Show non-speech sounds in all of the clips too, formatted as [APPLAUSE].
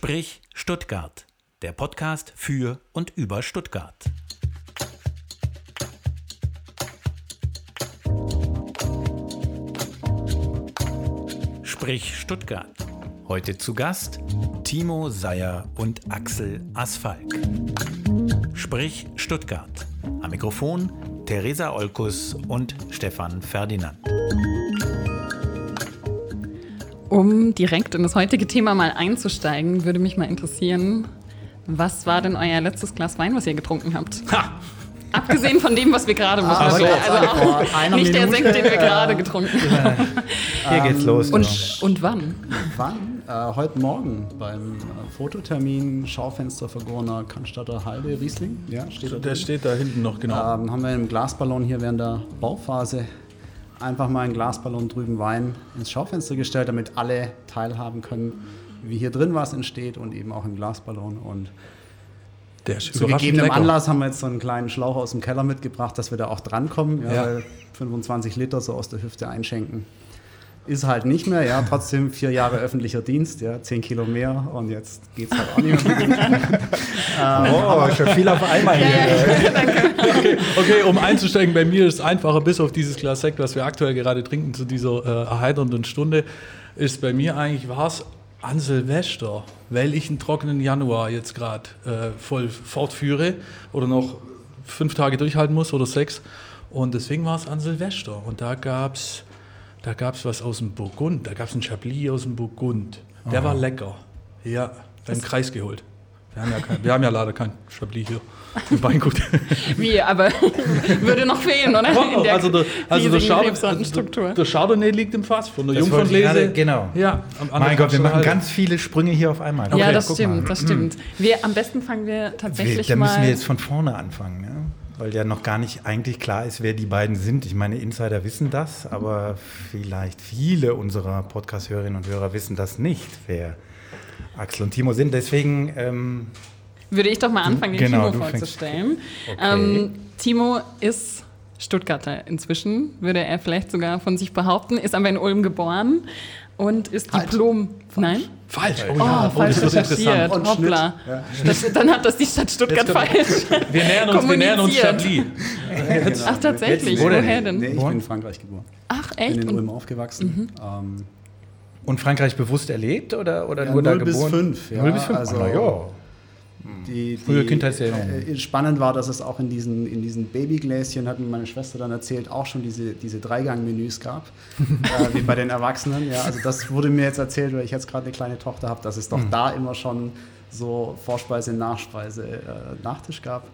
Sprich Stuttgart, der Podcast für und über Stuttgart. Sprich Stuttgart. Heute zu Gast Timo Seyer und Axel Asfalk. Sprich Stuttgart. Am Mikrofon Theresa Olkus und Stefan Ferdinand. Um direkt in das heutige Thema mal einzusteigen, würde mich mal interessieren, was war denn euer letztes Glas Wein, was ihr getrunken habt? Ha! Abgesehen von dem, was wir gerade machen. Ah, also, also auch nicht der Sekt, den wir gerade getrunken haben. Hier geht's los. Und, und wann? Wann? Äh, heute Morgen beim äh, Fototermin Schaufenster vergorener Cannstatter Halde Riesling. Ja, steht da Der steht da hinten noch, genau. Ähm, haben wir einen Glasballon hier während der Bauphase einfach mal einen Glasballon drüben Wein ins Schaufenster gestellt, damit alle teilhaben können, wie hier drin was entsteht und eben auch im Glasballon. Und der Zu gegebenem Anlass haben wir jetzt so einen kleinen Schlauch aus dem Keller mitgebracht, dass wir da auch drankommen. Ja, ja. 25 Liter so aus der Hüfte einschenken. Ist halt nicht mehr, ja, trotzdem vier Jahre öffentlicher Dienst, ja, zehn Kilo mehr und jetzt geht es halt auch nicht mehr. [LAUGHS] oh, schon viel auf einmal hier. [LAUGHS] okay, okay, um einzusteigen, bei mir ist es einfacher, bis auf dieses Glas Sekt, was wir aktuell gerade trinken, zu dieser äh, erheiternden Stunde, ist bei mir eigentlich, war es an Silvester, weil ich einen trockenen Januar jetzt gerade äh, voll fortführe oder noch fünf Tage durchhalten muss oder sechs. Und deswegen war es an Silvester. Und da gab es da gab's was aus dem Burgund. Da gab es einen Chablis aus dem Burgund. Der Aha. war lecker. Ja, beim Kreis geholt. Wir haben ja, kein, wir haben ja leider kein Chablis hier [LAUGHS] im Weingut. [LAUGHS] Wie, aber [LAUGHS] würde noch fehlen, oder? Oh, der also der, also der, Chardonnay, der Chardonnay liegt im Fass von der Jungfernlese. Genau. Ja, mein Gott, wir machen ganz viele Sprünge hier auf einmal. Okay, ja, das stimmt, mal. das stimmt. Wir, am besten fangen wir tatsächlich wir, Da müssen wir jetzt von vorne anfangen, ja? Weil ja noch gar nicht eigentlich klar ist, wer die beiden sind. Ich meine, Insider wissen das, aber vielleicht viele unserer Podcast-Hörerinnen und Hörer wissen das nicht, wer Axel und Timo sind. Deswegen ähm, würde ich doch mal anfangen, den genau, Timo vorzustellen. Okay. Ähm, Timo ist Stuttgarter inzwischen, würde er vielleicht sogar von sich behaupten, ist aber in Ulm geboren und ist halt. Diplom. Falsch. Nein? Falsch. Oh, ja. oh falsch oh, recherchiert. Hoppla. Ja. Das, dann hat das die Stadt Stuttgart falsch. [LAUGHS] Wir nähern uns, wir nähern uns Chablis. Ja, genau. Ach, tatsächlich? Woher denn? Nee, ich bin in Frankreich geboren. Ach, echt? Ich bin in Ulm aufgewachsen. Mhm. Ähm, und Frankreich bewusst erlebt oder, oder ja, nur da geboren? Bis fünf, ja. 0 bis 5, also, ja. Die, Frühe Kindheitserinnerungen. Äh, spannend war, dass es auch in diesen, in diesen Babygläschen, hat mir meine Schwester dann erzählt, auch schon diese, diese Dreigang-Menüs gab, [LAUGHS] äh, wie bei den Erwachsenen. Ja, also das wurde mir jetzt erzählt, weil ich jetzt gerade eine kleine Tochter habe, dass es doch mhm. da immer schon so Vorspeise, Nachspeise, äh, Nachtisch gab.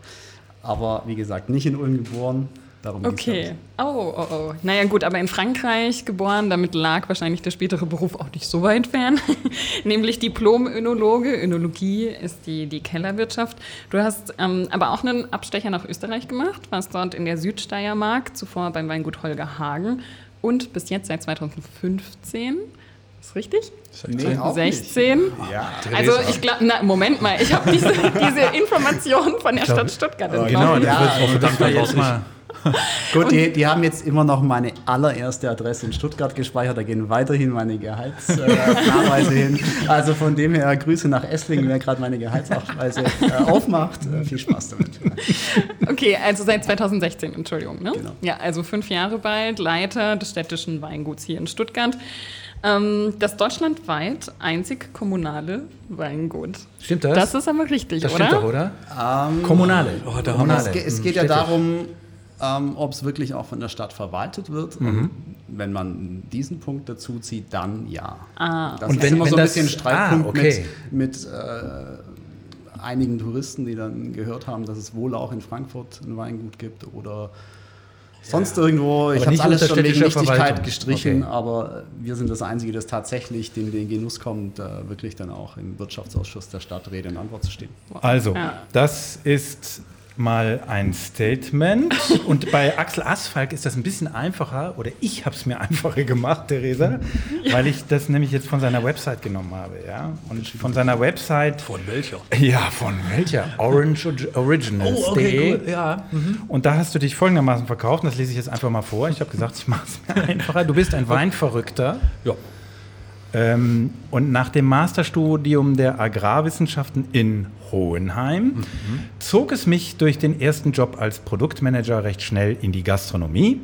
Aber wie gesagt, nicht in Ulm geboren, Darum okay. Oh, oh, oh. Naja, gut, aber in Frankreich geboren, damit lag wahrscheinlich der spätere Beruf auch nicht so weit fern. [LAUGHS] Nämlich Diplom-Önologe. Önologie ist die, die Kellerwirtschaft. Du hast ähm, aber auch einen Abstecher nach Österreich gemacht, warst dort in der Südsteiermark, zuvor beim Weingut Holger Hagen und bis jetzt seit 2015. Ist richtig? Nee, 16. Ja. Also ich glaube, Moment mal, ich habe diese, [LAUGHS] diese Information von der Stadt Stuttgart entnommen. Genau, ja, ja, jetzt mal [LAUGHS] Gut, die, die, haben jetzt immer noch meine allererste Adresse in Stuttgart gespeichert. Da gehen weiterhin meine Gehaltsnachweise äh, hin. Also von dem her Grüße nach Esslingen, wer gerade meine Gehaltsnachweise äh, aufmacht. Äh, viel Spaß damit. [LAUGHS] Okay, also seit 2016, Entschuldigung. Ne? Genau. Ja, also fünf Jahre bald, Leiter des städtischen Weinguts hier in Stuttgart. Ähm, das deutschlandweit einzig kommunale Weingut. Stimmt das? Das ist aber richtig, das oder? Stimmt doch, oder? Ähm, kommunale. Oh, kommunale. Es, es geht ja darum, ähm, ob es wirklich auch von der Stadt verwaltet wird. Mhm. wenn man diesen Punkt dazu zieht, dann ja. Ah. Das und ist wenn, immer wenn so ein bisschen ein Streitpunkt ah, okay. mit, mit äh, einigen Touristen, die dann gehört haben, dass es wohl auch in Frankfurt ein Weingut gibt oder sonst ja. irgendwo. Ich habe alles schon wegen Nichtigkeit gestrichen, okay. aber wir sind das Einzige, das tatsächlich den, den Genuss kommt, äh, wirklich dann auch im Wirtschaftsausschuss der Stadt Rede in Antwort zu stehen. Also, ja. das ist mal ein Statement. Und bei Axel Asfalk ist das ein bisschen einfacher, oder ich habe es mir einfacher gemacht, Theresa, weil ich das nämlich jetzt von seiner Website genommen habe. Ja? Und von seiner Website. Von welcher? Ja, von welcher? OrangeOriginals.de. Oh, okay, cool. ja. Mhm. Und da hast du dich folgendermaßen verkauft, und das lese ich jetzt einfach mal vor. Ich habe gesagt, ich mache es mir [LAUGHS] einfacher. Du bist ein Weinverrückter. Ja. Ähm, und nach dem Masterstudium der Agrarwissenschaften in Hohenheim mhm. zog es mich durch den ersten Job als Produktmanager recht schnell in die Gastronomie,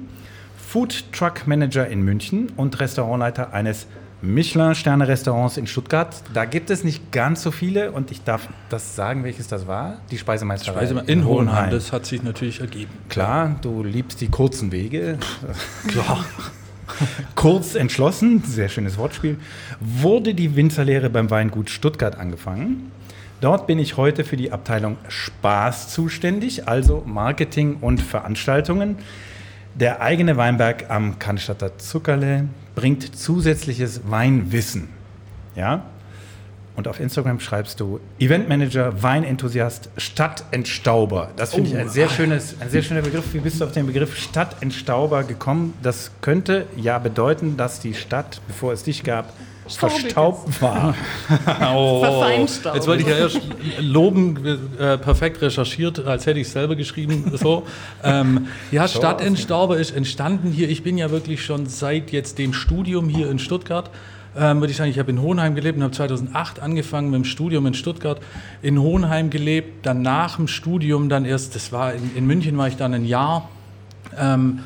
Food Truck Manager in München und Restaurantleiter eines Michelin-Sterne-Restaurants in Stuttgart. Da gibt es nicht ganz so viele und ich darf das sagen, welches das war. Die Speisemeisterei Speiseme in Hohenheim. Das hat sich natürlich ergeben. Klar, du liebst die kurzen Wege. [LAUGHS] Klar. Kurz entschlossen, sehr schönes Wortspiel, wurde die Winzerlehre beim Weingut Stuttgart angefangen. Dort bin ich heute für die Abteilung Spaß zuständig, also Marketing und Veranstaltungen. Der eigene Weinberg am Cannstatter Zuckerle bringt zusätzliches Weinwissen. Ja? Und auf Instagram schreibst du Eventmanager, Weinenthusiast, Stadtentstauber. Das finde oh. ich ein sehr, schönes, ein sehr schöner Begriff. Wie bist du auf den Begriff Stadtentstauber gekommen? Das könnte ja bedeuten, dass die Stadt, bevor es dich gab, verstaubt war. [LAUGHS] oh, jetzt wollte ich ja erst loben, äh, perfekt recherchiert, als hätte ich es selber geschrieben. So. Ähm, ja, Stadtentstauber ist entstanden hier. Ich bin ja wirklich schon seit jetzt dem Studium hier in Stuttgart. Ähm, würde ich sagen, ich habe in Hohenheim gelebt und habe 2008 angefangen mit dem Studium in Stuttgart. In Hohenheim gelebt, dann nach dem Studium dann erst, das war in, in München war ich dann ein Jahr. Ähm,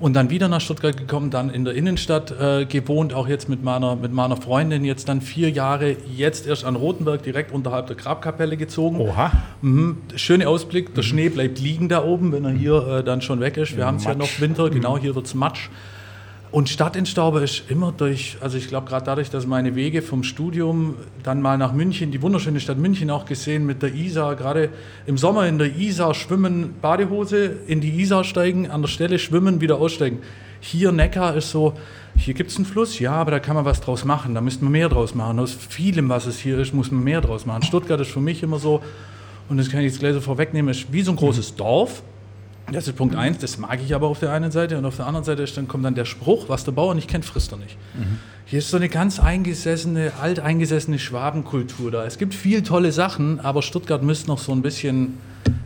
und dann wieder nach Stuttgart gekommen, dann in der Innenstadt äh, gewohnt, auch jetzt mit meiner, mit meiner Freundin, jetzt dann vier Jahre, jetzt erst an Rotenberg, direkt unterhalb der Grabkapelle gezogen. Oha. Mhm, schöner Ausblick, der mhm. Schnee bleibt liegen da oben, wenn er hier äh, dann schon weg ist. Wir haben es ja noch Winter, genau, mhm. hier wird es Matsch. Und Stadtentstauber ist immer durch, also ich glaube gerade dadurch, dass meine Wege vom Studium dann mal nach München, die wunderschöne Stadt München auch gesehen mit der Isar, gerade im Sommer in der Isar schwimmen, Badehose, in die Isar steigen, an der Stelle schwimmen, wieder aussteigen. Hier Neckar ist so, hier gibt es einen Fluss, ja, aber da kann man was draus machen, da müsste man mehr draus machen. Aus vielem, was es hier ist, muss man mehr draus machen. Stuttgart ist für mich immer so, und das kann ich jetzt gleich so vorwegnehmen, ist wie so ein großes Dorf das ist Punkt eins, das mag ich aber auf der einen Seite und auf der anderen Seite ist, dann kommt dann der Spruch, was der Bauer nicht kennt, frisst er nicht. Mhm. Hier ist so eine ganz eingesessene, alteingesessene Schwabenkultur da. Es gibt viel tolle Sachen, aber Stuttgart müsste noch so ein bisschen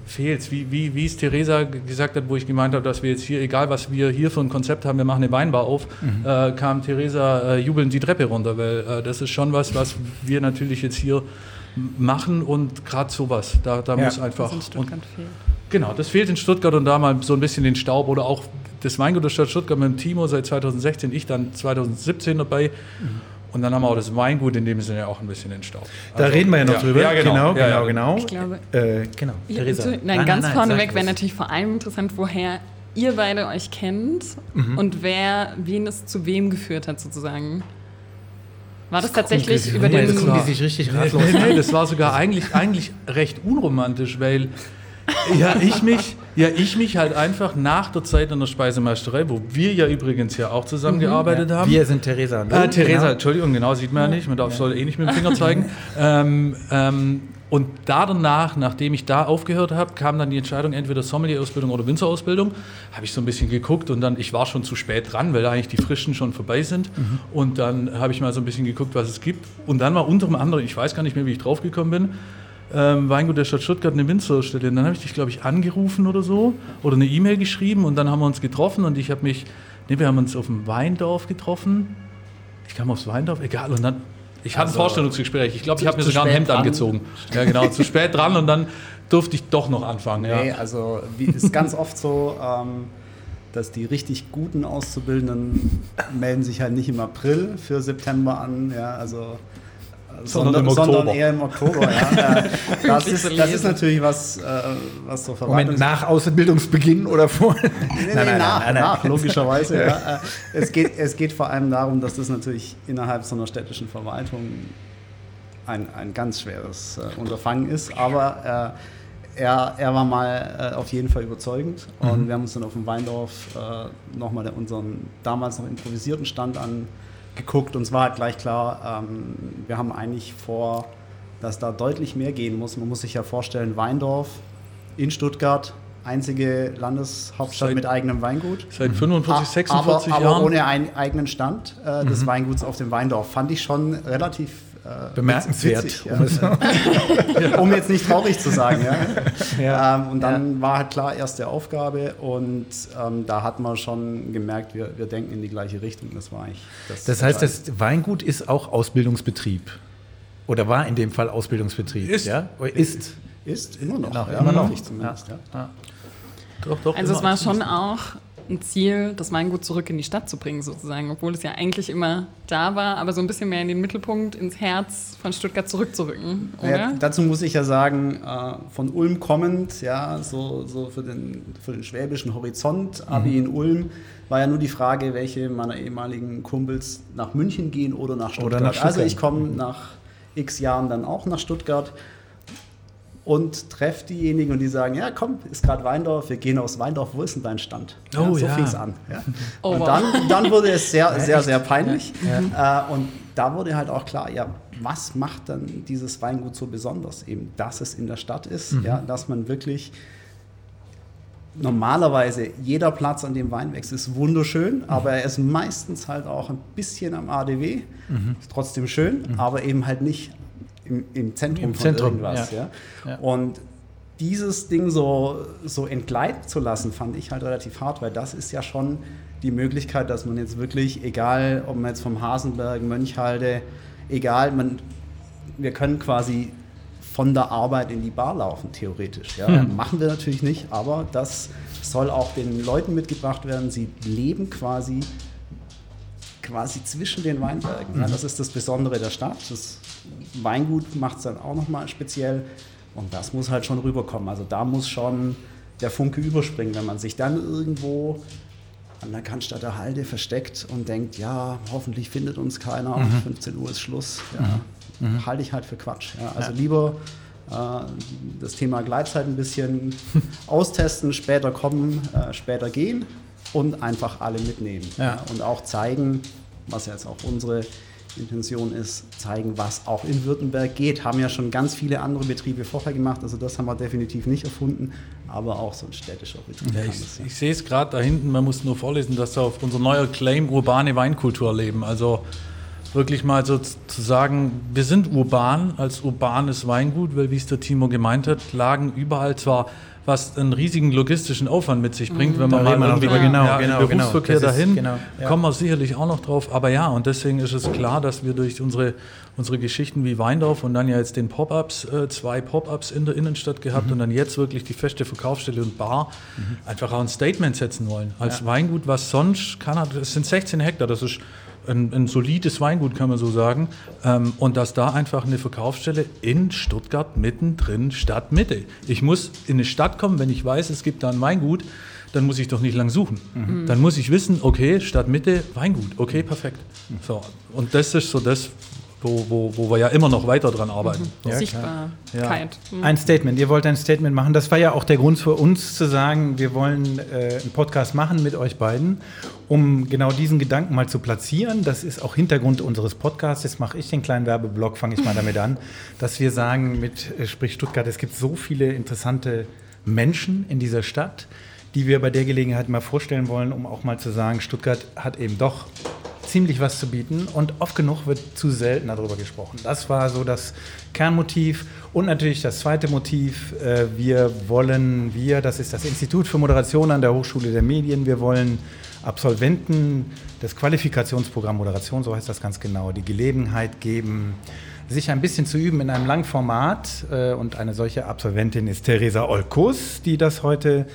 fehlt. Wie, wie, wie es Theresa gesagt hat, wo ich gemeint habe, dass wir jetzt hier, egal was wir hier für ein Konzept haben, wir machen eine Weinbar auf, mhm. äh, kam Theresa äh, jubelnd die Treppe runter, weil äh, das ist schon was, was wir natürlich jetzt hier machen und gerade sowas, da, da ja. muss einfach... Und, Genau, das fehlt in Stuttgart und da mal so ein bisschen den Staub oder auch das Weingut der Stadt Stuttgart mit dem Timo seit 2016, ich dann 2017 dabei. Mhm. Und dann haben wir auch das Weingut in dem Sinne auch ein bisschen den Staub. Da also, reden wir ja noch ja, drüber. Ja, genau, genau, ja, genau. genau. Ich glaube, äh, genau. Theresa. Nein, nein, ganz nein, vorneweg wäre natürlich vor allem interessant, woher ihr beide euch kennt mhm. und wer wen es zu wem geführt hat sozusagen. War das, das tatsächlich über den... Das, war, sich richtig ratlos nee, nee, das war sogar eigentlich, eigentlich recht unromantisch, weil ja, ich mich, ja, ich mich halt einfach nach der Zeit in der Speisemeisterei, wo wir ja übrigens ja auch zusammengearbeitet mhm, ja. haben. Wir sind Theresa. Äh, Theresa, genau. Entschuldigung, genau, sieht man ja nicht. Man darf, ja. soll eh nicht mit dem Finger zeigen. [LAUGHS] ähm, ähm, und da danach, nachdem ich da aufgehört habe, kam dann die Entscheidung, entweder Sommelier-Ausbildung oder Winzerausbildung. Habe ich so ein bisschen geguckt und dann, ich war schon zu spät dran, weil eigentlich die Frischen schon vorbei sind. Mhm. Und dann habe ich mal so ein bisschen geguckt, was es gibt. Und dann war unter anderem, ich weiß gar nicht mehr, wie ich draufgekommen bin, ähm, Weingut der Stadt Stuttgart eine Winzerstelle. Und dann habe ich dich, glaube ich, angerufen oder so oder eine E-Mail geschrieben und dann haben wir uns getroffen und ich habe mich, nee, wir haben uns auf dem Weindorf getroffen. Ich kam aufs Weindorf, egal. Und dann, ich hatte also, ein Vorstellungsgespräch. Ich glaube, ich habe mir sogar ein Hemd dran. angezogen. Ja, genau, zu spät dran und dann durfte ich doch noch anfangen. Nee, ja. also wie, ist ganz oft so, ähm, dass die richtig guten Auszubildenden melden sich halt nicht im April für September an. Ja, also sondern, sondern, sondern eher im Oktober. Ja. [LAUGHS] Äh, das, ist, das ist natürlich was, äh, was so Moment, nach Ausbildungsbeginn oder vor? nee, [LAUGHS] nee, nein, nein, nach, nein, nein, nach, logischerweise. ja. [LAUGHS] Ja. Äh, es, geht, es geht vor allem darum, dass das natürlich innerhalb so einer städtischen Verwaltung ein, ein ganz schweres äh, Unterfangen ist, aber äh, er, er war mal äh, auf jeden Fall überzeugend und mhm. wir haben uns dann auf dem Weindorf äh, nochmal unseren damals noch improvisierten Stand an geguckt und es war halt gleich klar, ähm, wir haben eigentlich vor, dass da deutlich mehr gehen muss. Man muss sich ja vorstellen, Weindorf in Stuttgart, einzige Landeshauptstadt seit, mit eigenem Weingut. Seit 45, 46 aber, Jahren. Aber ohne einen eigenen Stand äh, des mhm. Weinguts auf dem Weindorf. Fand ich schon relativ äh, bemerkenswert. Witzig, ja. [LAUGHS] um jetzt nicht traurig zu sagen. Ja. Ähm, und dann war halt klar erste Aufgabe und ähm, da hat man schon gemerkt, wir, wir denken in die gleiche Richtung. Das war eigentlich das. Das heißt, das Weingut ist auch Ausbildungsbetrieb. Oder war in dem Fall Ausbildungsbetrieb? Ist. Ja? Ist. Ist immer noch. Genau, ja, immer noch. Ich zumindest, ja. Doch, doch, also es war schon auch ein Ziel, das Weingut zurück in die Stadt zu bringen, sozusagen, obwohl es ja eigentlich immer da war, aber so ein bisschen mehr in den Mittelpunkt, ins Herz von Stuttgart zurückzurücken, oder? Ja, dazu muss ich ja sagen, äh, von Ulm kommend, ja, so, so für, den, für den schwäbischen Horizont, Abi mhm. in Ulm, war ja nur die Frage, welche meiner ehemaligen Kumpels nach München gehen oder nach Stuttgart. Oder nach Stuttgart. Also ich komme nach x Jahren dann auch nach Stuttgart und treffe diejenigen und die sagen, ja komm, ist gerade Weindorf, wir gehen aus Weindorf, wo ist denn dein Stand? Ja, oh, so ja. fing es an. Ja. Oh, und wow. dann, dann wurde es sehr, [LAUGHS] sehr, sehr peinlich. Ja. Äh, und da wurde halt auch klar, ja, was macht dann dieses Weingut so besonders? Eben, dass es in der Stadt ist, mhm. ja, dass man wirklich normalerweise jeder Platz, an dem Wein wächst, ist wunderschön, mhm. aber er ist meistens halt auch ein bisschen am ADW, mhm. ist trotzdem schön, mhm. aber eben halt nicht im, im Zentrum Im von Zentrum, irgendwas. Ja. ja. Und dieses Ding so, so entgleiten zu lassen, fand ich halt relativ hart, weil das ist ja schon die Möglichkeit, dass man jetzt wirklich, egal ob man jetzt vom Hasenberg, Mönchhalde, egal, man, wir können quasi von der Arbeit in die Bar laufen, theoretisch. Ja. Hm. Machen wir natürlich nicht, aber das soll auch den Leuten mitgebracht werden. Sie leben quasi, quasi zwischen den Weinbergen. Ja. Das ist das Besondere der Stadt. Das Weingut macht es dann auch nochmal speziell. Und das muss halt schon rüberkommen. Also da muss schon der Funke überspringen, wenn man sich dann irgendwo an der Cannstatter Halde versteckt und denkt, ja, hoffentlich findet uns keiner, mhm. 15 Uhr ist Schluss. Ja, mhm. mhm. Halte ich halt für Quatsch. Ja, also ja. lieber äh, das Thema Gleitzeit ein bisschen [LAUGHS] austesten, später kommen, äh, später gehen und einfach alle mitnehmen. Und auch zeigen, was jetzt auch unsere Intention ist, zeigen, was auch in Württemberg geht. Haben ja schon ganz viele andere Betriebe vorher gemacht, also das haben wir definitiv nicht erfunden, aber auch so ein städtischer Betrieb. Ja, ich, das, ja. ich sehe es gerade da hinten, man muss nur vorlesen, dass wir auf unser neuer Claim urbane Weinkultur leben. Also wirklich mal so zu sagen, wir sind urban als urbanes Weingut, weil wie es der Timo gemeint hat, lagen überall zwar was einen riesigen logistischen Aufwand mit sich bringt, wenn man da mal irgendwie genau, ja, genau, genau, Berufsverkehr genau, dahin, genau, ja. kommen wir sicherlich auch noch drauf. Aber ja, und deswegen ist es klar, dass wir durch unsere, unsere Geschichten wie Weindorf und dann ja jetzt den Pop-Ups, äh, zwei Pop-Ups in der Innenstadt gehabt mhm. und dann jetzt wirklich die feste Verkaufsstelle und Bar, mhm. einfach auch ein Statement setzen wollen. Als ja. Weingut, was sonst kann, es sind 16 Hektar, das ist ein, ein, solides Weingut, kann man so sagen. Ähm, und dass da einfach eine Verkaufsstelle in Stuttgart mittendrin, Stadtmitte. Ich muss in eine Stadt kommen, wenn ich weiß, es gibt da ein Weingut, dann muss ich doch nicht lang suchen. Mhm. Dann muss ich wissen, okay, Stadtmitte, Weingut, okay, perfekt. Mhm. So, und das ist so das, wo, wo, wo wir ja immer noch weiter dran arbeiten. Mhm. Ja, Sichtbarkeit. Ja. Mhm. Ein Statement, ihr wollt ein Statement machen. Das war ja auch der Grund für uns zu sagen, wir wollen äh, einen Podcast machen mit euch beiden, um genau diesen Gedanken mal zu platzieren. Das ist auch Hintergrund unseres Podcasts. Jetzt mache ich den kleinen Werbeblock, fange ich mal damit an, [LAUGHS] dass wir sagen mit äh, Sprich Stuttgart, es gibt so viele interessante Menschen in dieser Stadt, die wir bei der Gelegenheit mal vorstellen wollen, um auch mal zu sagen, Stuttgart hat eben doch ziemlich was zu bieten und oft genug wird zu selten darüber gesprochen. Das war so das Kernmotiv und natürlich das zweite Motiv. Äh, wir wollen, wir, das ist das Institut für Moderation an der Hochschule der Medien, wir wollen Absolventen des Qualifikationsprogramms Moderation, so heißt das ganz genau, die Gelegenheit geben, sich ein bisschen zu üben in einem Langformat. Äh, und eine solche Absolventin ist Theresa Olkus, die das heute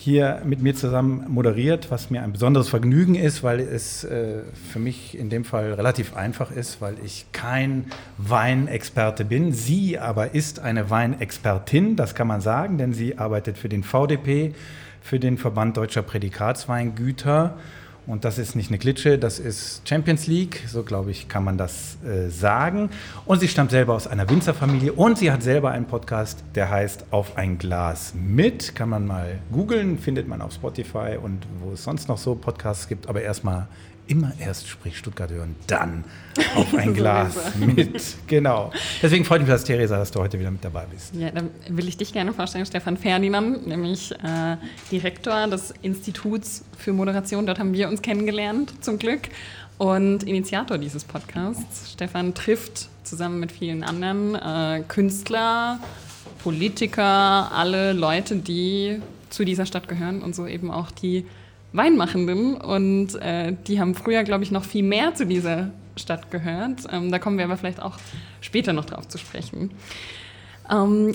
hier mit mir zusammen moderiert, was mir ein besonderes Vergnügen ist, weil es äh, für mich in dem Fall relativ einfach ist, weil ich kein Weinexperte bin. Sie aber ist eine Weinexpertin, das kann man sagen, denn sie arbeitet für den VDP, für den Verband Deutscher Prädikatsweingüter und das ist nicht eine Klitsche, das ist Champions League, so glaube ich, kann man das äh, sagen. Und sie stammt selber aus einer Winzerfamilie und sie hat selber einen Podcast, der heißt Auf ein Glas mit. Kann man mal googeln, findet man auf Spotify und wo es sonst noch so Podcasts gibt. Aber erstmal immer erst Sprich Stuttgart hören, dann [LAUGHS] auf ein Glas mit. Genau. Deswegen freut mich das, Theresa, dass du heute wieder mit dabei bist. Ja, dann will ich dich gerne vorstellen, Stefan Ferdinand, nämlich äh, Direktor des Instituts für Moderation. Dort haben wir uns kennengelernt, zum Glück. Und Initiator dieses Podcasts. Stefan trifft zusammen mit vielen anderen äh, Künstler, Politiker, alle Leute, die zu dieser Stadt gehören und so eben auch die Weinmachenden. Und äh, die haben früher, glaube ich, noch viel mehr zu dieser Stadt gehört. Ähm, da kommen wir aber vielleicht auch später noch drauf zu sprechen. Ähm,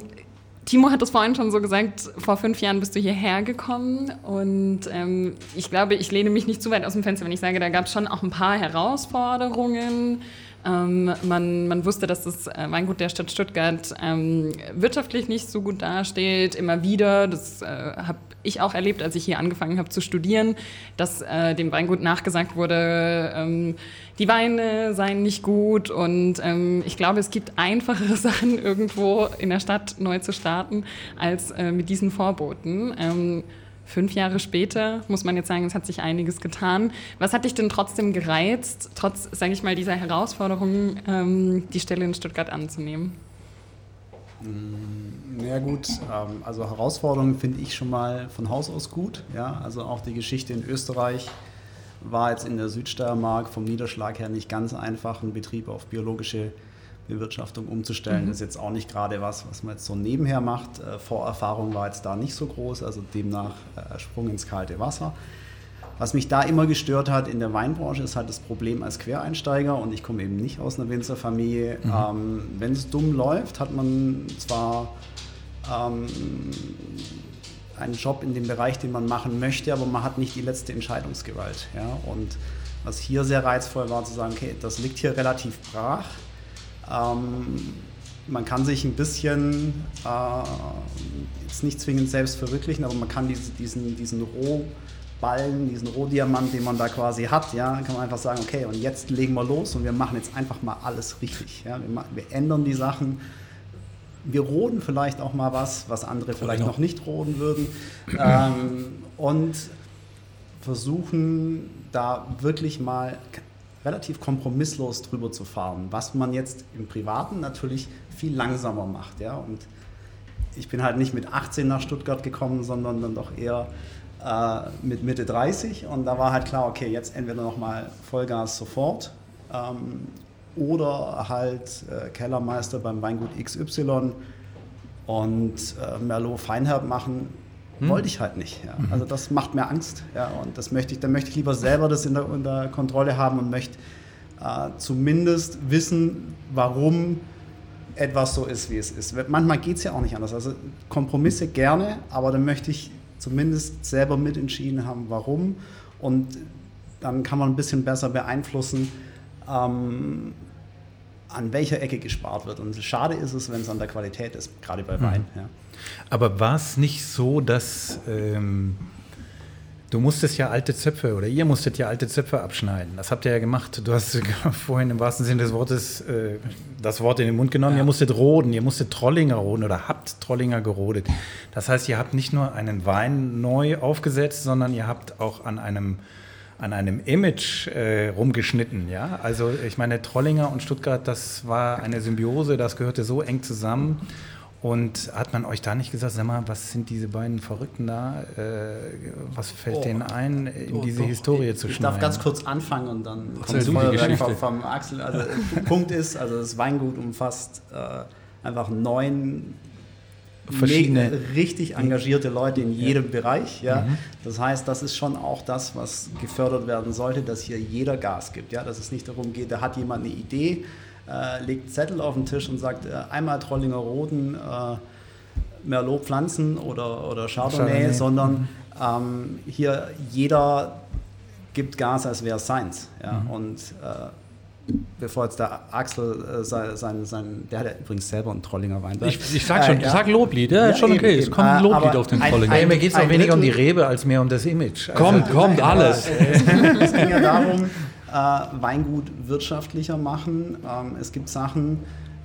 Timo hat es vorhin schon so gesagt, vor fünf Jahren bist du hierher gekommen und ähm, ich glaube, ich lehne mich nicht zu weit aus dem Fenster, wenn ich sage, da gab es schon auch ein paar Herausforderungen. Ähm, man, man, wusste, dass das äh, Weingut der Stadt Stuttgart ähm, wirtschaftlich nicht so gut dasteht, immer wieder. Das äh, habe ich auch erlebt, als ich hier angefangen habe zu studieren, dass äh, dem Weingut nachgesagt wurde, ähm, die Weine seien nicht gut und ähm, ich glaube, es gibt einfachere [LAUGHS] Sachen irgendwo in der Stadt neu zu starten als äh, mit diesen Vorboten. Ähm, fünf Jahre später muss man jetzt sagen, es hat sich einiges getan. Was hat dich denn trotzdem gereizt, trotz, sage ich mal, dieser Herausforderung, ähm, die Stelle in Stuttgart anzunehmen? Mm, ja gut, ähm, also Herausforderungen finde ich schon mal von Haus aus gut. Ja? Also auch die Geschichte in Österreich war jetzt in der Südsteiermark vom Niederschlag her nicht ganz einfach, einen Betrieb auf biologische Bewirtschaftung umzustellen. Mhm. ist jetzt auch nicht gerade was, was man jetzt so nebenher macht. Äh, Vorerfahrung war jetzt da nicht so groß, also demnach äh, Sprung ins kalte Wasser. Was mich da immer gestört hat in der Weinbranche, ist halt das Problem als Quereinsteiger und ich komme eben nicht aus einer Winzerfamilie. Mhm. Ähm, Wenn es dumm läuft, hat man zwar ähm, einen Job in dem Bereich, den man machen möchte, aber man hat nicht die letzte Entscheidungsgewalt. Ja? Und was hier sehr reizvoll war, zu sagen, okay, das liegt hier relativ brach. Ähm, man kann sich ein bisschen, äh, jetzt nicht zwingend selbst verwirklichen, aber man kann diese, diesen, diesen Rohballen, diesen Rohdiamant, den man da quasi hat, ja, kann man einfach sagen, okay, und jetzt legen wir los und wir machen jetzt einfach mal alles richtig. Ja? Wir, wir ändern die Sachen wir roden vielleicht auch mal was, was andere vielleicht genau. noch nicht roden würden. [CLEARS THROAT] Ähm, und versuchen da wirklich mal relativ kompromisslos drüber zu fahren, was man jetzt im Privaten natürlich viel langsamer macht. Ja? Und ich bin halt nicht mit 18 nach Stuttgart gekommen, sondern dann doch eher äh, mit Mitte 30 und da war halt klar, okay, jetzt entweder nochmal Vollgas sofort ähm, oder halt äh, Kellermeister beim Weingut XY und äh, Merlot Feinherb machen, hm. wollte ich halt nicht. Ja. Mhm. Also das macht mir Angst. Ja, und das möchte ich, dann möchte ich lieber selber das in der, in der Kontrolle haben und möchte äh, zumindest wissen, warum etwas so ist, wie es ist. Manchmal geht es ja auch nicht anders. Also Kompromisse gerne, aber dann möchte ich zumindest selber mitentschieden haben, warum. Und dann kann man ein bisschen besser beeinflussen, ähm, an welcher Ecke gespart wird. Und schade ist es, wenn es an der Qualität ist, gerade bei Wein. Mhm. Ja. Aber war es nicht so, dass ähm, du musstest ja alte Zöpfe oder ihr musstet ja alte Zöpfe abschneiden? Das habt ihr ja gemacht. Du hast [LAUGHS] vorhin im wahrsten Sinne des Wortes äh, das Wort in den Mund genommen. Ja. Ihr musstet roden, ihr musstet Trollinger roden oder habt Trollinger gerodet. Das heißt, ihr habt nicht nur einen Wein neu aufgesetzt, sondern ihr habt auch an einem an einem Image äh, rumgeschnitten. Ja? Also ich meine, Trollinger und Stuttgart, das war eine Symbiose, das gehörte so eng zusammen. Und hat man euch da nicht gesagt, sag mal, was sind diese beiden Verrückten da? Äh, was fällt oh, denen ein, in diese doch, Historie zu schneiden? Ich darf ganz kurz anfangen und dann kommt die vom, vom Axel. Also Punkt ist, also das Weingut umfasst äh, einfach neun verschiedene richtig engagierte Leute in jedem ja. Bereich. Ja. Mhm. Das heißt, das ist schon auch das, was gefördert werden sollte, dass hier jeder Gas gibt. Ja. Dass es nicht darum geht, da hat jemand eine Idee, äh, legt Zettel auf den Tisch und sagt, äh, einmal Trollinger Roden, äh, Merlot pflanzen oder, oder Chardonnay, Chardonnay. sondern mhm. ähm, hier jeder gibt Gas, als wäre es seins. Ja. Mhm. Und äh, bevor jetzt der Axel äh, sein, sein, sein, der hat ja übrigens selber einen Trollinger Weinberg. Ich, ich sag schon, äh, ja. sag Loblied, ja, ja schon okay, eben, es kommt ein Loblied auf den Trollinger. Ein, mir geht es auch weniger um die Rebe als mehr um das Image. Also kommt, kommt, alles. [LAUGHS] es ging [LAUGHS] ja darum, [LAUGHS] äh, Weingut wirtschaftlicher machen. Ähm, es gibt Sachen,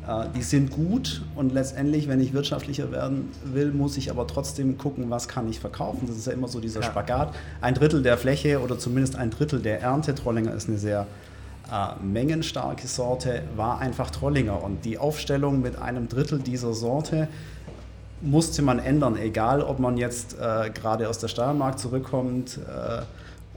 äh, die sind gut und letztendlich, wenn ich wirtschaftlicher werden will, muss ich aber trotzdem gucken, was kann ich verkaufen. Das ist ja immer so dieser ja. Spagat. Ein Drittel der Fläche oder zumindest ein Drittel der Ernte, Trollinger ist eine sehr äh, mengenstarke Sorte war einfach Trollinger. Und die Aufstellung mit einem Drittel dieser Sorte musste man ändern, egal ob man jetzt äh, gerade aus der Steiermark zurückkommt äh,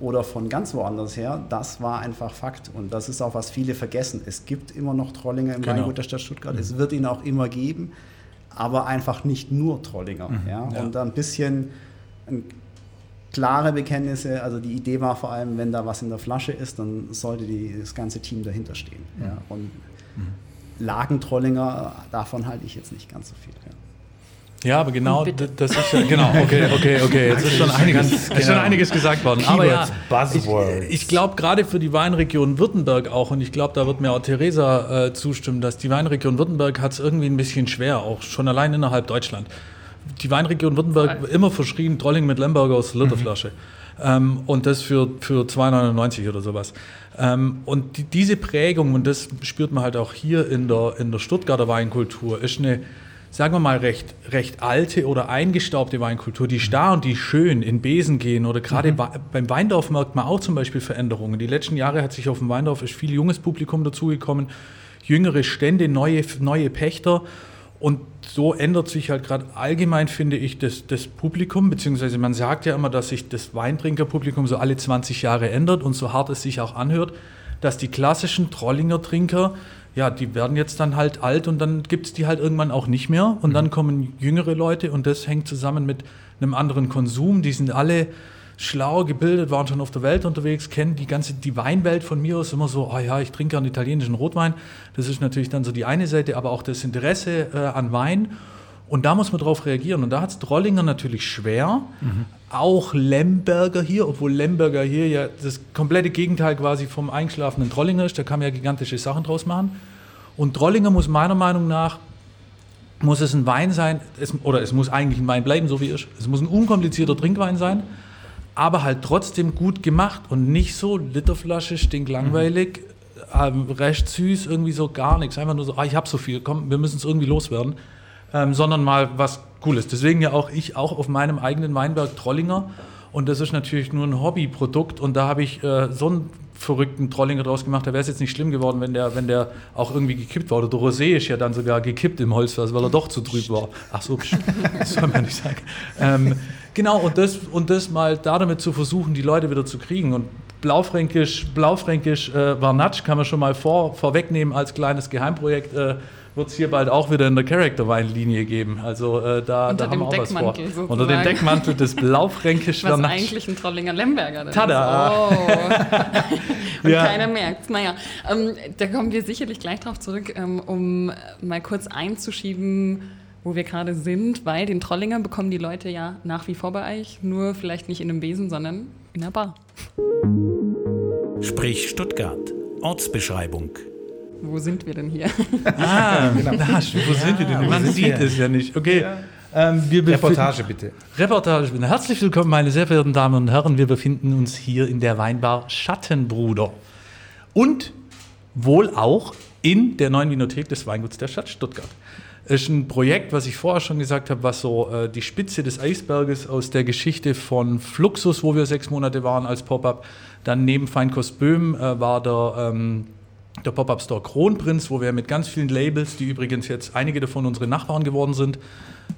oder von ganz woanders her, das war einfach Fakt. Und das ist auch, was viele vergessen. Es gibt immer noch Trollinger im genau. Weingut der Stadt Stuttgart. Mhm. Es wird ihn auch immer geben, aber einfach nicht nur Trollinger. Mhm. Ja? ja? Und ein bisschen ein, klare Bekenntnisse. Also die Idee war vor allem, wenn da was in der Flasche ist, dann sollte die, das ganze Team dahinter stehen. Mhm. Ja? Und mhm. Lagentrollinger, davon halte ich jetzt nicht ganz so viel. Ja. Ja, aber genau, das ist ja, genau, [LAUGHS] okay, okay, okay, jetzt ist schon einiges, ist schon genau. einiges gesagt worden. Aber ja, ich, ich glaube gerade für die Weinregion Württemberg auch, und ich glaube, da wird mir auch Theresa äh, zustimmen, dass die Weinregion Württemberg hat es irgendwie ein bisschen schwer, auch schon allein innerhalb Deutschland. Die Weinregion Württemberg immer verschrien, Trolling mit Lemberger aus der Literflasche. Mhm. Ähm, und das für, für 2,99 oder sowas. Ähm, und die, diese Prägung, und das spürt man halt auch hier in der, in der Stuttgarter Weinkultur, ist eine sagen wir mal, recht, recht alte oder eingestaubte Weinkultur, die starr und die schön in Besen gehen oder gerade mhm. beim Weindorf merkt man auch zum Beispiel Veränderungen. Die letzten Jahre hat sich auf dem Weindorf ist viel junges Publikum dazugekommen, jüngere Stände, neue, neue Pächter und so ändert sich halt gerade allgemein, finde ich, das, das Publikum, beziehungsweise man sagt ja immer, dass sich das Weintrinkerpublikum so alle 20 Jahre ändert und so hart es sich auch anhört, dass die klassischen Trollinger Trinker ja, die werden jetzt dann halt alt und dann gibt es die halt irgendwann auch nicht mehr. Und mhm. dann kommen jüngere Leute und das hängt zusammen mit einem anderen Konsum. Die sind alle schlau gebildet, waren schon auf der Welt unterwegs, kennen die ganze die Weinwelt von mir aus immer so, oh ja, ich trinke einen italienischen Rotwein. Das ist natürlich dann so die eine Seite, aber auch das Interesse äh, an Wein. Und da muss man drauf reagieren. Und da hat es Drollinger natürlich schwer. Mhm. Auch Lemberger hier, obwohl Lemberger hier ja das komplette Gegenteil quasi vom eingeschlafenen Trollinger ist. Da kann man ja gigantische Sachen draus machen. Und Trollinger muss meiner Meinung nach, muss es ein Wein sein, es, oder es muss eigentlich ein Wein bleiben, so wie ist. Es muss ein unkomplizierter Trinkwein sein, aber halt trotzdem gut gemacht und nicht so Literflasche, stinklangweilig, mhm. äh, recht süß, irgendwie so gar nichts. Einfach nur so, ah, ich habe so viel, komm, wir müssen es irgendwie loswerden ähm, sondern mal was Cooles. Deswegen ja auch ich auch auf meinem eigenen Weinberg Trollinger. Und das ist natürlich nur ein Hobbyprodukt. Und da habe ich äh, so einen verrückten Trollinger draus gemacht. Da wäre es jetzt nicht schlimm geworden, wenn der, wenn der auch irgendwie gekippt war. Oder der Rosé ist ja dann sogar gekippt im Holzfass, weil er doch zu trüb war. Ach so, das soll man nicht sagen. Ähm, genau, und das, und das mal damit zu versuchen, die Leute wieder zu kriegen. Und Blaufränkisch, Blaufränkisch äh, Varnatsch kann man schon mal vor, vorwegnehmen als kleines Geheimprojekt. Äh, wird es hier bald auch wieder in der Character-Weinlinie geben. Also äh, da, Unter da haben wir auch was vor. Sozusagen. Unter dem Deckmantel des Blaufränkisch Was eigentlich ein Trollinger Lemberger ist. Tada! Oh. [LAUGHS] Und ja. keiner merkt Naja, ähm, da kommen wir sicherlich gleich drauf zurück, ähm, um mal kurz einzuschieben, wo wir gerade sind, weil den Trollinger bekommen die Leute ja nach wie vor bei euch, nur vielleicht nicht in einem Besen, sondern in einer Bar. Sprich Stuttgart. Ortsbeschreibung wo sind wir denn hier? Ah, [LAUGHS] genau. Na, wo sind wir denn? Man sieht es ja nicht. Okay. Ja. Ähm, Reportage bitte. Reportage bitte. Herzlich willkommen, meine sehr verehrten Damen und Herren. Wir befinden uns hier in der Weinbar Schattenbruder. Und wohl auch in der neuen Winothek des Weinguts der Stadt Stuttgart. Ist ein Projekt, was ich vorher schon gesagt habe, was so äh, die Spitze des Eisberges aus der Geschichte von Fluxus, wo wir sechs Monate waren als Pop-up. Dann neben Feinkost Böhm äh, war der ähm, der Pop-Up Store Kronprinz, wo wir mit ganz vielen Labels, die übrigens jetzt einige davon unsere Nachbarn geworden sind,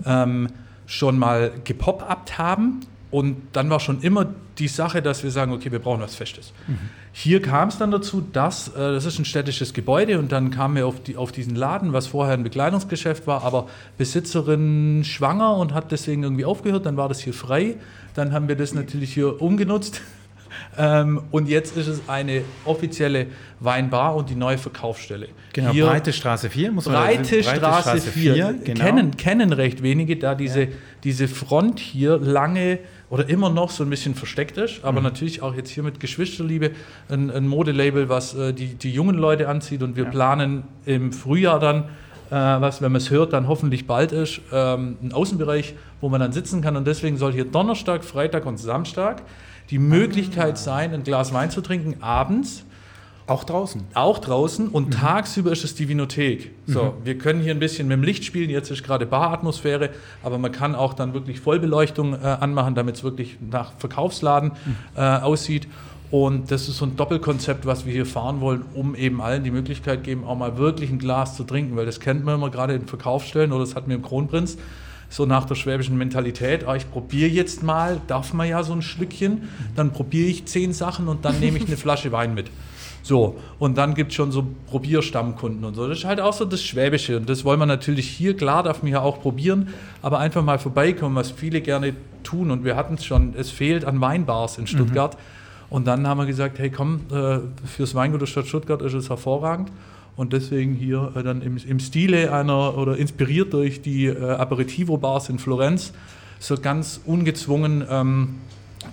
ähm, schon mal gepop-upt haben. Und dann war schon immer die Sache, dass wir sagen, okay, wir brauchen was Festes. Mhm. Hier kam es dann dazu, dass, äh, das ist ein städtisches Gebäude und dann kamen wir auf, die, auf diesen Laden, was vorher ein Bekleidungsgeschäft war, aber Besitzerin schwanger und hat deswegen irgendwie aufgehört, dann war das hier frei. Dann haben wir das natürlich hier umgenutzt [LAUGHS] ähm, und jetzt ist es eine offizielle Weinbar und die neue Verkaufsstelle. Genau, Hier, Breite Straße 4, muss man Breite, Breite Straße, Straße 4. 4 genau. kennen, kennen recht wenige, da diese, ja. diese Front hier lange oder immer noch so ein bisschen versteckt ist, aber mhm. natürlich auch jetzt hier mit Geschwisterliebe ein, ein Modelabel, was äh, die, die jungen Leute anzieht und wir ja. planen im Frühjahr dann äh, was, wenn man es hört, dann hoffentlich bald ist, ähm, ein Außenbereich, wo man dann sitzen kann. Und deswegen soll hier Donnerstag, Freitag und Samstag die Möglichkeit sein, ein Glas Wein zu trinken, abends. Auch draußen. Auch draußen und mhm. tagsüber ist es die Vinothek. So, mhm. wir können hier ein bisschen mit dem Licht spielen. Jetzt ist gerade Baratmosphäre, aber man kann auch dann wirklich Vollbeleuchtung äh, anmachen, damit es wirklich nach Verkaufsladen mhm. äh, aussieht. Und das ist so ein Doppelkonzept, was wir hier fahren wollen, um eben allen die Möglichkeit geben, auch mal wirklich ein Glas zu trinken, weil das kennt man immer gerade in Verkaufsstellen oder das hatten wir im Kronprinz so nach der schwäbischen Mentalität, ah, ich probiere jetzt mal, darf man ja so ein Schlückchen, dann probiere ich zehn Sachen und dann nehme ich eine [LAUGHS] Flasche Wein mit. So, und dann gibt es schon so Probierstammkunden und so. Das ist halt auch so das Schwäbische. Und das wollen wir natürlich hier, klar, darf man ja auch probieren, aber einfach mal vorbeikommen, was viele gerne tun. Und wir hatten es schon, es fehlt an Weinbars in Stuttgart. Mhm. Und dann haben wir gesagt, hey komm, äh, fürs Weingut der Stadt Stuttgart ist es hervorragend. Und deswegen hier äh, dann im, im, Stile einer oder inspiriert durch die äh, Aperitivo-Bars in Florenz, so ganz ungezwungen ähm,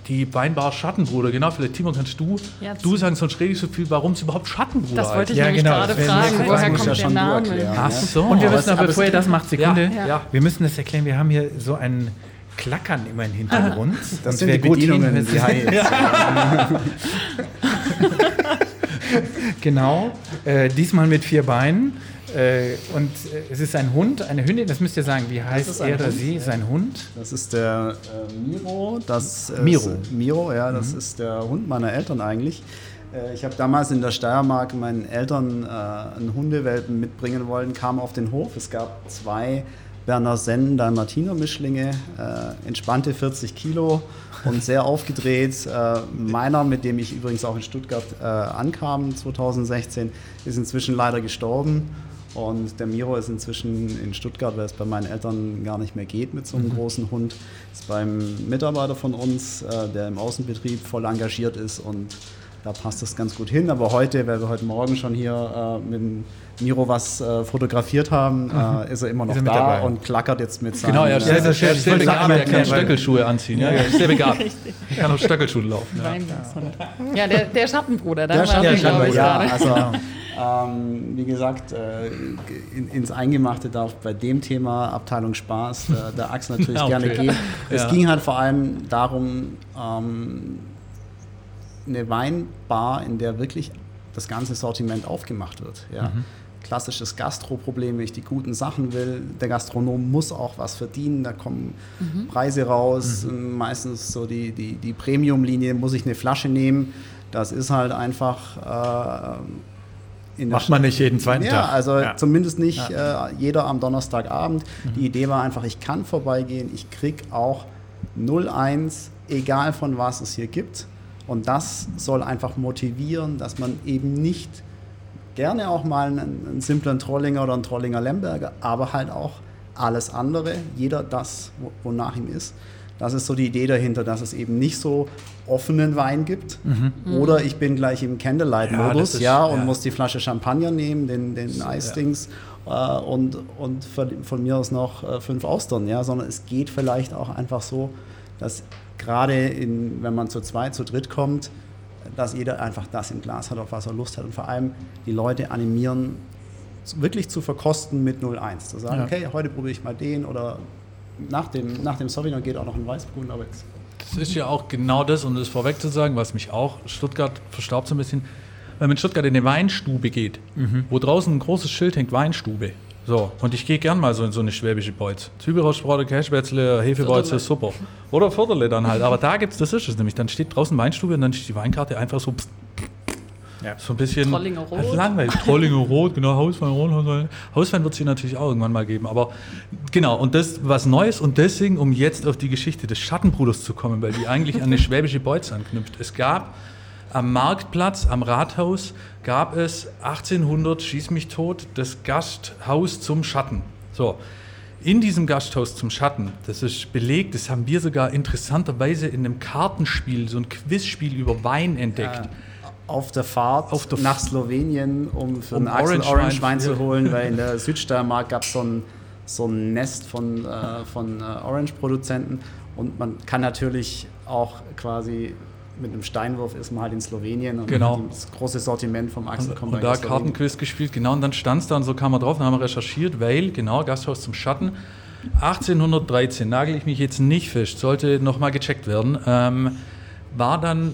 die Weinbar Schattenbruder, genau, vielleicht Timo, kannst du, ja, du sagen, sonst rede ich so viel, warum es überhaupt Schattenbruder Das wollte ich ja, nämlich genau, gerade fragen, woher kommt ja der Name? Ach so. Und wir müssen aber, bevor ihr das macht, Sekunde, ja, wir müssen das erklären, wir haben hier so ein Klackern immer im Hintergrund. Das sind die Bedienungen, die [LAUGHS] genau, äh, diesmal mit vier Beinen. Äh, und äh, es ist ein Hund, eine Hündin, das müsst ihr sagen, wie heißt er oder sie? Sein Hund? Das ist der äh, Miro. Das Miro. Ist, Miro, ja, das mhm. ist der Hund meiner Eltern eigentlich. Äh, ich habe damals in der Steiermark meinen Eltern äh, einen Hundewelpen mitbringen wollen, kam auf den Hof. Es gab zwei Berner Sennen Dalmatiner Mischlinge, äh, entspannte 40 Kilo und sehr [LAUGHS] aufgedreht. Äh, meiner, mit dem ich übrigens auch in Stuttgart äh, ankam 2016, ist inzwischen leider gestorben. Und der Miro ist inzwischen in Stuttgart, weil es bei meinen Eltern gar nicht mehr geht mit so einem mhm. großen Hund. Ist beim Mitarbeiter von uns, äh, der im Außenbetrieb voll engagiert ist und da passt das ganz gut hin. Aber heute, weil wir heute Morgen schon hier äh, mit dem Miro was äh, fotografiert haben, mhm. äh, ist er immer noch er da dabei. und klackert jetzt mit seinen... Genau, er ist sehr, sehr, sehr begabt, er kann Stöckelschuhe anziehen. Ja, er ist sehr begabt. Er kann auf Stöckelschuhe laufen. Ja, ja der, der Schattenbruder, der Schattenbruder, ja, also ähm, wie gesagt, äh, in, ins Eingemachte darf bei dem Thema Abteilung Spaß äh, der Axel [LAUGHS] natürlich okay. gerne gehen. [LAUGHS] Es ja. ging halt vor allem darum, ähm, eine Weinbar, in der wirklich das ganze Sortiment aufgemacht wird. Ja. Mhm. Klassisches Gastroproblem, wenn ich die guten Sachen will. Der Gastronom muss auch was verdienen, da kommen mhm. Preise raus. Mhm. Meistens so die, die, die Premium-Linie, muss ich eine Flasche nehmen. Das ist halt einfach. Äh, Macht man nicht jeden zweiten ja, Tag. Also ja. zumindest nicht ja. äh, jeder am Donnerstagabend. Mhm. Die Idee war einfach, ich kann vorbeigehen, ich kriege auch 01, egal von was es hier gibt. Und das soll einfach motivieren, dass man eben nicht gerne auch mal einen, einen simplen Trollinger oder einen Trollinger Lemberger, aber halt auch alles andere, jeder das, wonach ihm ist. Das ist so die Idee dahinter, dass es eben nicht so offenen Wein gibt. Mhm. Oder ich bin gleich im Candlelight-Modus, ja, ja, und ja. muss die Flasche Champagner nehmen, den, den Eisdings ja. äh, und, und von mir aus noch äh, fünf Austern, ja, sondern es geht vielleicht auch einfach so, dass gerade in, wenn man zu zweit, zu dritt kommt, dass jeder einfach das im Glas hat, auf was er Lust hat. Und vor allem die Leute animieren, wirklich zu verkosten mit 01. Zu sagen, ja. okay, heute probiere ich mal den oder nach dem, nach dem Sauvignon geht auch noch ein Weißburgunder, aber jetzt. Das ist ja auch genau das, um das vorweg zu sagen, was mich auch, Stuttgart verstaubt so ein bisschen, wenn man in Stuttgart in eine Weinstube geht, mhm. wo draußen ein großes Schild hängt, Weinstube, so, und ich gehe gern mal so in so eine schwäbische Beutz. Zwiebelrostbraten, Cashspätzle, Hefebeutze, super. Oder Viertele dann halt. Aber da gibt's, das ist es nämlich. Dann steht draußen Weinstube und dann ist die Weinkarte einfach so. Ja. So ein bisschen Trollinger Rot. Langweilig. Trollinger Rot, genau, Hauswein Rot. Hauswein wird es hier natürlich auch irgendwann mal geben. Aber genau, und das was Neues und deswegen, um jetzt auf die Geschichte des Schattenbruders zu kommen, weil die eigentlich an eine [LAUGHS] schwäbische Beutz anknüpft. Es gab am Marktplatz, am Rathaus, gab es 1800, schieß mich tot, das Gasthaus zum Schatten. So, in diesem Gasthaus zum Schatten, das ist belegt, das haben wir sogar interessanterweise in einem Kartenspiel, so ein Quizspiel über Wein entdeckt. Ja auf der Fahrt auf der nach Slowenien, um für um einen Axel Orange, Orange Wein zu holen, weil in der [LAUGHS] Südsteiermark gab es so ein, so ein Nest von, äh, von äh, Orange-Produzenten. Und man kann natürlich auch quasi mit einem Steinwurf ist man halt in Slowenien und genau. das große Sortiment vom Axel kommt Und da Kartenquiz gespielt, genau, und dann stand es da und so kam man drauf, dann haben wir recherchiert, weil, genau, Gasthaus zum Schatten, 1813, nagel ich mich jetzt nicht fest, sollte nochmal gecheckt werden, ähm, war dann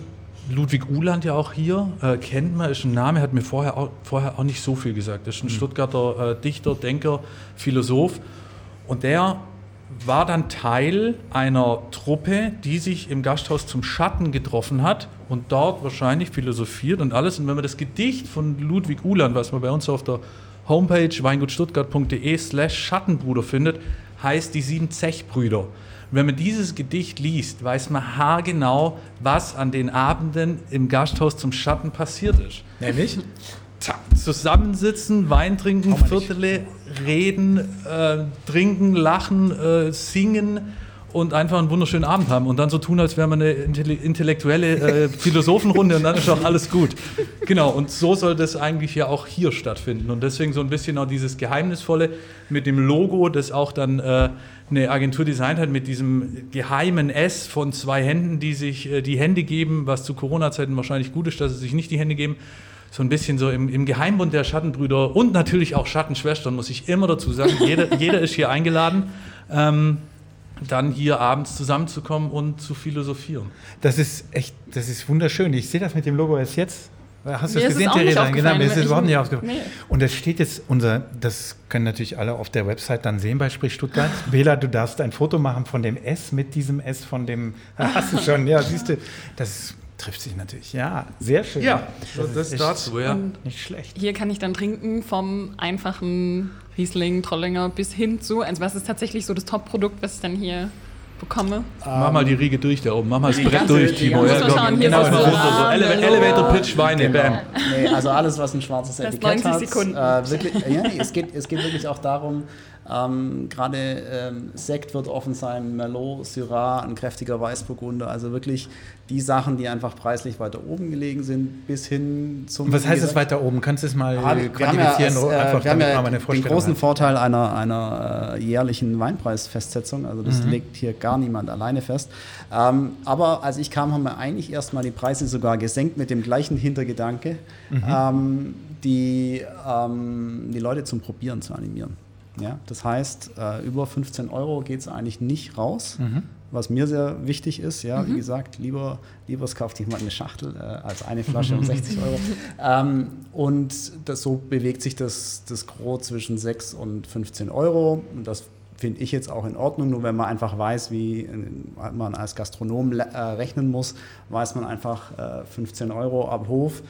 Ludwig Uhland ja auch hier, äh, kennt man, ist ein Name, hat mir vorher auch, vorher auch nicht so viel gesagt. Das ist ein mhm. Stuttgarter äh, Dichter, Denker, Philosoph. Und der war dann Teil einer Truppe, die sich im Gasthaus zum Schatten getroffen hat und dort wahrscheinlich philosophiert und alles. Und wenn man das Gedicht von Ludwig Uhland, was man bei uns auf der Homepage weingutstuttgart.de slash Schattenbruder findet, heißt Die sieben Zechbrüder. Und wenn man dieses Gedicht liest, weiß man haargenau, was an den Abenden im Gasthaus zum Schatten passiert ist. Nämlich? Zusammensitzen, Wein trinken, Viertele, reden, äh, trinken, lachen, äh, singen und einfach einen wunderschönen Abend haben und dann so tun, als wäre man eine intellektuelle äh, Philosophenrunde und dann ist auch alles gut. Genau, und so soll das eigentlich ja auch hier stattfinden und deswegen so ein bisschen auch dieses Geheimnisvolle mit dem Logo, das auch dann äh, eine Agentur designt hat mit diesem geheimen S von zwei Händen, die sich äh, die Hände geben, was zu Corona-Zeiten wahrscheinlich gut ist, dass sie sich nicht die Hände geben so ein bisschen so im, im Geheimbund der Schattenbrüder und natürlich auch Schattenschwestern, muss ich immer dazu sagen. jeder, jeder ist hier eingeladen. Ähm, dann hier abends zusammenzukommen und zu philosophieren. Das ist echt, das ist wunderschön. Ich sehe das mit dem Logo erst jetzt. Hast du es gesehen, Theresa? Genau, mir ist es überhaupt nicht aufgefallen. Nee. Und es steht jetzt unser, das können natürlich alle auf der Website dann sehen bei Sprich Stuttgart. [LAUGHS] Bela, du darfst ein Foto machen von dem S mit diesem S von dem, [LAUGHS] hast du schon, ja, siehst du, das trifft sich natürlich. Ja, sehr schön. Ja, das, das ist dazu, ja. Nicht schlecht. Hier kann ich dann trinken vom einfachen Riesling, Trollinger bis hin zu, also was ist tatsächlich so das Top-Produkt, was ich dann hier bekomme? Mach mal die Riege durch da oben, mach mal das Brett durch, Timo. Ja, genau, so, so Ele Elevator Pitch Weine, genau. bam. Nee, also alles, was ein schwarzes das Etikett 90 Sekunden. hat. Äh, wirklich, ja, nee, es, geht, es geht wirklich auch darum, ähm, Gerade ähm, Sekt wird offen sein, Merlot, Syrah, ein kräftiger Weißburgunder. Also wirklich die Sachen, die einfach preislich weiter oben gelegen sind, bis hin zum. Was heißt es weiter oben? Kannst du es mal ah, quantifizieren? Wir haben ja, äh, wir haben ja den großen hat. Vorteil einer, einer äh, jährlichen Weinpreisfestsetzung. Also das mhm. legt hier gar niemand alleine fest. Ähm, aber als ich kam, haben wir eigentlich erstmal die Preise sogar gesenkt mit dem gleichen Hintergedanke, mhm. ähm, die, ähm, die Leute zum Probieren zu animieren. Ja? Das heißt, äh, über 15 Euro geht es eigentlich nicht raus. Mhm. Was mir sehr wichtig ist, ja, mhm. wie gesagt, lieber, lieber es kauft jemand eine Schachtel äh, als eine Flasche um [LAUGHS] 60 Euro. Ähm, und das, so bewegt sich das, das Gros zwischen 6 und 15 Euro. Und das finde ich jetzt auch in Ordnung. Nur wenn man einfach weiß, wie äh, man als Gastronom äh, rechnen muss, weiß man einfach äh, 15 Euro ab Hof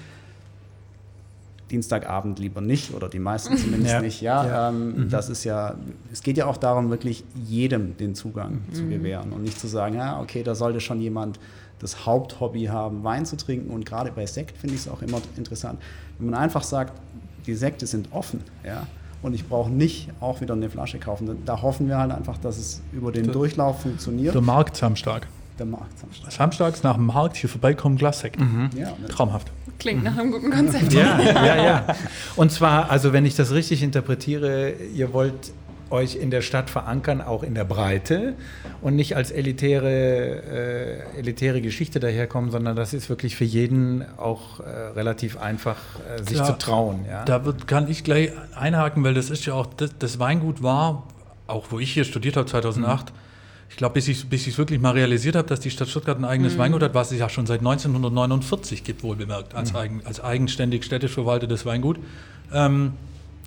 Dienstagabend lieber nicht oder die meisten zumindest [LAUGHS] ja. nicht. Ja, ja. Ähm, mhm. das ist ja, es geht ja auch darum, wirklich jedem den Zugang mhm. zu gewähren und nicht zu sagen, ja, okay, da sollte schon jemand das Haupthobby haben, Wein zu trinken. Und gerade bei Sekt finde ich es auch immer interessant, wenn man einfach sagt, die Sekte sind offen, ja, und ich brauche nicht auch wieder eine Flasche kaufen. Da hoffen wir halt einfach, dass es über den Durchlauf funktioniert. Der Markt samstag. Der Markt samstags. Samstags nach dem Markt hier vorbeikommen, Glassekt. Mhm. Ja, Traumhaft. Klingt nach einem guten Konzept. Ja, ja, ja. Und zwar, also wenn ich das richtig interpretiere, ihr wollt euch in der Stadt verankern, auch in der Breite und nicht als elitäre, äh, elitäre Geschichte daherkommen, sondern das ist wirklich für jeden auch äh, relativ einfach, äh, sich Klar, zu trauen. Ja? Da wird, kann ich gleich einhaken, weil das ist ja auch, das, das Weingut war, auch wo ich hier studiert habe 2008, mhm ich glaube, bis ich es bis wirklich mal realisiert habe, dass die Stadt Stuttgart ein eigenes mhm. Weingut hat, was es ja schon seit 1949 gibt, wohl bemerkt, als, mhm. eigen, als eigenständig städtisch verwaltetes Weingut, ähm,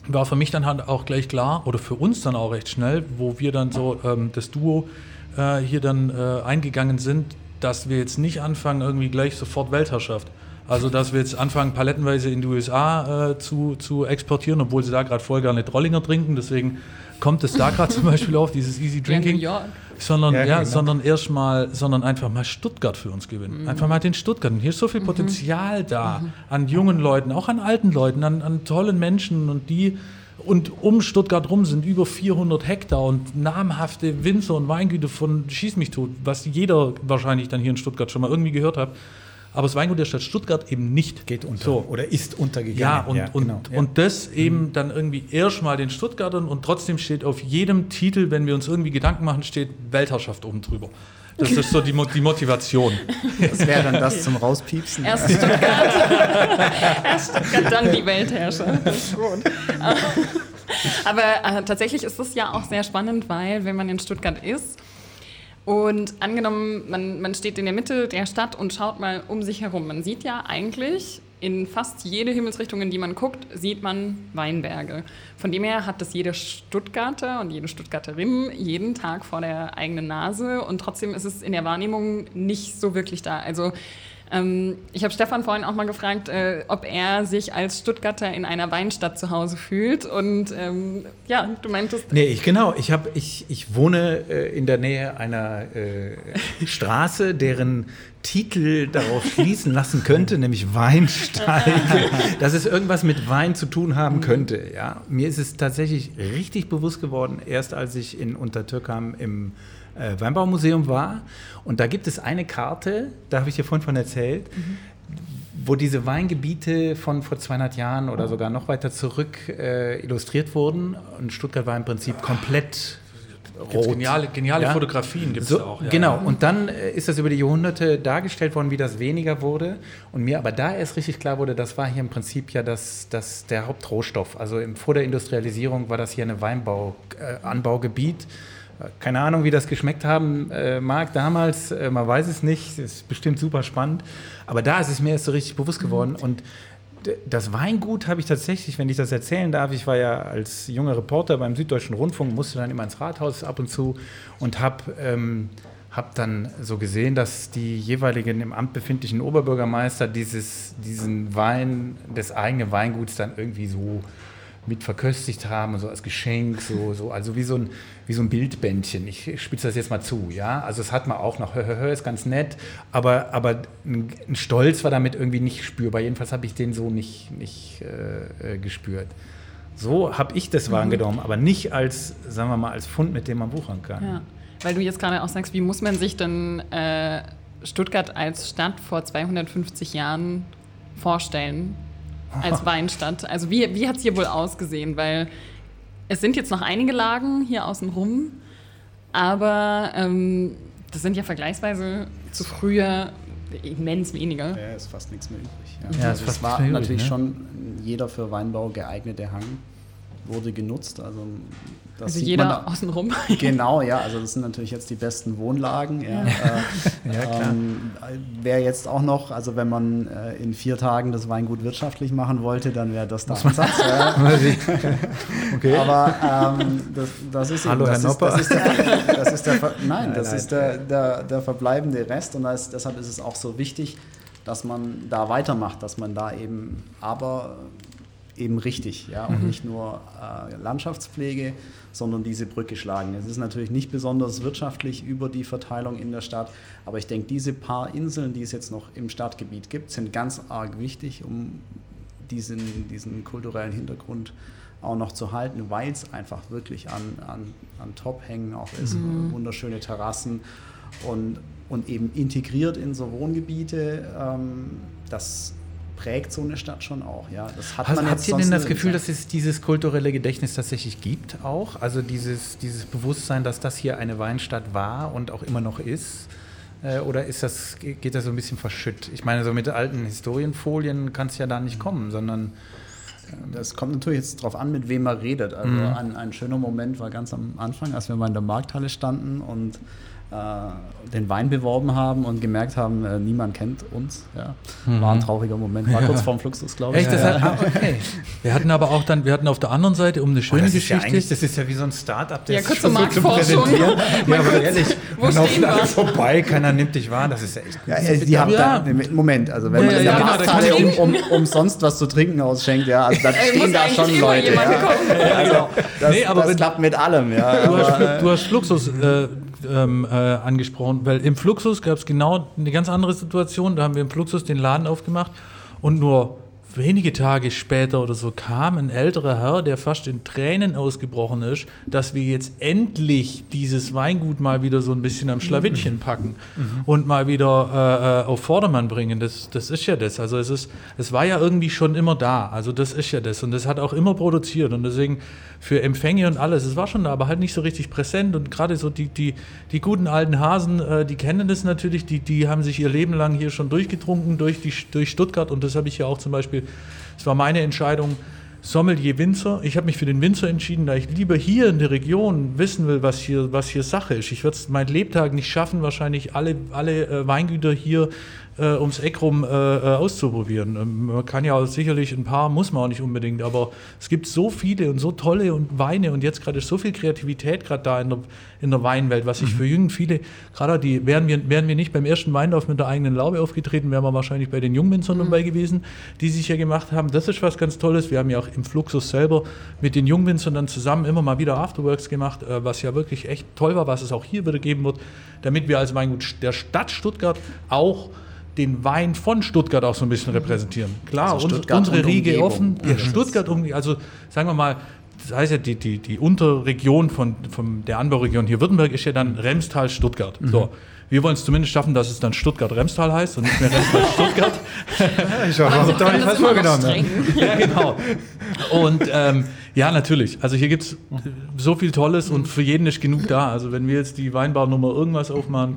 war für mich dann halt auch gleich klar, oder für uns dann auch recht schnell, wo wir dann so ähm, das Duo äh, hier dann äh, eingegangen sind, dass wir jetzt nicht anfangen, irgendwie gleich sofort Weltherrschaft. Also, dass wir jetzt anfangen, palettenweise in die USA äh, zu, zu exportieren, obwohl sie da gerade voll gerne Trollinger trinken. Deswegen kommt es da gerade [LAUGHS] zum Beispiel auf, dieses Easy Drinking. Ja, sondern, ja, ja genau. sondern erstmal, sondern einfach mal Stuttgart für uns gewinnen. Mhm. Einfach mal den Stuttgart. Hier ist so viel mhm. Potenzial da mhm. an jungen Leuten, auch an alten Leuten, an, an tollen Menschen und die und um Stuttgart rum sind über 400 Hektar und namhafte Winzer und Weingüter von Schieß mich tot, was jeder wahrscheinlich dann hier in Stuttgart schon mal irgendwie gehört hat. Aber das Weingut der Stadt Stuttgart eben nicht. Geht unter. So. Oder ist untergegangen. Ja, und, ja, und, genau. und das eben mhm. dann irgendwie erstmal den Stuttgartern und trotzdem steht auf jedem Titel, wenn wir uns irgendwie Gedanken machen, steht Weltherrschaft oben drüber. Das ist so die, die Motivation. Das wäre dann das zum Rauspiepsen. Erst Stuttgart, Erst Stuttgart dann die Weltherrscher. Das ist gut. Aber äh, tatsächlich ist es ja auch sehr spannend, weil wenn man in Stuttgart ist, und angenommen, man, man steht in der Mitte der Stadt und schaut mal um sich herum. Man sieht ja eigentlich in fast jede Himmelsrichtung, in die man guckt, sieht man Weinberge. Von dem her hat das jede Stuttgarter und jede Stuttgarterin jeden Tag vor der eigenen Nase und trotzdem ist es in der Wahrnehmung nicht so wirklich da. Also Ähm, ich habe Stefan vorhin auch mal gefragt, äh, ob er sich als Stuttgarter in einer Weinstadt zu Hause fühlt. Und ähm, ja, du meintest. Nee, ich genau. Ich, hab, ich, ich wohne äh, in der Nähe einer äh, [LAUGHS] Straße, deren Titel darauf schließen lassen könnte, nämlich Weinsteige, [LAUGHS] dass es irgendwas mit Wein zu tun haben könnte. Ja, mir ist es tatsächlich richtig bewusst geworden, erst als ich in Untertürkheim im äh, Weinbaumuseum war. Und da gibt es eine Karte, da habe ich dir vorhin von erzählt, mhm. wo diese Weingebiete von vor 200 Jahren oder sogar noch weiter zurück äh, illustriert wurden. Und Stuttgart war im Prinzip komplett Rot. Geniale, geniale ja? Fotografien gibt es so, auch. Ja. Genau, und dann äh, ist das über die Jahrhunderte dargestellt worden, wie das weniger wurde. Und mir aber da erst richtig klar wurde, das war hier im Prinzip ja das, das, der Hauptrohstoff. Also im, vor der Industrialisierung war das hier ein Weinbau-Anbaugebiet. Äh, keine Ahnung, wie das geschmeckt haben äh, mag damals, äh, man weiß es nicht, ist bestimmt super spannend. Aber da ist es mir erst so richtig bewusst geworden. Und das Weingut habe ich tatsächlich, wenn ich das erzählen darf, ich war ja als junger Reporter beim Süddeutschen Rundfunk, musste dann immer ins Rathaus ab und zu und habe ähm, hab dann so gesehen, dass die jeweiligen im Amt befindlichen Oberbürgermeister dieses, diesen Wein des eigenen Weinguts dann irgendwie so mit verköstigt haben, so als Geschenk, so, so, also wie so, ein, wie so ein Bildbändchen. Ich spitze das jetzt mal zu, ja. Also es hat man auch noch, hör, hör, hör, ist ganz nett, aber, aber ein, Stolz war damit irgendwie nicht spürbar. Jedenfalls habe ich den so nicht, nicht äh, äh gespürt. So habe ich das mhm. wahrgenommen, aber nicht als, sagen wir mal, als Fund, mit dem man wuchern kann. Ja. Weil du jetzt gerade auch sagst, wie muss man sich denn äh, Stuttgart als Stadt vor 250 Jahren vorstellen? Als Weinstadt. Also wie, wie hat es hier wohl ausgesehen? Weil es sind jetzt noch einige Lagen hier außen rum, aber ähm, das sind ja vergleichsweise zu früher immens weniger. Ja, ist fast nichts mehr übrig. Ja. Ja, also es war übrig, natürlich ne? schon jeder für Weinbau geeignete Hang wurde genutzt. Also das also jeder außenrum. [LAUGHS] [LAUGHS] Genau, ja. Also das sind natürlich jetzt die besten Wohnlagen. Ja, ja. Äh, [LAUGHS] ja klar. Ähm, wäre jetzt auch noch, also wenn man äh, in vier Tagen das Weingut wirtschaftlich machen wollte, dann wäre das der Ansatz. ja. okay. Aber ähm, das, das, ist Hallo, eben, das Herr ist, das ist der, das ist der nein, nein, das nein, ist der, der, der verbleibende Rest und das, deshalb ist es auch so wichtig, dass man da weitermacht, dass man da eben aber eben richtig, ja, und mhm. nicht nur äh, Landschaftspflege, sondern diese Brücke schlagen. Es ist natürlich nicht besonders wirtschaftlich über die Verteilung in der Stadt, aber ich denke, diese paar Inseln, die es jetzt noch im Stadtgebiet gibt, sind ganz arg wichtig, um diesen, diesen kulturellen Hintergrund auch noch zu halten, weil es einfach wirklich an, an, an Top-Hängen auch ist, mhm. wunderschöne Terrassen und, und eben integriert in so Wohngebiete. Ähm, das prägt so eine Stadt schon auch. Ja, das hat also, man habt ihr denn das Gefühl, dass es dieses kulturelle Gedächtnis tatsächlich gibt auch? Also dieses, dieses Bewusstsein, dass das hier eine Weinstadt war und auch immer noch ist? Äh, oder ist das, geht das so ein bisschen verschütt? Ich meine, so mit alten Historienfolien kann es ja da nicht kommen, sondern ähm, das kommt natürlich jetzt darauf an, mit wem man redet. Also mhm. ein, ein schöner Moment war ganz am Anfang, als wir mal in der Markthalle standen und den Wein beworben haben und gemerkt haben, äh, niemand kennt uns. Ja. Mhm. War ein trauriger Moment. War ja. kurz vorm Fluxus, glaube ich. Echt? Das hat, ah, okay. wir hatten aber auch dann, wir hatten auf der anderen Seite um eine schöne oh, das Geschichte. Ist ja das ist ja wie so ein Start-up, der ja, kurze Marktforschung. So [LAUGHS] ja, aber ehrlich, wo laufen alle vorbei, keiner nimmt dich wahr, das ist ja echt. Ja, äh, die haben ja. da, Moment, also wenn man in der Markthalle um, um, umsonst was zu trinken ausschenkt, ja, also da stehen da schon Leute. Ja. Also, das, nee, aber das klappt mit allem. Ja. Du, hast, du hast Fluxus äh, ähm, äh, angesprochen, weil im Fluxus gab es genau eine ganz andere Situation. Da haben wir im Fluxus den Laden aufgemacht und nur wenige Tage später oder so kam ein älterer Herr, der fast in Tränen ausgebrochen ist, dass wir jetzt endlich dieses Weingut mal wieder so ein bisschen am Schlawittchen packen mhm. und mal wieder äh, äh, auf Vordermann bringen. Das, das ist ja das. Also es ist, es war ja irgendwie schon immer da. Also das ist ja das. Und das hat auch immer produziert. Und deswegen für Empfänge und alles, es war schon da, aber halt nicht so richtig präsent. Und gerade so die, die, die guten alten Hasen, äh, die kennen das natürlich, die, die haben sich ihr Leben lang hier schon durchgetrunken durch, die, durch Stuttgart. Und das habe ich ja auch zum Beispiel es war meine Entscheidung, Sommelier Winzer. Ich habe mich für den Winzer entschieden, da ich lieber hier in der Region wissen will, was hier, was hier Sache ist. Ich würde es mein Lebtag nicht schaffen, wahrscheinlich alle, alle äh, Weingüter hier äh, ums Eck rum äh, äh, auszuprobieren. Ähm, man kann ja sicherlich ein paar, muss man auch nicht unbedingt, aber es gibt so viele und so tolle und Weine und jetzt gerade ist so viel Kreativität gerade da in der, in der Weinwelt, was ich mhm. für Jungen viele, gerade die, wären wir, wären wir nicht beim ersten Weinlauf mit der eigenen Laube aufgetreten, wären wir wahrscheinlich bei den Jungwinzern mhm. dabei gewesen, die sich ja gemacht haben. Das ist was ganz Tolles. Wir haben ja auch im Fluxus selber mit den Jungwinzern dann zusammen immer mal wieder Afterworks gemacht, äh, was ja wirklich echt toll war, was es auch hier wieder geben wird, damit wir als Weingut der Stadt Stuttgart auch den Wein von Stuttgart auch so ein bisschen repräsentieren. Klar, also unsere Riege offen. Ja, Stuttgart um, also sagen wir mal, das heißt ja, die, die, die Unterregion von, von der Anbauregion hier Württemberg ist ja dann Remstal Stuttgart. Mhm. So. Wir wollen es zumindest schaffen, dass es dann Stuttgart-Remstal heißt und nicht mehr Remstal-Stuttgart. [LAUGHS] ich habe doch nicht was vorgenommen. [LAUGHS] ja, genau. Und ähm, ja, natürlich. Also hier gibt es so viel Tolles und für jeden ist genug da. Also wenn wir jetzt die Weinbarnummer irgendwas aufmachen,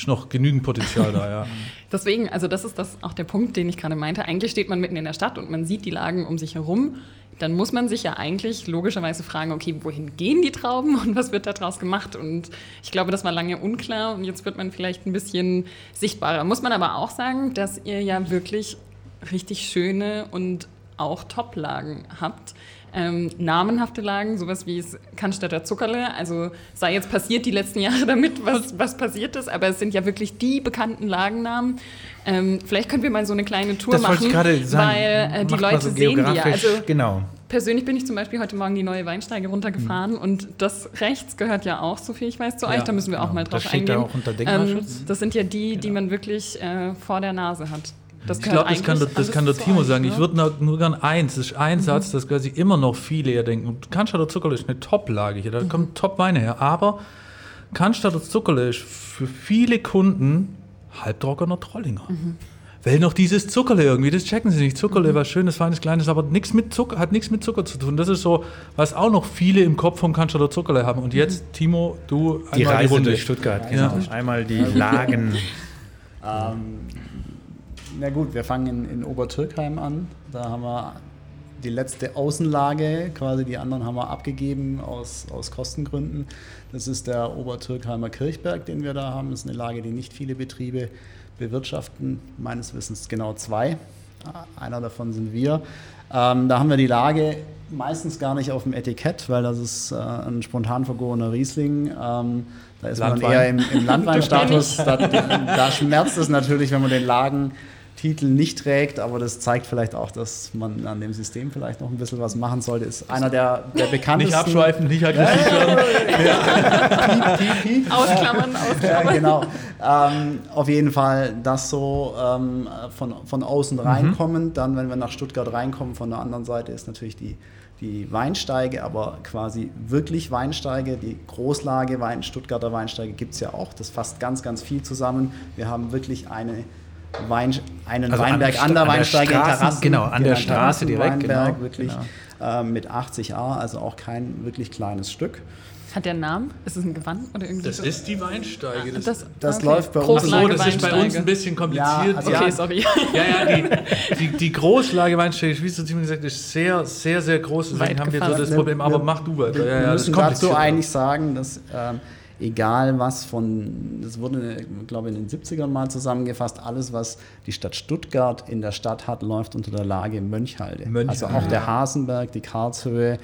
ist noch genügend Potenzial da, ja. [LAUGHS] Deswegen, also das ist das auch der Punkt, den ich gerade meinte. Eigentlich steht man mitten in der Stadt und man sieht die Lagen um sich herum. Dann muss man sich ja eigentlich logischerweise fragen, okay, wohin gehen die Trauben und was wird daraus gemacht? Und ich glaube, das war lange unklar und jetzt wird man vielleicht ein bisschen sichtbarer. Muss man aber auch sagen, dass ihr ja wirklich richtig schöne und auch Top-Lagen habt ähm, namenhafte Lagen, sowas wie es Cannstatter Zuckerle. Also sei jetzt passiert die letzten Jahre [LAUGHS] damit, was, was passiert ist, aber es sind ja wirklich die bekannten Lagennamen. Ähm, vielleicht können wir mal so eine kleine Tour das machen, weil äh, die Leute so sehen die ja. Also, genau. Persönlich bin ich zum Beispiel heute Morgen die neue Weinsteige runtergefahren mhm. und das rechts gehört ja auch, so viel ich weiß, zu euch. Ja, da müssen wir genau. auch mal drauf das eingehen. Da auch unter Denkmalschutz. Ähm, das sind ja die, genau. die man wirklich äh, vor der Nase hat. Das ich glaube, das kann, der, das kann der Timo sagen. Ne? Ich würde nur, nur gern eins, das ist ein mhm. Satz, das quasi immer noch viele ja denken. Cannstatter Zuckerle ist eine Top-Lage hier, da mhm. kommen Top-Weine her. Aber Cannstatter Zuckerle ist für viele Kunden halbtrockener Trollinger. Mhm. Weil noch dieses Zuckerle irgendwie, das checken sie nicht. Zuckerle, mhm. was schönes, feines, kleines, aber nichts mit Zucker, hat nichts mit Zucker zu tun. Das ist so, was auch noch viele im Kopf vom Cannstatter Zuckerle haben. Und jetzt, mhm. Timo, du die einmal Reise die Runde. durch Stuttgart, genau. Ja. Einmal die Lagen. [LAUGHS] ähm, na gut, wir fangen in, in Obertürkheim an. Da haben wir die letzte Außenlage, quasi die anderen haben wir abgegeben aus, aus Kostengründen. Das ist der Obertürkheimer Kirchberg, den wir da haben. Das ist eine Lage, die nicht viele Betriebe bewirtschaften, meines Wissens genau zwei. Einer davon sind wir. Ähm, da haben wir die Lage meistens gar nicht auf dem Etikett, weil das ist äh, ein spontan vergorener Riesling. Ähm, da ist Landwein. man eher im, im [LAUGHS] Landweinstatus. da, da schmerzt es natürlich, wenn man den Lagen Titel nicht trägt, aber das zeigt vielleicht auch, dass man an dem System vielleicht noch ein bisschen was machen sollte. Ist einer der, der bekanntesten. Nicht abschweifen, nicht aggressiv werden. Ausklammern, ausklammern. Ja, genau. Ähm, auf jeden Fall das so ähm, von, von außen mhm. reinkommen. Mhm. Dann, wenn wir nach Stuttgart reinkommen, von der anderen Seite ist natürlich die, die Weinsteige, aber quasi wirklich Weinsteige. Die Großlage Wein, Stuttgarter Weinsteige gibt es ja auch. Das fasst ganz, ganz viel zusammen. Wir haben wirklich eine Wein, einen also Weinberg an, an der Weinsteige in Terrassen. Genau, an der Straße direkt. Weinberg, genau, wirklich genau. Äh, mit 80 A, also auch kein wirklich kleines Stück. Hat der einen Namen? Ist es ein Gewand oder irgendwie? Das so? ist die Weinsteige. Das, das, das okay. läuft bei uns. so, das ist bei uns ein bisschen kompliziert. Ja, also okay, sorry. [LAUGHS] Ja, ja, die, die, die Großlage Weinsteige, wie du ziemlich gesagt ist sehr, sehr, sehr groß. Deswegen haben wir so das Problem. Aber mach du weiter. Wir, ja, ja, müssen dazu eigentlich sagen, dass ähm, egal was von, das wurde, glaube ich, in den 70ern mal zusammengefasst, alles, was die Stadt Stuttgart in der Stadt hat, läuft unter der Lage Mönchhalde. Mönchhalde. Also auch der Hasenberg, die Karlshöhe,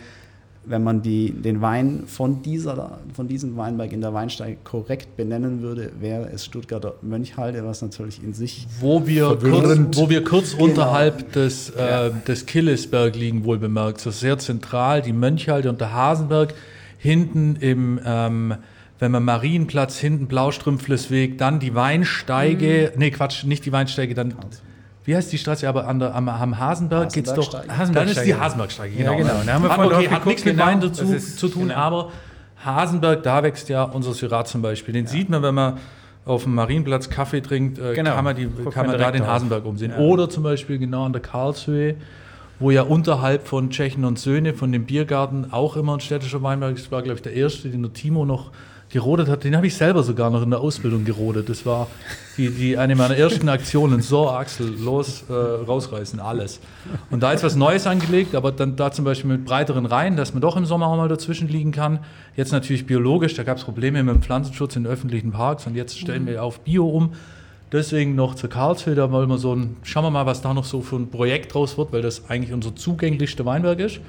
wenn man die, den Wein von, dieser, von diesem Weinberg in der Weinsteige korrekt benennen würde, wäre es Stuttgarter Mönchhalde, was natürlich in sich wo wir kurz, wo wir kurz genau. unterhalb des, äh, des Killesberg liegen, wohl bemerkt, so sehr zentral, die Mönchhalde und der Hasenberg hinten im ähm, wenn man Marienplatz, hinten Blaustrümpflesweg, dann die Weinsteige, mhm. nee, Quatsch, nicht die Weinsteige, dann, wie heißt die Straße, aber an der, am, am Hasenberg geht es doch, dann ist die Hasenbergsteige, genau. Ja, genau. Da haben wir aber okay, hat nichts mit Wein dazu zu tun, genau. aber Hasenberg, da wächst ja unser Syrah zum Beispiel. Den ja. sieht man, wenn man auf dem Marienplatz Kaffee trinkt, äh, genau. kann man, die, kann man da den Hasenberg umsehen. Ja. Oder zum Beispiel genau an der Karlshöhe, wo ja unterhalb von Tschechen und Söhne, von dem Biergarten, auch immer ein städtischer Weinberg, das war, glaube ich, der erste, den der Timo noch gerodet hat, den habe ich selber sogar noch in der Ausbildung gerodet. Das war die, die eine meiner ersten Aktionen. So, Axel, los, äh, rausreißen, alles. Und da ist was Neues angelegt, aber dann da zum Beispiel mit breiteren Reihen, dass man doch im Sommer auch mal dazwischen liegen kann. Jetzt natürlich biologisch, da gab es Probleme mit dem Pflanzenschutz in öffentlichen Parks und jetzt stellen wir auf Bio um. Deswegen noch zur Karlshöhe, da wollen wir so ein, schauen wir mal, was da noch so für ein Projekt draus wird, weil das eigentlich unser zugänglichste Weinberg ist.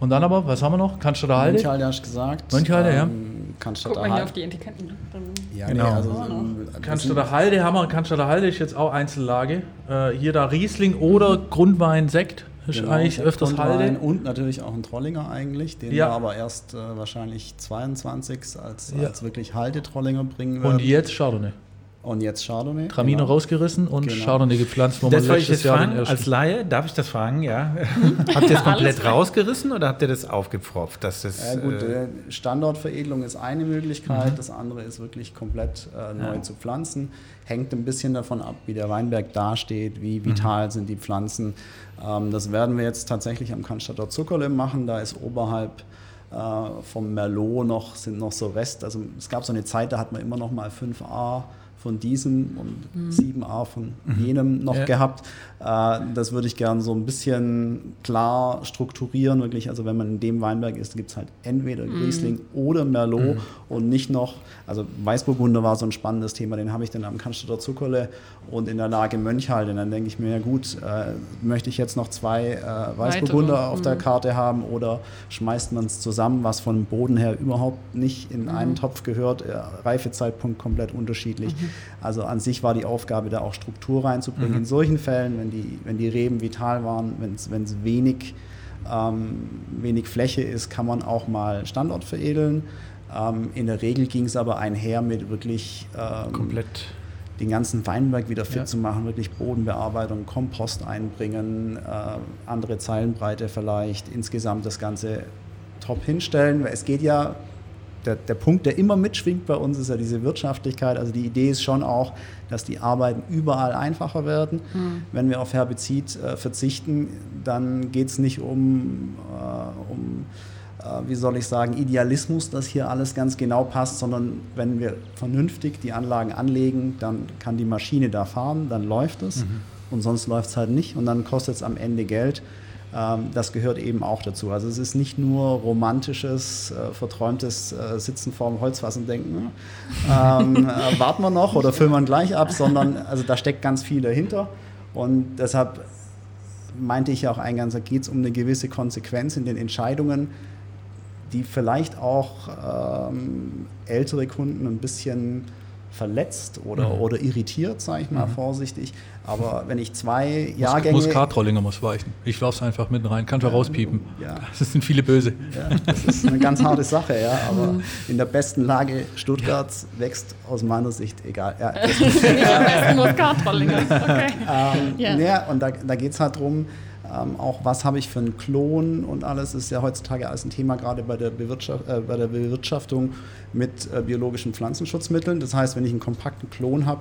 Und dann aber, was haben wir noch? Cannstatter Halde? Mönchhalde hast du gesagt. Mönchhalde, ja. Ähm, Cannstatter Guck mal hier auf die Etiketten. Ja, genau. Nee, also, oh, Cannstatter Halde haben wir. Cannstatter Halde ist jetzt auch Einzellage. Äh, hier da Riesling oder mhm. Grundwein, Sekt. Ist genau, eigentlich öfters Halde. Und natürlich auch ein Trollinger eigentlich, den ja. wir aber erst äh, wahrscheinlich 22 als, ja. als wirklich Halde-Trollinger bringen werden. Und jetzt Chardonnay. Und jetzt Chardonnay. Traminer genau. rausgerissen und genau. Chardonnay gepflanzt, wo das man letztes Jahr fragen, Als Laie, darf ich das fragen, ja? [LAUGHS] habt ihr es komplett rausgerissen oder habt ihr das aufgepfropft? Dass das, ja, gut, äh, Standortveredelung ist eine Möglichkeit, mhm. das andere ist wirklich komplett äh, neu ja. zu pflanzen. Hängt ein bisschen davon ab, wie der Weinberg dasteht, wie vital mhm. sind die Pflanzen. Ähm, das werden wir jetzt tatsächlich am Cannstatter Zuckerle machen. Da ist oberhalb äh, vom Merlot noch, sind noch so Rest. Also es gab so eine Zeit, da hat man immer noch mal 5a von diesem und mhm. 7a von mhm. jenem noch ja. gehabt. Äh, das würde ich gerne so ein bisschen klar strukturieren, wirklich. Also wenn man in dem Weinberg ist, gibt es halt entweder mhm. Riesling mm. oder Merlot mm. und nicht noch, also Weißburgunder war so ein spannendes Thema, den habe ich dann am Cannstatter Zuckerle und in der Lage Mönchhalde. Dann denke ich mir, ja gut, äh, möchte ich jetzt noch zwei äh, Weißburgunder Weitere. auf der Karte haben oder schmeißt man es zusammen, was vom Boden her überhaupt nicht in einen Topf gehört, äh, Reifezeitpunkt komplett unterschiedlich. Mhm. Also an sich war die Aufgabe, da auch Struktur reinzubringen. Mhm. In solchen Fällen, wenn die, wenn die Reben vital waren, wenn es wenig, ähm, wenig Fläche ist, kann man auch mal Standort veredeln. Ähm, in der Regel ging es aber einher mit wirklich ähm, komplett den ganzen Weinberg wieder fit ja. zu machen, wirklich Bodenbearbeitung, Kompost einbringen, äh, andere Zeilenbreite vielleicht, insgesamt das Ganze top hinstellen. Weil es geht ja der, der Punkt, der immer mitschwingt bei uns, ist ja diese Wirtschaftlichkeit. Also die Idee ist schon auch, dass die Arbeiten überall einfacher werden. Mhm. Wenn wir auf Herbizid äh, verzichten, dann geht es nicht um, äh, um äh, wie soll ich sagen, Idealismus, dass hier alles ganz genau passt, sondern wenn wir vernünftig die Anlagen anlegen, dann kann die Maschine da fahren, dann läuft es. Mhm. Und sonst läuft es halt nicht und dann kostet es am Ende Geld. Ähm, das gehört eben auch dazu. Also es ist nicht nur romantisches, äh, verträumtes äh, Sitzen vorm Holzfass und denken, ähm, [LAUGHS] äh, warten wir noch oder füllen wir gleich ab, sondern also da steckt ganz viel dahinter. Und deshalb meinte ich ja auch eingangs, da geht es um eine gewisse Konsequenz in den Entscheidungen, die vielleicht auch ähm, ältere Kunden ein bisschen verletzt oder, mhm. oder irritiert, sage ich mal mhm. vorsichtig. Aber wenn ich zwei Jahrgänge... Muss Kartrollinger muss weichen. Ich laufe es einfach mitten rein, kannst du ja, rauspiepen. Ja. [LAUGHS] Das sind viele böse. Ja, das ist eine ganz harte Sache, ja. Aber mhm. in der besten Lage Stuttgarts wächst aus meiner Sicht egal. Ja, das [LAUGHS] ja, muss Kartrollinger. [LAUGHS] Okay. Ähm, ja. ja. und da, da geht es halt darum, ähm, auch was habe ich für einen Klon und alles ist ja heutzutage alles ein Thema, gerade bei der, Bewirtschaft, äh, bei der Bewirtschaftung mit äh, biologischen Pflanzenschutzmitteln. Das heißt, wenn ich einen kompakten Klon habe,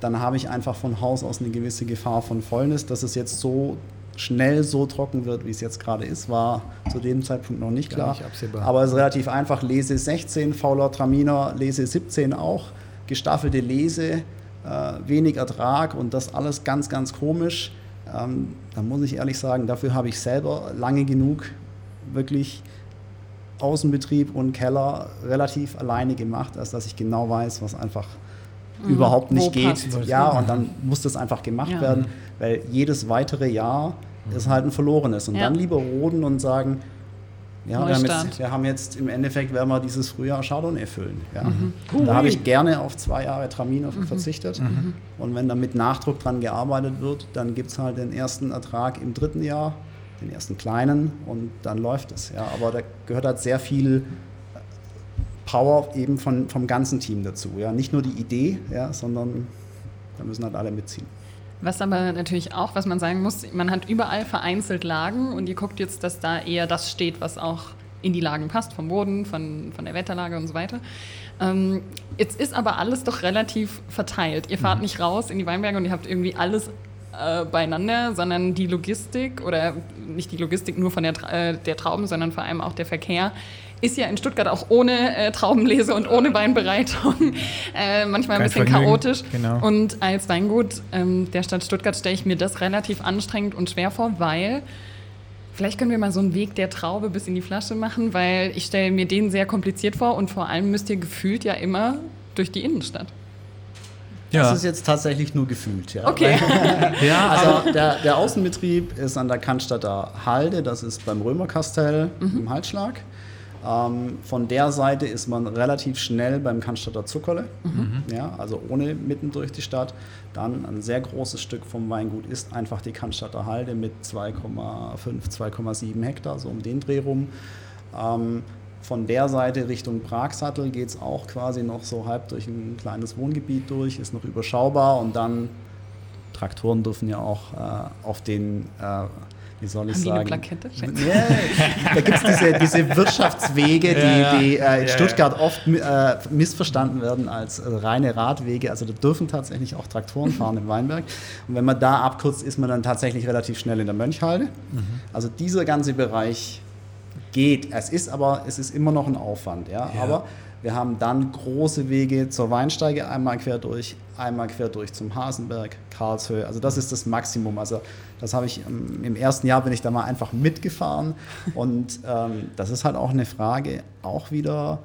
dann habe ich einfach von Haus aus eine gewisse Gefahr von Fäulnis. Dass es jetzt so schnell so trocken wird, wie es jetzt gerade ist, war zu dem Zeitpunkt noch nicht klar. Nicht Aber es ist relativ einfach. Lese 16, fauler Traminer, Lese 17 auch, gestaffelte Lese, äh, wenig Ertrag und das alles ganz, ganz komisch. Ähm, da muss ich ehrlich sagen, dafür habe ich selber lange genug wirklich Außenbetrieb und Keller relativ alleine gemacht, als dass ich genau weiß, was einfach mhm. überhaupt nicht Wo geht. Ja, und dann muss das einfach gemacht ja. werden, weil jedes weitere Jahr ist halt ein verlorenes. Und ja. dann lieber roden und sagen, ja, wir haben, jetzt, wir haben, jetzt, im Endeffekt, werden wir dieses Frühjahr Chardonnay füllen. Ja. Mhm. Da habe ich gerne auf zwei Jahre Traminer mhm. verzichtet. Mhm. Und wenn da mit Nachdruck dran gearbeitet wird, dann gibt es halt den ersten Ertrag im dritten Jahr, den ersten kleinen und dann läuft es. Ja. Aber da gehört halt sehr viel Power eben von, vom ganzen Team dazu. Ja. Nicht nur die Idee, ja, sondern da müssen halt alle mitziehen. Was aber natürlich auch, was man sagen muss, man hat überall vereinzelt Lagen und ihr guckt jetzt, dass da eher das steht, was auch in die Lagen passt, vom Boden, von, von der Wetterlage und so weiter. Ähm, jetzt ist aber alles doch relativ verteilt. Ihr fahrt mhm. nicht raus in die Weinberge und ihr habt irgendwie alles äh, beieinander, sondern die Logistik oder nicht die Logistik nur von der, äh, der Trauben, sondern vor allem auch der Verkehr ist ja in Stuttgart auch ohne äh, Traubenlese und ohne Weinbereitung äh, manchmal ein Kein bisschen Vergnügen. chaotisch. Genau. Und als Weingut ähm, der Stadt Stuttgart stelle ich mir das relativ anstrengend und schwer vor, weil vielleicht können wir mal so einen Weg der Traube bis in die Flasche machen, weil ich stelle mir den sehr kompliziert vor und vor allem müsst ihr gefühlt ja immer durch die Innenstadt. Ja. Das ist jetzt tatsächlich nur gefühlt. Ja. Okay. [LAUGHS] ja, also der, der, Außenbetrieb ist an der Cannstatter Halde, das ist beim Römerkastell mhm. im Halsschlag. Ähm, von der Seite ist man relativ schnell beim Cannstatter Zuckerle, mhm. ja, also ohne mitten durch die Stadt. Dann ein sehr großes Stück vom Weingut ist einfach die Cannstatter Halde mit 2,5, 2,7 Hektar, so um den Dreh rum. Ähm, von der Seite Richtung Pragsattel geht es auch quasi noch so halb durch ein kleines Wohngebiet durch, ist noch überschaubar und dann Traktoren dürfen ja auch äh, auf den, äh, wie soll ich Haben sagen? Die eine Plakette? Nee, da gibt es diese, diese Wirtschaftswege, die, ja, die äh, in ja, Stuttgart ja. oft äh, missverstanden werden als äh, reine Radwege. Also da dürfen tatsächlich auch Traktoren [LAUGHS] fahren im Weinberg. Und wenn man da abkürzt, ist man dann tatsächlich relativ schnell in der Mönchhalde. Mhm. Also dieser ganze Bereich geht. Es ist aber, es ist immer noch ein Aufwand. Ja? ja. Aber wir haben dann große Wege zur Weinsteige, einmal quer durch, einmal quer durch zum Hasenberg, Karlshöhe. Also das ist das Maximum. Also das habe ich ähm, im ersten Jahr bin ich da mal einfach mitgefahren. Und ähm, das ist halt auch eine Frage, auch wieder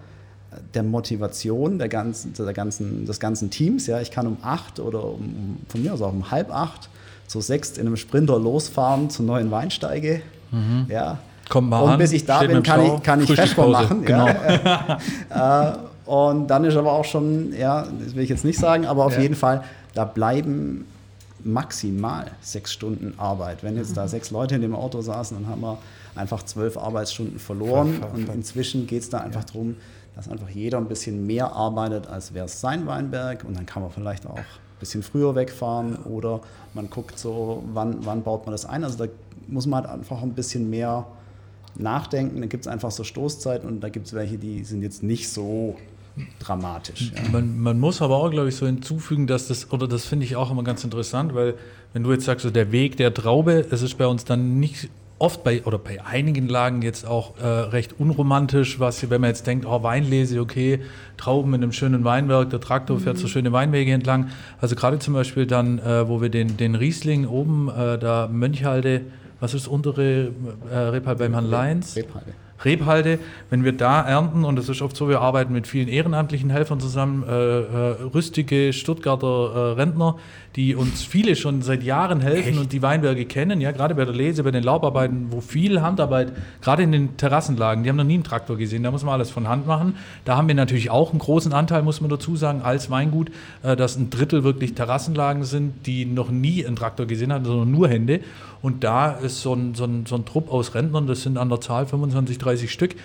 der Motivation der ganzen, der ganzen, des ganzen Teams. Ja, ich kann um acht oder um, von mir aus auch um halb acht zu sechs in einem Sprinter losfahren zur neuen Weinsteige. Mhm. Ja, Kommt mal und bis ich da bin, kann ich, kann ich Feschbar machen. Genau. Ja. [LAUGHS] äh, und dann ist aber auch schon, ja, das will ich jetzt nicht sagen, aber auf ja. jeden Fall, da bleiben maximal sechs Stunden Arbeit. Wenn jetzt da sechs Leute in dem Auto saßen, dann haben wir einfach zwölf Arbeitsstunden verloren. Voll, voll, voll. Und inzwischen geht es da einfach ja. darum, dass einfach jeder ein bisschen mehr arbeitet, als wäre es sein Weinberg. Und dann kann man vielleicht auch ein bisschen früher wegfahren oder man guckt so, wann, wann baut man das ein. Also da muss man halt einfach ein bisschen mehr nachdenken. Dann gibt es einfach so Stoßzeiten und da gibt es welche, die sind jetzt nicht so dramatisch. Ja. Man, man, muss aber auch, glaube ich, so hinzufügen, dass das, oder das finde ich auch immer ganz interessant, weil wenn du jetzt sagst, so der Weg der Traube, es ist bei uns dann nicht oft bei, oder bei einigen Lagen jetzt auch äh, recht unromantisch, was, wenn man jetzt denkt, oh, Weinlese, okay, Trauben in einem schönen Weinberg, der Traktor fährt mhm. so schöne Weinwege entlang. Also gerade zum Beispiel dann, äh, wo wir den, den Riesling oben, äh, da Mönchhalde, was ist untere äh, Rebhalde beim Herrn Leins? Rebhalde. Rebhalde, wenn wir da ernten, und das ist oft so, wir arbeiten mit vielen ehrenamtlichen Helfern zusammen, äh, äh, rüstige Stuttgarter äh, Rentner, die uns viele schon seit Jahren helfen Echt? und die Weinberge kennen, ja, gerade bei der Lese, bei den Laubarbeiten, wo viel Handarbeit, gerade in den Terrassenlagen, die haben noch nie einen Traktor gesehen, da muss man alles von Hand machen. Da haben wir natürlich auch einen großen Anteil, muss man dazu sagen, als Weingut, äh, dass ein Drittel wirklich Terrassenlagen sind, die noch nie einen Traktor gesehen haben, sondern nur Hände. Und da ist so ein, so ein, so ein Trupp aus Rentnern, das sind an der Zahl 25, 30 Stück,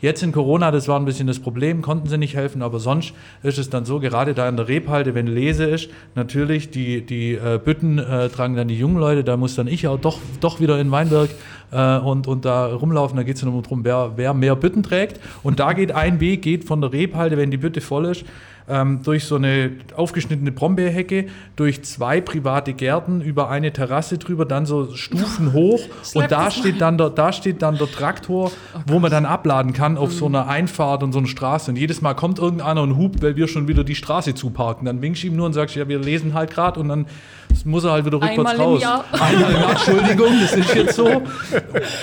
Jetzt in Corona, das war ein bisschen das Problem, konnten sie nicht helfen, aber sonst ist es dann so, gerade da in der Rebhalte, wenn Lese ist, natürlich die, die äh, Bütten äh, tragen dann die jungen Leute, da muss dann ich auch doch, doch wieder in Weinberg äh, und, und da rumlaufen, da geht es nur darum, wer, wer mehr Bütten trägt. Und da geht ein Weg, geht von der Rebhalte, wenn die Bütte voll ist, ähm, durch so eine aufgeschnittene Brombeerhecke, durch zwei private Gärten, über eine Terrasse drüber, dann so Stufen [LAUGHS] hoch und da steht, dann der, da steht dann der Traktor, oh wo man dann abladen kann auf mhm. so einer Einfahrt und so einer Straße. Und jedes Mal kommt irgendeiner und hupt, weil wir schon wieder die Straße zuparken. Dann winkst du ihm nur und sagst, ja, wir lesen halt gerade und dann muss er halt wieder rückwärts Einmal raus. Im Jahr. [LAUGHS] Einmal im Jahr, Entschuldigung, das ist jetzt so.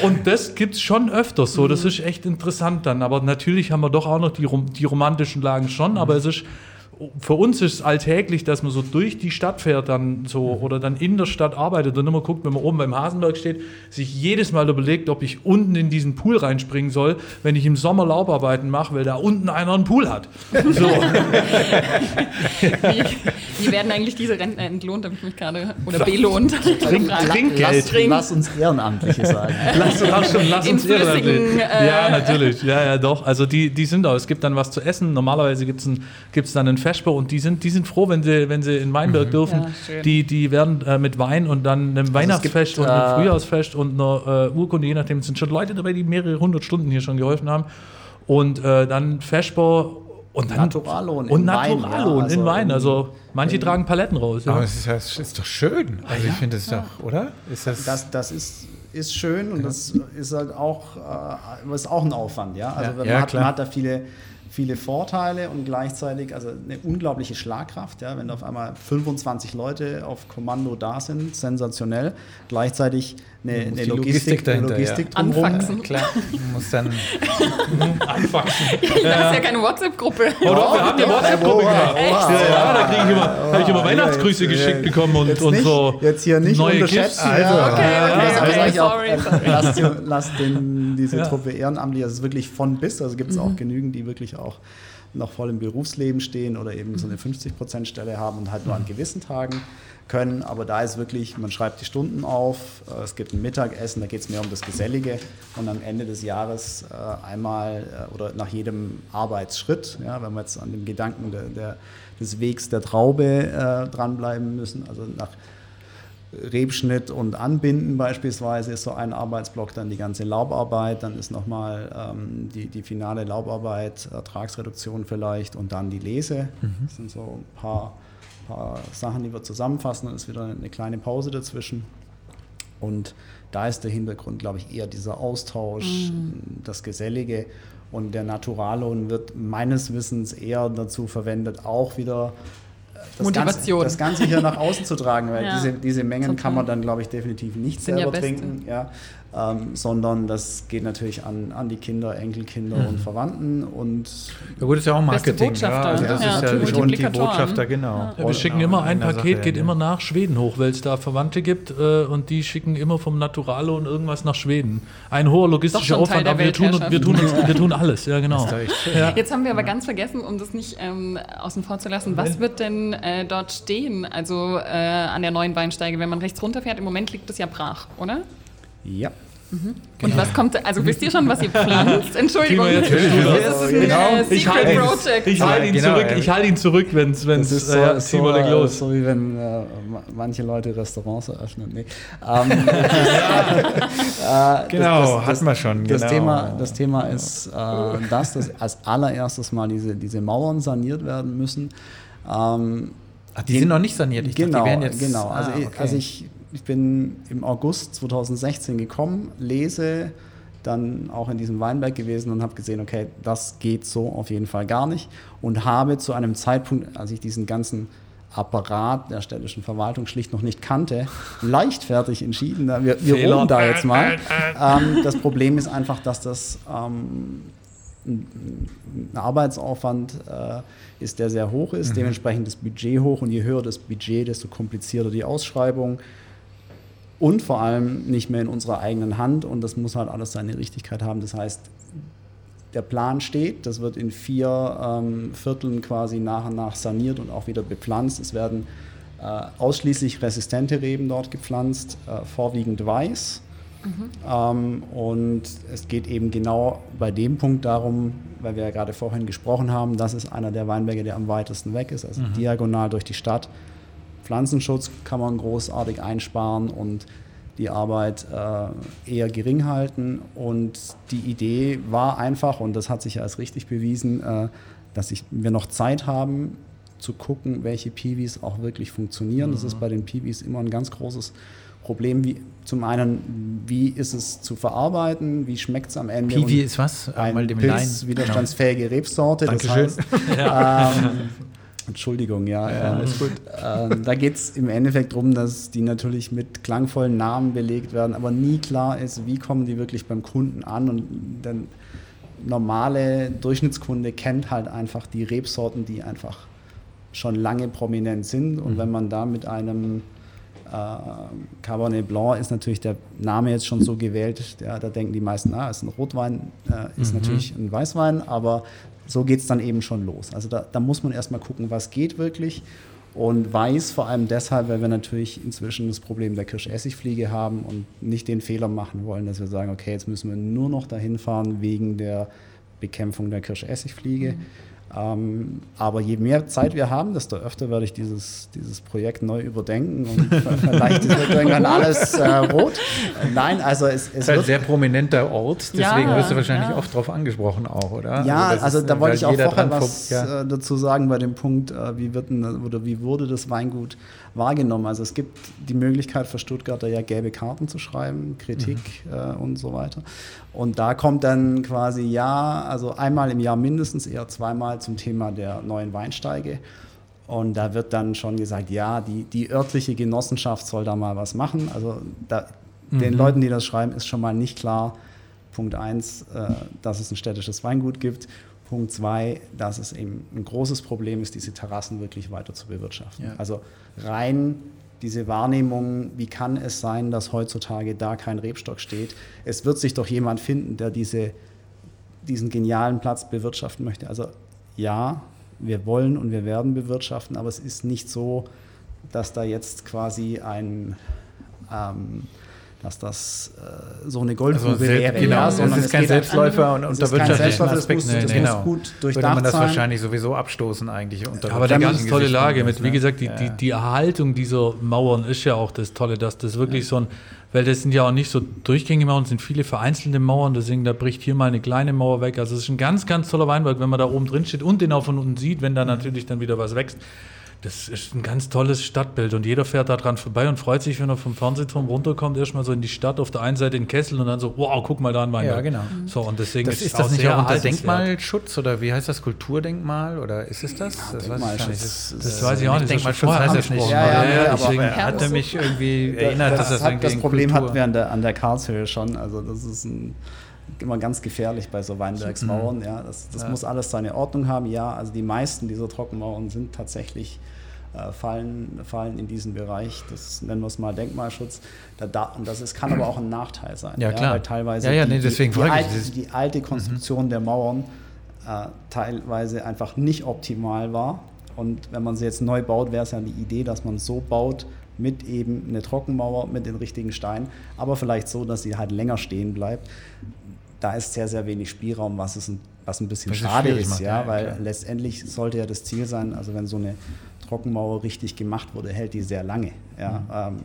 Und das gibt es schon öfters so. Das mhm. ist echt interessant dann. Aber natürlich haben wir doch auch noch die, die romantischen Lagen schon, aber es ist für uns ist es alltäglich, dass man so durch die Stadt fährt dann so oder dann in der Stadt arbeitet und immer guckt, wenn man oben beim Hasenberg steht, sich jedes Mal überlegt, ob ich unten in diesen Pool reinspringen soll, wenn ich im Sommer Laubarbeiten mache, weil da unten einer einen Pool hat. So. wie, wie, werden eigentlich diese Rentner entlohnt, habe ich mich gerade oder belohnt? Trink, Trinkgeld. Lass, lass, uns Ehrenamtliche sagen. [LAUGHS] lass, lass, schon, lass uns Ehrenamtliche. Äh ja, natürlich. Ja, ja, doch. Also die, die sind da. Es gibt dann was zu essen. Normalerweise gibt es dann ein Vesper und die sind, die sind froh, wenn sie, wenn sie in Weinberg mhm. dürfen. Ja, die, die werden äh, mit Wein und dann einem also Weihnachtsfest gibt, und einem äh, Frühjahrsfest und einer äh, Urkunde, je nachdem, es sind schon Leute dabei, die mehrere hundert Stunden hier schon geholfen haben. Und äh, dann Vesper und dann Naturalo und, und Naturalo Wein, ja, in Wein. Also manche tragen Paletten raus. Ja. Aber es ist, das ist doch schön. Also ich finde es doch, oder? Ist das, das, das ist ist schön und das ist halt auch, äh, ist auch ein Aufwand, ja. Also ja, man, hat, man, hat, da viele viele Vorteile und gleichzeitig also eine unglaubliche Schlagkraft. Ja, wenn auf einmal 25 Leute auf Kommando da sind, sensationell. Gleichzeitig eine, eine Logistik, Logistik, dahinter, Logistik ja. Anfaxen. Klar, muss dann [LAUGHS] anfaxen. [LAUGHS] Das ist ja keine WhatsApp-Gruppe. Oh, doch, wir haben eine WhatsApp-Gruppe gemacht. Ja, da kriege ich immer, habe ich immer Weihnachtsgrüße geschickt bekommen und, und so. Jetzt hier nicht neue unterschätzen. Also, okay, okay, okay, sorry, sorry. Lasst, lasst den, diese Truppe ehrenamtlich, also wirklich von bis, also gibt es auch mhm. genügend, die wirklich auch noch voll im Berufsleben stehen oder eben so eine 50%-Stelle haben und halt nur an gewissen Tagen können. Aber da ist wirklich, man schreibt die Stunden auf, äh, es gibt ein Mittagessen, da geht es mehr um das Gesellige. Und am Ende des Jahres äh, einmal äh, oder nach jedem Arbeitsschritt, ja, wenn wir jetzt an dem Gedanken der, der, des Wegs der Traube äh, dranbleiben müssen, also nach Rebschnitt und Anbinden beispielsweise ist so ein Arbeitsblock, dann die ganze Laubarbeit, dann ist nochmal ähm, die, die finale Laubarbeit, Ertragsreduktion vielleicht und dann die Lese. Mhm. Das sind so ein paar, paar Sachen, die wir zusammenfassen, dann ist wieder eine kleine Pause dazwischen. Und da ist der Hintergrund, glaube ich, eher dieser Austausch, mhm. das Gesellige. Und der Naturallohn wird meines Wissens eher dazu verwendet, auch wieder das Motivation. Ganze, das Ganze hier nach außen zu tragen, weil [LAUGHS] ja. diese, diese Mengen Total. kann man dann, glaube ich, definitiv nicht Sind selber ja trinken. Ja ähm, sondern das geht natürlich an, an die Kinder, Enkelkinder mhm. und Verwandten. Und ja gut, ist ja auch Marketing. Ja, also das ja, ist ja und die Botschafter, genau. Ja, wir schicken immer ein Paket, geht immer nach Schweden hoch, weil es da Verwandte gibt äh, und die schicken immer vom Naturalo und irgendwas nach Schweden. Ein hoher logistischer Aufwand, aber wir tun, wir, tun uns, wir tun alles, ja genau. Jetzt haben wir aber ganz vergessen, um das nicht ähm, außen vor zu lassen, was wird denn äh, dort stehen, also äh, an der neuen Weinsteige, wenn man rechts runterfährt? Im Moment liegt es ja brach, oder? Ja. Mhm. Genau. Und was kommt, also wisst ihr schon, was ihr pflanzt? [LAUGHS] Entschuldigung. Das ist ein genau. äh, ich halte Project. Ich halte ihn, genau, zurück, ich halte ihn zurück, wenn es wenn es so, äh, so, äh, los. so wie wenn äh, manche Leute Restaurants eröffnen. Nee. [LAUGHS] Ähm, äh, genau, das, das, hatten wir schon. Das, genau. Thema, das Thema ist, äh, dass das als allererstes mal diese, diese Mauern saniert werden müssen. Ähm, Ach, die sind noch nicht saniert. Ich genau, dachte, die werden jetzt, genau. Also, ah, okay. also ich ich bin im August 2016 gekommen, lese, dann auch in diesem Weinberg gewesen und habe gesehen, okay, das geht so auf jeden Fall gar nicht. Und habe zu einem Zeitpunkt, als ich diesen ganzen Apparat der städtischen Verwaltung schlicht noch nicht kannte, [LAUGHS] leichtfertig entschieden, wir, wir ruhen da jetzt mal. Ähm, das Problem ist einfach, dass das ähm, ein Arbeitsaufwand äh, ist, der sehr hoch ist, mhm. dementsprechend das Budget hoch und je höher das Budget, desto komplizierter die Ausschreibung und vor allem nicht mehr in unserer eigenen Hand und das muss halt alles seine Richtigkeit haben. Das heißt, der Plan steht, das wird in vier ähm, Vierteln quasi nach und nach saniert und auch wieder bepflanzt. Es werden äh, ausschließlich resistente Reben dort gepflanzt, äh, vorwiegend weiß. Mhm. Ähm, und es geht eben genau bei dem Punkt darum, weil wir ja gerade vorhin gesprochen haben, das ist einer der Weinberge, der am weitesten weg ist, also mhm. diagonal durch die Stadt. Pflanzenschutz kann man großartig einsparen und die Arbeit äh, eher gering halten. Und die Idee war einfach, und das hat sich ja als richtig bewiesen, äh, dass ich, wir noch Zeit haben, zu gucken, welche Piwis auch wirklich funktionieren. Mhm. Das ist mhm. bei den Piwis immer ein ganz großes Problem. Wie, zum einen, wie ist es zu verarbeiten? Wie schmeckt es am Ende? Piwi ist was? Ein Pilz, widerstandsfähige genau. Rebsorte. Dankeschön. Das heißt, [LAUGHS] ja. ähm, Entschuldigung, ja. ja ist gut. Äh, da geht es im Endeffekt darum, dass die natürlich mit klangvollen Namen belegt werden, aber nie klar ist, wie kommen die wirklich beim Kunden an. Und der normale Durchschnittskunde kennt halt einfach die Rebsorten, die einfach schon lange prominent sind. Und mhm. wenn man da mit einem äh, Cabernet Blanc ist natürlich der Name jetzt schon so gewählt, der, da denken die meisten, ah, ist ein Rotwein, äh, ist mhm. natürlich ein Weißwein, aber so geht es dann eben schon los. Also da, da muss man erstmal gucken, was geht wirklich und weiß vor allem deshalb, weil wir natürlich inzwischen das Problem der Kirschessigfliege haben und nicht den Fehler machen wollen, dass wir sagen, okay, jetzt müssen wir nur noch dahin fahren wegen der Bekämpfung der Kirschessigfliege. Mhm. Ähm, aber je mehr Zeit wir haben, desto öfter werde ich dieses, dieses Projekt neu überdenken und [LAUGHS] vielleicht ist irgendwann alles äh, rot. Nein, also es, es ist ein sehr prominenter Ort, deswegen ja, wirst du wahrscheinlich ja. oft darauf angesprochen auch, oder? Ja, also, also ist, da wollte ich auch vorher was ja. Äh, dazu sagen bei dem Punkt, äh, wie, wird denn, oder wie wurde das Weingut wahrgenommen. Also es gibt die Möglichkeit für Stuttgarter ja gelbe Karten zu schreiben, Kritik mhm. äh, und so weiter. Und da kommt dann quasi ja, also einmal im Jahr mindestens, eher zweimal zum Thema der neuen Weinsteige. Und da wird dann schon gesagt, ja, die, die örtliche Genossenschaft soll da mal was machen. Also da, mhm. den Leuten, die das schreiben, ist schon mal nicht klar, Punkt eins, äh, dass es ein städtisches Weingut gibt. Punkt zwei, dass es eben ein großes Problem ist, diese Terrassen wirklich weiter zu bewirtschaften. Ja. Also rein diese Wahrnehmung, wie kann es sein, dass heutzutage da kein Rebstock steht? Es wird sich doch jemand finden, der diese, diesen genialen Platz bewirtschaften möchte. Also ja, wir wollen und wir werden bewirtschaften, aber es ist nicht so, dass da jetzt quasi ein ähm, dass das äh, so eine Goldgrube also wäre. Genau, ja, sondern es ist kein Selbstläufer und unter wirtschaftlichen Aspekten. Das, muss, das genau. muss gut durchdacht Würde man das wahrscheinlich sowieso abstoßen eigentlich. Unter Aber eine ganz tolle Lage. Mit, wie gesagt, die, die, die Erhaltung dieser Mauern ist ja auch das Tolle, dass das wirklich ja. so ein weil das sind ja auch nicht so durchgängige Mauern, es sind viele vereinzelte Mauern, deswegen da bricht hier mal eine kleine Mauer weg. Also es ist ein ganz, ganz toller Weinberg, wenn man da oben drin steht und den auch von unten sieht, wenn da natürlich dann wieder was wächst. Das ist ein ganz tolles Stadtbild und jeder fährt da dran vorbei und freut sich, wenn er vom Fernsehturm runterkommt, erstmal so in die Stadt, auf der einen Seite in Kessel und dann so, wow, guck mal da an meinen Ja, genau. So, und deswegen das ist, ist das nicht auch unter Denkmalschutz oder wie heißt das, Kulturdenkmal oder ist es das? Ja, das, weiß ich, das, das weiß ich auch nicht. Denkmalschutz heißt das nicht. Ja, ja, ja, deswegen hat er mich irgendwie erinnert, dass das, das, das Problem hatten wir an der, an der Karlshöhe schon, also das ist ein immer ganz gefährlich bei so Weinbergsmauern. Mhm. Ja, das, das ja. muss alles seine Ordnung haben. Ja, also die meisten dieser Trockenmauern sind tatsächlich äh, fallen, fallen in diesen Bereich, das nennen wir es mal Denkmalschutz. Da, und das ist, kann aber auch ein Nachteil sein. Ja, klar. weil teilweise ja, ja, nee, deswegen die, die, alte, die, alte Konstruktion mhm. der Mauern äh, teilweise einfach nicht optimal war. Und wenn man sie jetzt neu baut, wäre es ja die Idee, dass man so baut, mit eben eine Trockenmauer, mit den richtigen Steinen, aber vielleicht so, dass sie halt länger stehen bleibt. Da ist sehr, sehr wenig Spielraum, was, es ein, was ein bisschen was schade ist, macht, ja, weil klar. letztendlich sollte ja das Ziel sein, also wenn so eine Trockenmauer richtig gemacht wurde, hält die sehr lange. Ja, mhm. ähm,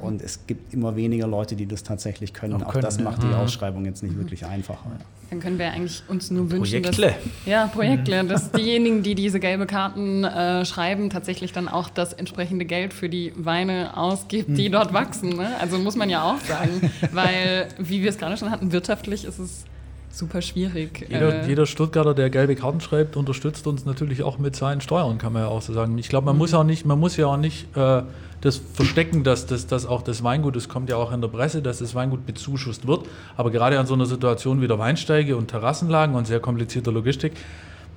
und es gibt immer weniger Leute, die das tatsächlich können. Auch, Auch das macht die mhm. Ausschreibung jetzt nicht mhm. wirklich einfacher. Dann können wir eigentlich uns nur wünschen, Projektle. dass, ja, Projektle, dass [LAUGHS] diejenigen, die diese gelbe Karten äh, schreiben, tatsächlich dann auch das entsprechende Geld für die Weine ausgibt, die dort wachsen. Ne? Also muss man ja auch sagen, [LAUGHS] weil, wie wir es gerade schon hatten, wirtschaftlich ist es super schwierig. Jeder, äh, jeder, Stuttgarter, der gelbe Karten schreibt, unterstützt uns natürlich auch mit seinen Steuern, kann man ja auch so sagen. Ich glaube, man mhm. muss auch nicht, man muss ja auch nicht äh, das verstecken, dass, dass, dass auch das Weingut, das kommt ja auch in der Presse, dass das Weingut bezuschusst wird. Aber gerade an so einer Situation wie der Weinsteige und Terrassenlagen und sehr komplizierter Logistik,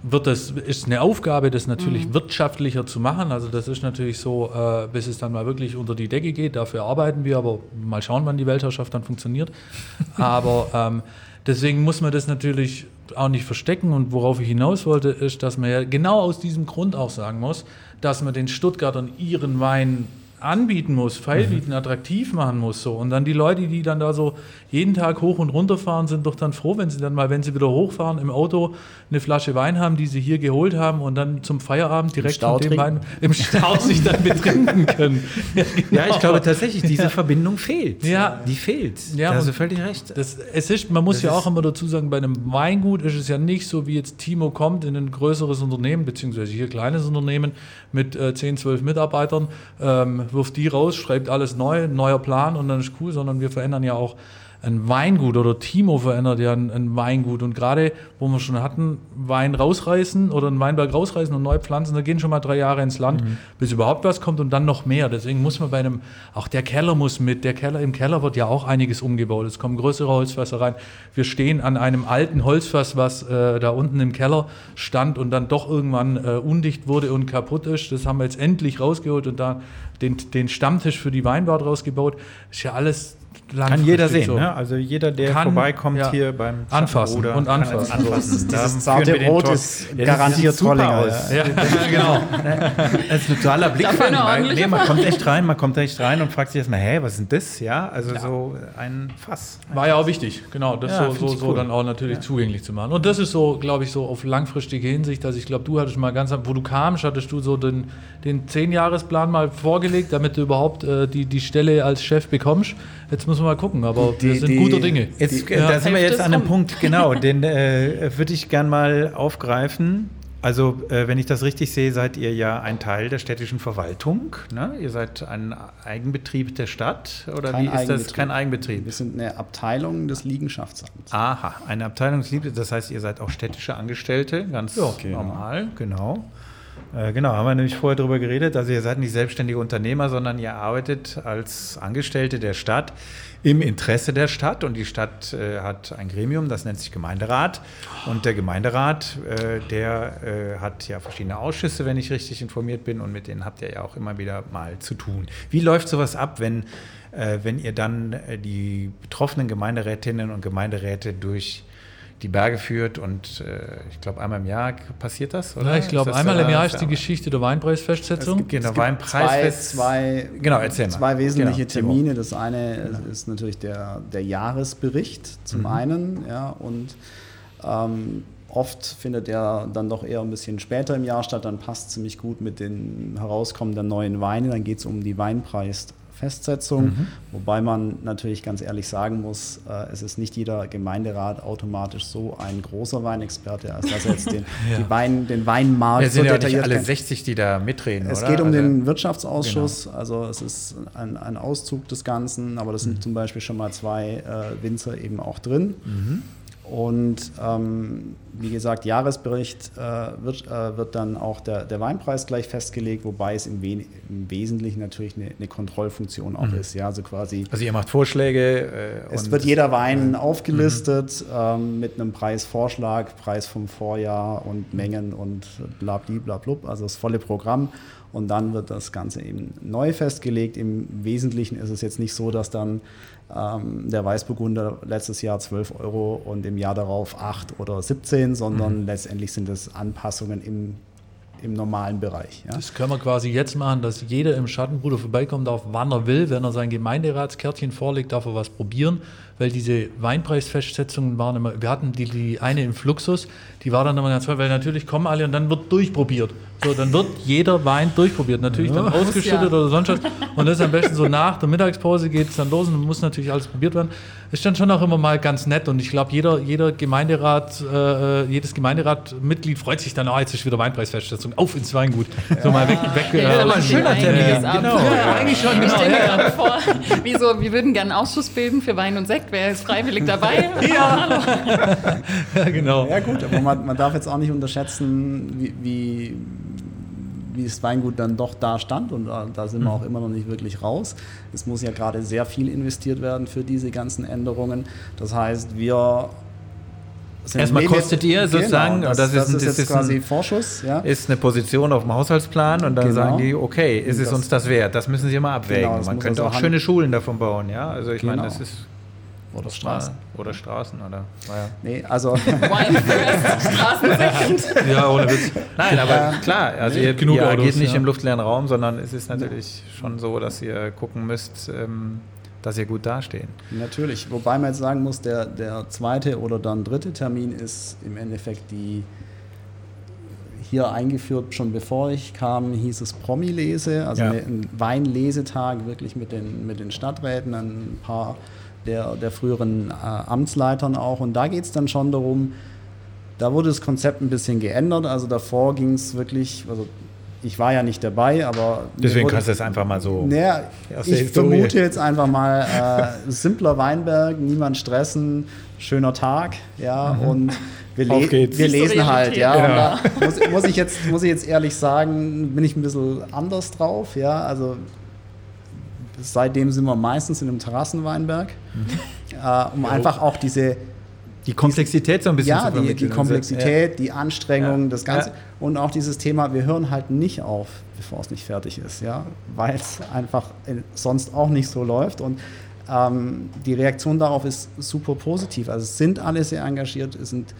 wird das, ist eine Aufgabe, das natürlich mhm. wirtschaftlicher zu machen. Also das ist natürlich so, äh, bis es dann mal wirklich unter die Decke geht. Dafür arbeiten wir, aber mal schauen, wann die Weltherrschaft dann funktioniert. [LAUGHS] aber ähm, Deswegen muss man das natürlich auch nicht verstecken. Und worauf ich hinaus wollte, ist, dass man ja genau aus diesem Grund auch sagen muss, dass man den Stuttgartern ihren Wein anbieten muss, feilbieten, mhm. attraktiv machen muss. So. Und dann die Leute, die dann da so jeden Tag hoch und runter fahren, sind doch dann froh, wenn sie dann mal, wenn sie wieder hochfahren, im Auto eine Flasche Wein haben, die sie hier geholt haben und dann zum Feierabend direkt von dem Wein im Stau sich dann betrinken [LAUGHS] können. Ja, genau. ja, ich glaube tatsächlich, diese Verbindung fehlt. Ja. Die fehlt. Ja, da hast du völlig recht. Das, es ist, man muss das ja auch immer dazu sagen, bei einem Weingut ist es ja nicht so, wie jetzt Timo kommt in ein größeres Unternehmen, beziehungsweise hier kleines Unternehmen mit äh, 10, 12 Mitarbeitern, ähm, wirft die raus, schreibt alles neu, neuer Plan und dann ist cool, sondern wir verändern ja auch ein Weingut oder Timo verändert ja ein, ein, Weingut. Und gerade, wo wir schon hatten, Wein rausreißen oder einen Weinberg rausreißen und neu pflanzen, da gehen schon mal drei Jahre ins Land, mhm. bis überhaupt was kommt und dann noch mehr. Deswegen muss man bei einem, auch der Keller muss mit, der Keller, im Keller wird ja auch einiges umgebaut. Es kommen größere Holzfässer rein. Wir stehen an einem alten Holzfass, was äh, da unten im Keller stand und dann doch irgendwann äh, undicht wurde und kaputt ist. Das haben wir jetzt endlich rausgeholt und da den, den Stammtisch für die Weinbad rausgebaut. Ist ja alles Kann jeder sehen, so. ne? Also jeder, der kann, vorbeikommt ja, hier beim Anfassen Bruder, und anfassen. anfassen. Dieses zarte Rot ist garantiert Trollinger. Aus. Ja. [LAUGHS] genau. Das ist ein totaler Blick. Nee, man kommt echt rein, man kommt echt rein und fragt sich erstmal, hä, was ist denn das? Ja, also ja. so ein Fass. War ja auch wichtig, genau, das ja, so, so, so dann auch natürlich zugänglich zu machen. Und das ist so, glaube ich, so auf langfristige Hinsicht, dass ich glaube, du hattest mal ganz, wo du kamst, hattest du so den, den Zehn-Jahres-Plan mal vorgelegt, damit du überhaupt äh, die, die Stelle als Chef bekommst. Jetzt müssen wir mal gucken, aber die, wir sind die, guter Dinge. Jetzt, die, äh, da sind wir jetzt an einem Punkt, genau, [LAUGHS] den äh, würde ich gern mal aufgreifen. Also, äh, wenn ich das richtig sehe, seid ihr ja ein Teil der städtischen Verwaltung. Ne? Ihr seid ein Eigenbetrieb der Stadt oder Kein wie ist das? Kein Eigenbetrieb. Wir sind eine Abteilung des Liegenschaftsamts. Aha, eine Abteilung des Liegenschaftsamts. Das heißt, ihr seid auch städtische Angestellte, ganz ja, okay, normal, genau. Äh, genau, haben wir nämlich vorher darüber geredet. Also ihr seid nicht selbstständige Unternehmer, sondern ihr arbeitet als Angestellte der Stadt im Interesse der Stadt. Und die Stadt äh, hat ein Gremium, das nennt sich Gemeinderat. Und der Gemeinderat, äh, der äh, hat ja verschiedene Ausschüsse, wenn ich richtig informiert bin. Und mit denen habt ihr ja auch immer wieder mal zu tun. Wie läuft sowas ab, wenn, äh, wenn ihr dann die betroffenen Gemeinderätinnen und Gemeinderäte durch die Berge führt und äh, ich glaube, einmal im Jahr passiert das, oder? Ja, ich glaube, einmal im Jahr ist die Geschichte der Weinpreisfestsetzung. Es gibt, genau, Weinpreis zwei, zwei, genau, erzähl zwei mal. wesentliche genau, Termine. Das eine genau. ist natürlich der, der Jahresbericht zum mhm. einen, ja, und ähm, oft findet er dann doch eher ein bisschen später im Jahr statt, dann passt ziemlich gut mit den herauskommenden neuen Weinen. Dann geht es um die Weinpreis Festsetzung, mhm. wobei man natürlich ganz ehrlich sagen muss, äh, es ist nicht jeder Gemeinderat automatisch so ein großer Weinexperte, als dass er jetzt den, [LAUGHS] ja. Wein, den Weinmarkt ja, sind so ja nicht alle 60, die da mitreden, Es oder? geht um also, den Wirtschaftsausschuss, genau. also es ist ein, ein, Auszug des Ganzen, aber das sind mhm. zum Beispiel schon mal zwei äh, Winzer eben auch drin. Mhm. Und ähm, wie gesagt, Jahresbericht äh, wird, äh, wird dann auch der, der Weinpreis gleich festgelegt, wobei es im, We im Wesentlichen natürlich eine, eine Kontrollfunktion auch mhm. ist. Ja, also quasi. Also ihr macht Vorschläge. Äh, es wird jeder Wein mhm. aufgelistet ähm, mit einem Preisvorschlag, Preis vom Vorjahr und Mengen und blablabla. Also das volle Programm. Und dann wird das Ganze eben neu festgelegt. Im Wesentlichen ist es jetzt nicht so, dass dann ähm, der Weißburgunder letztes Jahr 12 Euro und im Jahr darauf 8 oder 17, sondern mhm. letztendlich sind es Anpassungen im, im normalen Bereich. Ja. Das können wir quasi jetzt machen, dass jeder im Schattenbruder vorbeikommen darf, wann er will. Wenn er sein Gemeinderatskärtchen vorlegt, darf er was probieren, weil diese Weinpreisfestsetzungen waren immer, wir hatten die, die eine im Fluxus, die war dann immer ganz toll, weil natürlich kommen alle und dann wird durchprobiert. So, dann wird jeder Wein durchprobiert. Natürlich ja, dann ausgeschüttet ja. oder sonst was. Und das ist am besten so nach der Mittagspause geht es dann los und muss natürlich alles probiert werden. Ist dann schon auch immer mal ganz nett. Und ich glaube, jeder, jeder Gemeinderat, äh, jedes Gemeinderatmitglied freut sich dann, oh, jetzt ist wieder Weinpreisfestsetzung. Auf ins Weingut. So mal weg. weg ja, äh, ein schöner Termin. Genau. Ja, eigentlich schon. Genau. Ich stelle mir gerade vor, wie so, wir würden gerne einen Ausschuss bilden für Wein und Sekt. Wer ist freiwillig dabei? ja. [LAUGHS] ja, genau. Ja, gut, aber man, man darf jetzt auch nicht unterschätzen, wie, wie wie das Weingut dann doch da stand und da, da sind wir auch mhm. immer noch nicht wirklich raus. Es muss ja gerade sehr viel investiert werden für diese ganzen Änderungen. Das heißt, wir Erstmal kostet ihr sozusagen, genau, das, das, ist, das, ist, jetzt quasi ein, Vorschuss. Ja. Ist eine Position auf dem Haushaltsplan und dann genau. sagen die, okay, ist es uns das wert? Das müssen sie immer abwägen. Genau, Man könnte also auch schöne Schulen davon bauen, ja. Also ich meine, genau. das ist oder Straßen. Oder Straßen, oder? Naja. Nee, also. [LAUGHS] Straßen Ja, ohne Witz. Nein, aber klar, also nee, ihr, genug ihr Autos, nicht ja. im luftleeren Raum, sondern es ist natürlich ja. schon so, dass ihr gucken müsst, ähm, dass ihr gut dastehen. Natürlich, wobei man jetzt sagen muss, der, der zweite oder dann dritte Termin ist im Endeffekt die hier eingeführt, schon bevor ich kam, hieß es Promi-Lese, also ja. ein Weinlesetag wirklich mit den, mit den Stadträten, ein paar der, der früheren äh, Amtsleitern auch. Und da geht es dann schon darum, da wurde das Konzept ein bisschen geändert. Also davor ging es wirklich, also ich war ja nicht dabei, aber. Deswegen kannst du es einfach mal so. Naja, ich vermute jetzt einfach mal äh, simpler Weinberg, niemand stressen, schöner Tag, ja, mhm. und wir, le wir lesen halt, ja. ja. muss, muss, ich jetzt, muss ich jetzt ehrlich sagen, bin ich ein bisschen anders drauf, ja. Also seitdem sind wir meistens in einem Terrassenweinberg, mhm. äh, um ja. einfach auch diese die Komplexität so ein bisschen ja, zu vermitteln. Die, die Komplexität, ja. die Anstrengung, ja. das Ganze. Und auch dieses Thema, wir hören halt nicht auf, bevor es nicht fertig ist, ja, weil es einfach sonst auch nicht so läuft. Und ähm, die Reaktion darauf ist super positiv. Also es sind alle sehr engagiert. Es, sind,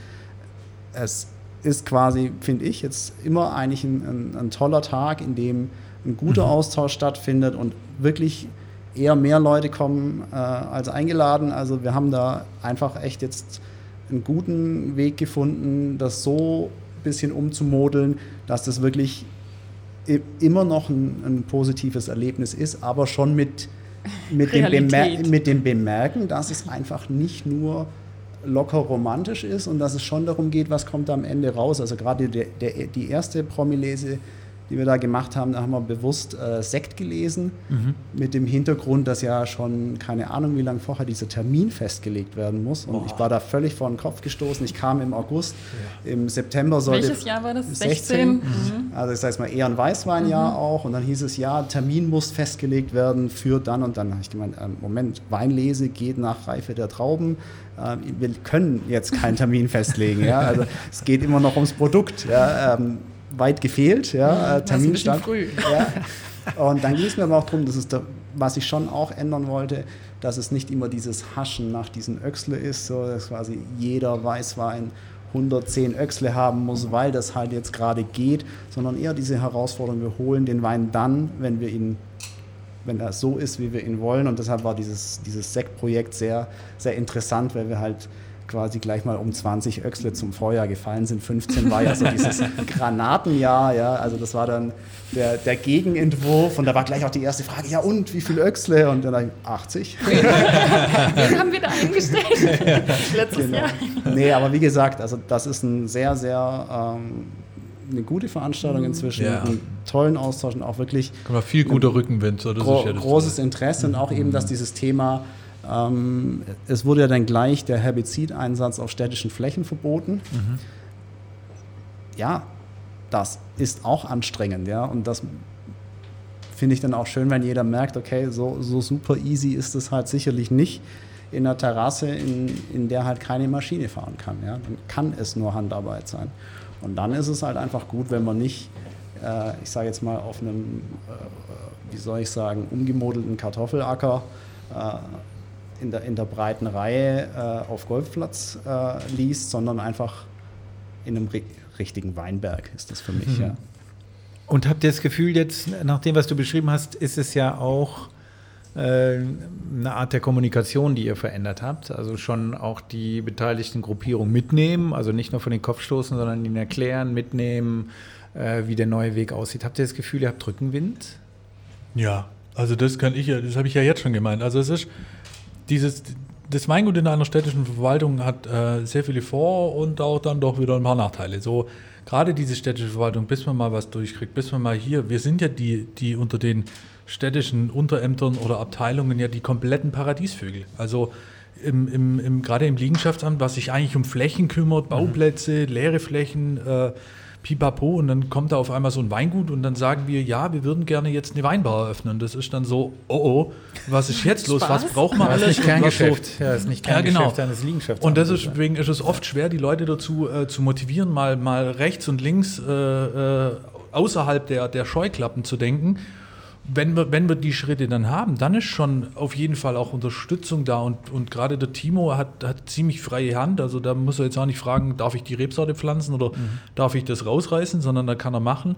es ist quasi, finde ich, jetzt immer eigentlich ein, ein, ein, toller Tag, in dem ein guter mhm. Austausch stattfindet und wirklich eher mehr Leute kommen äh, als eingeladen. Also wir haben da einfach echt jetzt einen guten Weg gefunden, das so ein bisschen umzumodeln, dass das wirklich immer noch ein, ein positives Erlebnis ist, aber schon mit, mit, dem, mit dem Bemerken, dass es einfach nicht nur locker romantisch ist und dass es schon darum geht, was kommt am Ende raus. Also gerade der, der, die erste Promilese die wir da gemacht haben, da haben wir bewusst äh, Sekt gelesen, mhm. mit dem Hintergrund, dass ja schon keine Ahnung, wie lange vorher dieser Termin festgelegt werden muss. Und Boah. ich war da völlig vor den Kopf gestoßen. Ich kam im August, ja. im September sollte. Welches Jahr war das? 16. 16. Mhm. Also das heißt mal eher ein Weißweinjahr mhm. auch. Und dann hieß es, ja, Termin muss festgelegt werden für dann und dann. Da habe ich gemeint, äh, Moment, Weinlese geht nach Reife der Trauben. Äh, wir können jetzt keinen Termin [LAUGHS] festlegen. Ja? Also es geht immer noch ums Produkt. Ja? Ähm, weit gefehlt, ja, äh, Terminstand. Früh. Ja. Und dann ging es mir aber auch darum, dass es da, was ich schon auch ändern wollte, dass es nicht immer dieses Haschen nach diesen Öxle ist, so dass quasi jeder Weißwein 110 Öxle haben muss, weil das halt jetzt gerade geht, sondern eher diese Herausforderung, wir holen den Wein dann, wenn wir ihn wenn er so ist, wie wir ihn wollen. Und deshalb war dieses, dieses Sektprojekt sehr, sehr interessant, weil wir halt quasi gleich mal um 20 Öxle zum Vorjahr gefallen sind. 15 war ja so dieses [LAUGHS] Granatenjahr, ja, also das war dann der, der Gegenentwurf und da war gleich auch die erste Frage, ja und, wie viele Öxle? Und dann dachte ich, 80. [LAUGHS] Den haben wir da eingestellt, [LAUGHS] letztes genau. Jahr. Nee, aber wie gesagt, also das ist ein sehr, sehr... Ähm, eine gute Veranstaltung mhm. inzwischen, ja. einen tollen Austausch und auch wirklich. Kann man viel guter Rückenwind. So, gro ja großes Interesse und auch eben, dass dieses Thema ähm, es wurde ja dann gleich der Herbizideinsatz auf städtischen Flächen verboten. Mhm. Ja, das ist auch anstrengend, ja, und das finde ich dann auch schön, wenn jeder merkt, okay, so, so super easy ist es halt sicherlich nicht in einer Terrasse, in, in der halt keine Maschine fahren kann. Ja? Dann kann es nur Handarbeit sein. Und dann ist es halt einfach gut, wenn man nicht, äh, ich sage jetzt mal, auf einem, äh, wie soll ich sagen, umgemodelten Kartoffelacker äh, in der, in der breiten Reihe äh, auf Golfplatz äh, liest, sondern einfach in einem richtigen Weinberg ist das für mich. Mhm. Ja. Und habt ihr das Gefühl jetzt, nach dem, was du beschrieben hast, ist es ja auch äh, eine Art der Kommunikation, die ihr verändert habt? Also schon auch die beteiligten Gruppierungen mitnehmen, also nicht nur von den Kopf stoßen, sondern ihnen erklären, mitnehmen, äh, wie der neue Weg aussieht. Habt ihr das Gefühl, ihr habt Rückenwind? Ja, also das kann ich ja, das habe ich ja jetzt schon gemeint. Also es ist dieses, das Weingut in einer städtischen Verwaltung hat äh, sehr viele Vor- und auch dann doch wieder ein paar Nachteile. So gerade diese städtische Verwaltung, bis man mal was durchkriegt, bis man mal hier, wir sind ja die, die unter den städtischen Unterämtern oder Abteilungen ja die kompletten Paradiesvögel. Also im, im, im, gerade im Liegenschaftsamt, was sich eigentlich um Flächen kümmert, Bauplätze, leere Flächen, äh, pipapo und dann kommt da auf einmal so ein Weingut und dann sagen wir, ja, wir würden gerne jetzt eine Weinbar eröffnen. Das ist dann so, oh oh, was ist jetzt los? Was braucht man alles? Das ist nicht Kerngeschäft. So, ja, ist nicht Kerngeschäft ja, genau. eines Und deswegen ist es oft schwer, die Leute dazu äh, zu motivieren, mal, mal rechts und links äh, äh, außerhalb der, der Scheuklappen zu denken wenn wir, wenn wir die Schritte dann haben, dann ist schon auf jeden Fall auch Unterstützung da. Und, und gerade der Timo hat, hat ziemlich freie Hand. Also da muss er jetzt auch nicht fragen, darf ich die Rebsorte pflanzen oder mhm. darf ich das rausreißen, sondern da kann er machen.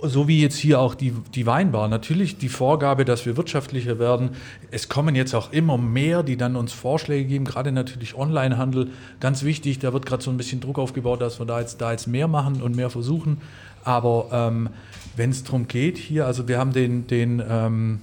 So wie jetzt hier auch die, die Weinbar. Natürlich die Vorgabe, dass wir wirtschaftlicher werden. Es kommen jetzt auch immer mehr, die dann uns Vorschläge geben, gerade natürlich Onlinehandel. Ganz wichtig, da wird gerade so ein bisschen Druck aufgebaut, dass wir da jetzt, da jetzt mehr machen und mehr versuchen. Aber ähm, wenn es darum geht, hier, also wir haben den, den, ähm,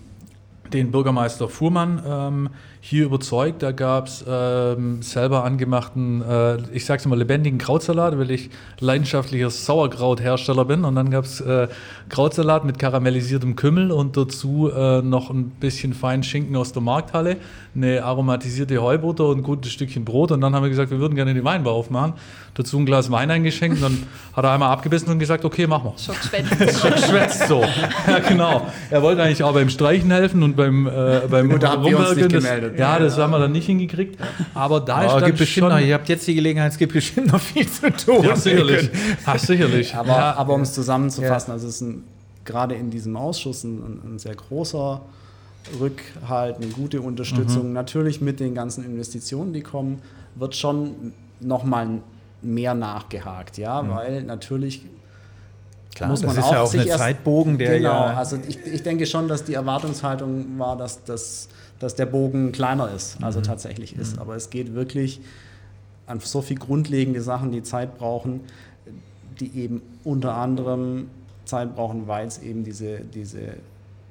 den Bürgermeister Fuhrmann ähm, hier überzeugt. Da gab es ähm, selber angemachten, äh, ich sag's mal, lebendigen Krautsalat, weil ich leidenschaftlicher Sauerkrauthersteller bin. Und dann gab es äh, Krautsalat mit karamellisiertem Kümmel und dazu äh, noch ein bisschen feinen Schinken aus der Markthalle, eine aromatisierte Heubutter und ein gutes Stückchen Brot. Und dann haben wir gesagt, wir würden gerne die Weinbar aufmachen dazu ein Glas Wein eingeschenkt und dann hat er einmal abgebissen und gesagt, okay, mach mal. Schockschwätzt. [LAUGHS] Schockschwätzt so. Ja, genau. Er wollte eigentlich auch beim Streichen helfen und beim, äh, beim Gut, da haben wir uns nicht gemeldet. Ja, das haben wir dann nicht hingekriegt. Aber da ist dann gibt schon... Noch, ihr habt jetzt die Gelegenheit, es gibt bestimmt noch viel zu tun. Ja, sicherlich. Ach, sicherlich. [LAUGHS] Aber, ja. aber um es zusammenzufassen, also es ist ein, gerade in diesem Ausschuss ein, ein sehr großer Rückhalt, eine gute Unterstützung. Mhm. Natürlich mit den ganzen Investitionen, die kommen, wird schon nochmal mehr nachgehakt, ja, mhm. weil natürlich Klar, muss man das ist auch ja auch ein Zeitbogen, der genau, ja. Also ich, ich denke schon, dass die Erwartungshaltung war, dass, dass, dass der Bogen kleiner ist, also mhm. tatsächlich ist. Mhm. Aber es geht wirklich an so viel grundlegende Sachen, die Zeit brauchen, die eben unter anderem Zeit brauchen, weil es eben diese, diese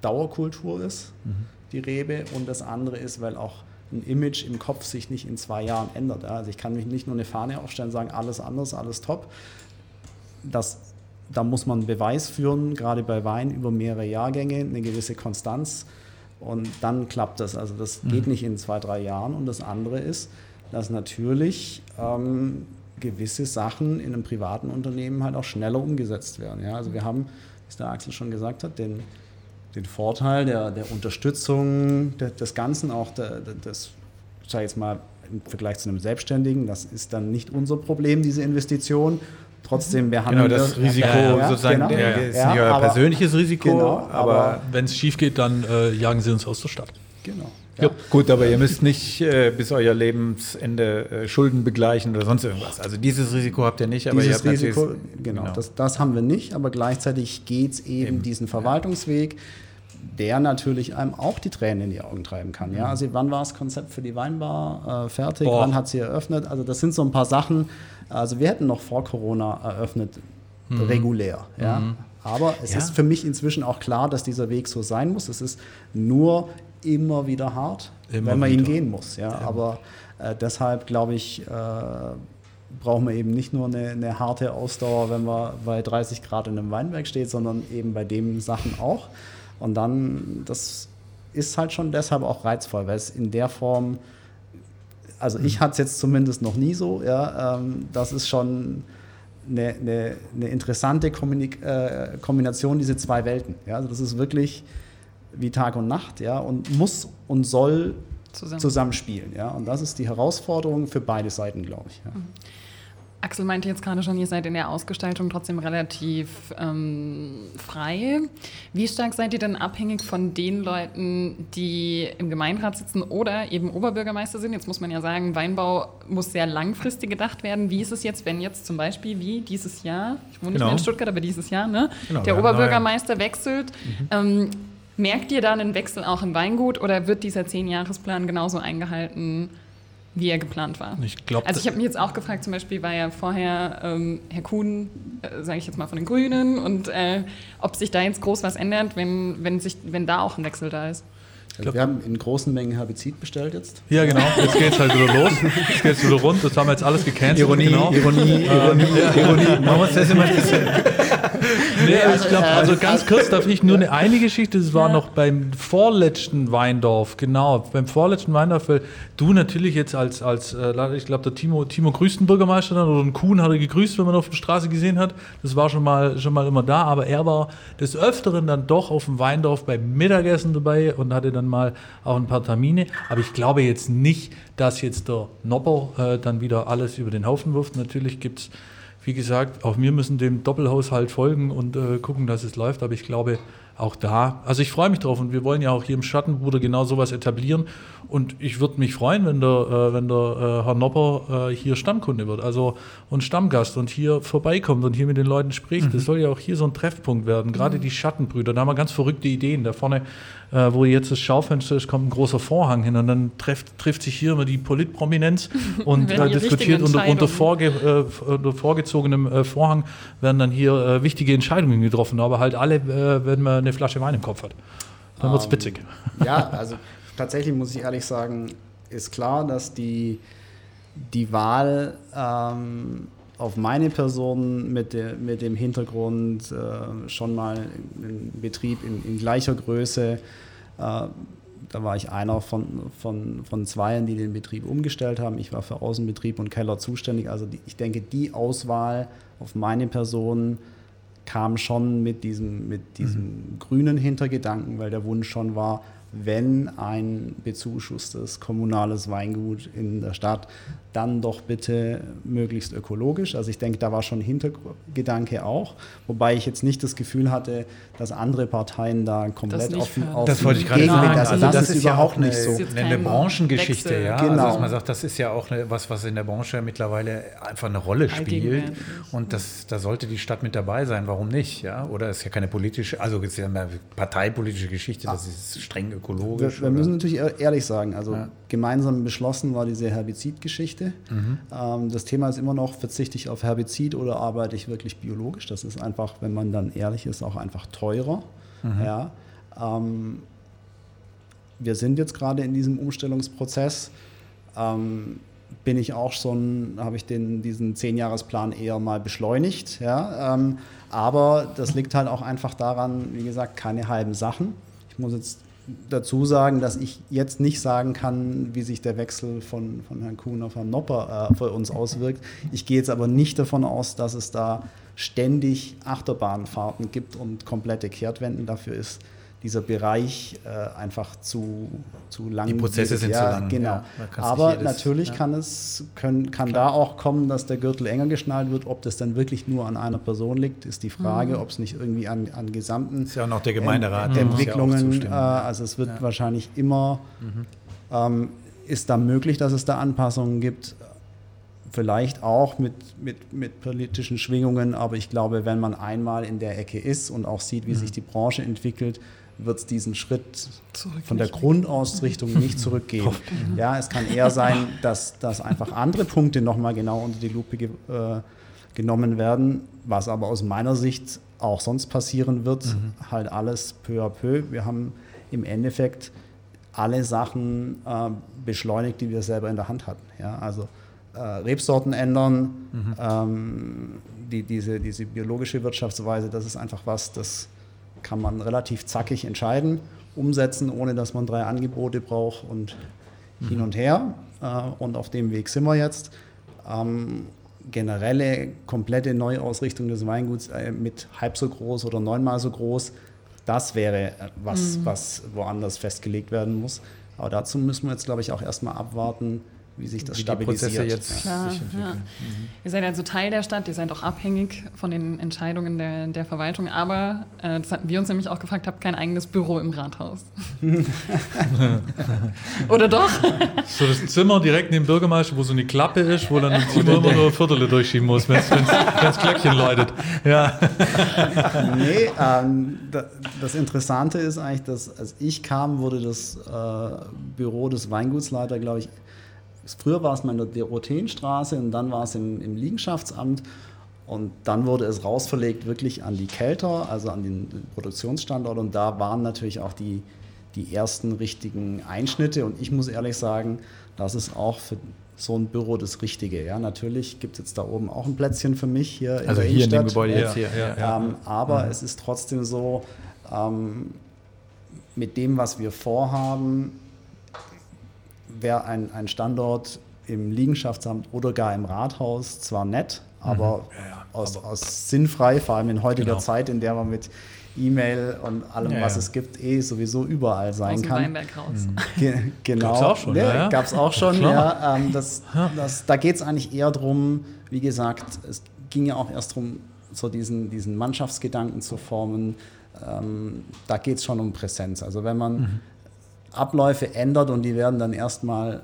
Dauerkultur ist, mhm. die Rebe, und das andere ist, weil auch ein Image im Kopf sich nicht in zwei Jahren ändert. Also ich kann mich nicht nur eine Fahne aufstellen und sagen, alles anders, alles top. Das, da muss man Beweis führen, gerade bei Wein über mehrere Jahrgänge, eine gewisse Konstanz und dann klappt das. Also das mhm. geht nicht in zwei, drei Jahren. Und das andere ist, dass natürlich ähm, gewisse Sachen in einem privaten Unternehmen halt auch schneller umgesetzt werden. Ja? Also wir haben, wie der Axel schon gesagt hat, den den Vorteil der, der Unterstützung der, des Ganzen, auch der, des, sage ich jetzt mal, im Vergleich zu einem Selbstständigen, das ist dann nicht unser Problem, diese Investition. Trotzdem, wir haben genau, das Risiko ja, sozusagen, genau. ja, ist ja, nicht euer persönliches Risiko, genau, aber, aber wenn es schief geht, dann äh, jagen sie uns aus der Stadt. Genau. Ja. Ja, gut, aber ihr müsst nicht äh, bis euer Lebensende äh, Schulden begleichen oder sonst irgendwas. Also dieses Risiko habt ihr nicht, aber dieses ihr habt Risiko, genau, genau. Das, das, haben wir nicht, aber gleichzeitig geht es eben, eben, diesen Verwaltungsweg, der natürlich einem auch die Tränen in die Augen treiben kann. Ja? Mhm. Also wann war das Konzept für die Weinbar äh, fertig? Boah. Wann hat sie eröffnet? Also das sind so ein paar Sachen. Also wir hätten noch vor Corona eröffnet, mhm. regulär. Ja? Mhm. Aber es ja. ist für mich inzwischen auch klar, dass dieser Weg so sein muss. Es ist nur immer wieder hart, immer wenn man wieder. ihn gehen muss. Ja? ja. Aber äh, deshalb glaube ich, äh, brauchen wir eben nicht nur eine, eine, harte Ausdauer, wenn man bei 30 Grad in einem Weinberg steht, sondern eben bei den Sachen auch. Und dann, das ist halt schon deshalb auch reizvoll, weil es in der Form, also ich mhm. hatte es jetzt zumindest noch nie so, ja, ähm, das ist schon eine, eine, eine interessante Kommunik äh, Kombination, diese zwei Welten. Ja? Also das ist wirklich wie Tag und Nacht, ja, und muss und soll Zusammen. zusammenspielen, ja. Und das ist die Herausforderung für beide Seiten, glaube ich. Ja. Axel meinte jetzt gerade schon, ihr seid in der Ausgestaltung trotzdem relativ ähm, frei. Wie stark seid ihr denn abhängig von den Leuten, die im Gemeinderat sitzen oder eben Oberbürgermeister sind? Jetzt muss man ja sagen, Weinbau muss sehr langfristig gedacht werden. Wie ist es jetzt, wenn jetzt zum Beispiel wie dieses Jahr, ich wohne nicht mehr in genau. Stuttgart, aber dieses Jahr, ne, genau, der Oberbürgermeister wechselt? Mhm. Ähm, Merkt ihr da einen Wechsel auch im Weingut oder wird dieser Zehn-Jahres-Plan genauso eingehalten, wie er geplant war? Ich glaub, also ich habe mich jetzt auch gefragt, zum Beispiel war ja vorher ähm, Herr Kuhn, äh, sage ich jetzt mal von den Grünen, und äh, ob sich da jetzt groß was ändert, wenn, wenn, sich, wenn da auch ein Wechsel da ist. Also wir haben in großen Mengen Herbizid bestellt jetzt. Ja, genau. Jetzt geht es halt wieder los. Jetzt geht es wieder rund. Das haben wir jetzt alles gecancelt. Ironie, genau. Ironie, Ironie, äh, Ironie. Machen wir uns das immer ein bisschen. [LAUGHS] Nee, also, ich glaube, also ganz kurz darf ich nur eine, eine Geschichte. Das war ja. noch beim vorletzten Weindorf, genau. Beim vorletzten Weindorf, weil du natürlich jetzt als, als äh, ich glaube, der Timo, Timo grüßt den Bürgermeister dann oder ein Kuhn hat er gegrüßt, wenn man auf der Straße gesehen hat. Das war schon mal, schon mal immer da. Aber er war des Öfteren dann doch auf dem Weindorf beim Mittagessen dabei und hatte dann mal auch ein paar Termine. Aber ich glaube jetzt nicht, dass jetzt der Nopper äh, dann wieder alles über den Haufen wirft. Natürlich gibt es, wie gesagt, auch wir müssen dem Doppelhaushalt folgen und äh, gucken, dass es läuft. Aber ich glaube, auch da, also ich freue mich drauf und wir wollen ja auch hier im Schattenbruder genau sowas etablieren und ich würde mich freuen, wenn der, äh, wenn der äh, Herr Nopper äh, hier Stammkunde wird, also und Stammgast und hier vorbeikommt und hier mit den Leuten spricht. Mhm. Das soll ja auch hier so ein Treffpunkt werden, gerade mhm. die Schattenbrüder, da haben wir ganz verrückte Ideen. Da vorne äh, wo jetzt das Schaufenster ist, kommt ein großer Vorhang hin und dann trifft, trifft sich hier immer die Politprominenz [LAUGHS] und äh, diskutiert unter, unter, vorge, äh, unter, vorgezogenem äh, Vorhang werden dann hier äh, wichtige Entscheidungen getroffen, aber halt alle, äh, wenn man eine Flasche Wein im Kopf hat. Dann wird es ähm, witzig. [LAUGHS] Ja, [LAUGHS] also tatsächlich muss ich ehrlich sagen, ist klar, dass die, die Wahl ähm, auf meine Person mit, de, mit dem Hintergrund äh, schon mal ein Betrieb in, in gleicher Größe. Äh, da war ich einer von, von, von zweien, die den Betrieb umgestellt haben. Ich war für Außenbetrieb und Keller zuständig. Also die, ich denke, die Auswahl auf meine Person kam schon mit diesem, mit diesem mhm. grünen Hintergedanken, weil der Wunsch schon war, wenn ein bezuschusstes kommunales Weingut in der Stadt, dann doch bitte möglichst ökologisch. Also ich denke, da war schon Hintergedanke auch, wobei ich jetzt nicht das Gefühl hatte, dass andere Parteien da komplett offen auf Das wollte ich gerade sagen. Also, also das, das, ist, ist ja nicht so. Eine, eine Branchengeschichte, ja. Also genau. Also man sagt, das ist ja auch eine, was, was in der Branche mittlerweile einfach eine Rolle spielt. Und das, da sollte die Stadt mit dabei sein. Warum nicht? Ja? Oder ist ja keine politische, also ist ja eine parteipolitische Geschichte, das ist streng ökologisch. Wir, wir müssen natürlich ehrlich sagen, also ja. gemeinsam beschlossen war diese Herbizidgeschichte. Mhm. Ähm, das Thema ist immer noch, verzichte ich auf Herbizid oder arbeite ich wirklich biologisch? Das ist einfach, wenn man dann ehrlich ist, auch einfach teurer. Mhm. Ja. Ähm, wir sind jetzt gerade in diesem Umstellungsprozess. Ähm, bin ich auch schon, habe ich den, diesen Zehnjahresplan eher mal beschleunigt. Ja? Ähm, aber das liegt halt auch einfach daran, wie gesagt, keine halben Sachen. Ich muss jetzt dazu sagen, dass ich jetzt nicht sagen kann, wie sich der Wechsel von, von Herrn Kuhn auf Herrn Nopper äh, für uns auswirkt. Ich gehe jetzt aber nicht davon aus, dass es da ständig Achterbahnfahrten gibt und komplette Kehrtwenden. Dafür ist dieser Bereich äh, einfach zu, zu lang. Die Prozesse sind ja, zu lang. Genau. Ja, Aber jedes, natürlich ja. kann es können, kann da auch kommen, dass der Gürtel enger geschnallt wird. Ob das dann wirklich nur an einer Person liegt, ist die Frage. Mhm. Ob es nicht irgendwie an, an gesamten ist ja auch noch der Gemeinderat, Ent Entwicklungen. Äh, also es wird wahrscheinlich immer mhm. ähm, ist da möglich, dass es da Anpassungen gibt vielleicht auch mit, mit, mit politischen Schwingungen, aber ich glaube, wenn man einmal in der Ecke ist und auch sieht, wie mhm. sich die Branche entwickelt, wird es diesen Schritt von der Grundausrichtung nicht [LAUGHS] zurückgehen. ja, es kann eher sein, [LAUGHS] dass, dass einfach andere Punkte nochmal genau unter die Lupe ge, äh, genommen werden, was aber aus meiner Sicht auch sonst passieren wird, mhm. halt alles peu à peu. Wir haben im Endeffekt alle Sachen äh, beschleunigt, die wir selber in der Hand hatten. Ja, also äh, Rebsorten ändern, mhm. ähm, die, diese, diese biologische Wirtschaftsweise, das ist einfach was, das kann man relativ zackig entscheiden, umsetzen, ohne dass man drei Angebote braucht und mhm. hin und her. Äh, und auf dem Weg sind wir jetzt. Ähm, generelle, komplette Neuausrichtung des Weinguts äh, mit halb so groß oder neunmal so groß, das wäre äh, was, mhm. was woanders festgelegt werden muss. Aber dazu müssen wir jetzt, glaube ich, auch erstmal abwarten, wie sich das wie stabilisiert. Die Prozesse jetzt Klar, sich entwickeln. Ja. Mhm. Ihr seid also Teil der Stadt, ihr seid auch abhängig von den Entscheidungen der, der Verwaltung, aber, äh, das hatten wir uns nämlich auch gefragt, habt kein eigenes Büro im Rathaus. [LAUGHS] Oder doch? So das Zimmer direkt neben dem Bürgermeister, wo so eine Klappe ist, wo dann ein Zimmer immer nur Viertel durchschieben muss, wenn das Glöckchen läutet. Ja. Nee, ähm, das Interessante ist eigentlich, dass als ich kam, wurde das äh, Büro des Weingutsleiter, glaube ich, Früher war es mal in der Dorotheenstraße und dann war es im, im Liegenschaftsamt. Und dann wurde es rausverlegt wirklich an die Kelter, also an den Produktionsstandort. Und da waren natürlich auch die, die ersten richtigen Einschnitte. Und ich muss ehrlich sagen, das ist auch für so ein Büro das Richtige. Ja, natürlich gibt es jetzt da oben auch ein Plätzchen für mich hier in also der hier Innenstadt. in dem Gebäude jetzt hier. Ja, ja. Ähm, aber mhm. es ist trotzdem so, ähm, mit dem, was wir vorhaben, wäre ein, ein Standort im Liegenschaftsamt oder gar im Rathaus zwar nett, aber, mhm. ja, ja, aus, aber aus, sinnfrei, vor allem in heutiger genau. Zeit, in der man mit E-Mail und allem, ja, was es gibt, eh sowieso überall sein aus kann. Weinberg raus. Mhm. Ge genau. Gab es auch schon. Ja, Gab es auch schon, ja. Ähm, das, das, da geht es eigentlich eher darum, wie gesagt, es ging ja auch erst darum, so diesen, diesen Mannschaftsgedanken zu formen. Ähm, da geht es schon um Präsenz. Also wenn man mhm. Abläufe ändert und die werden dann erstmal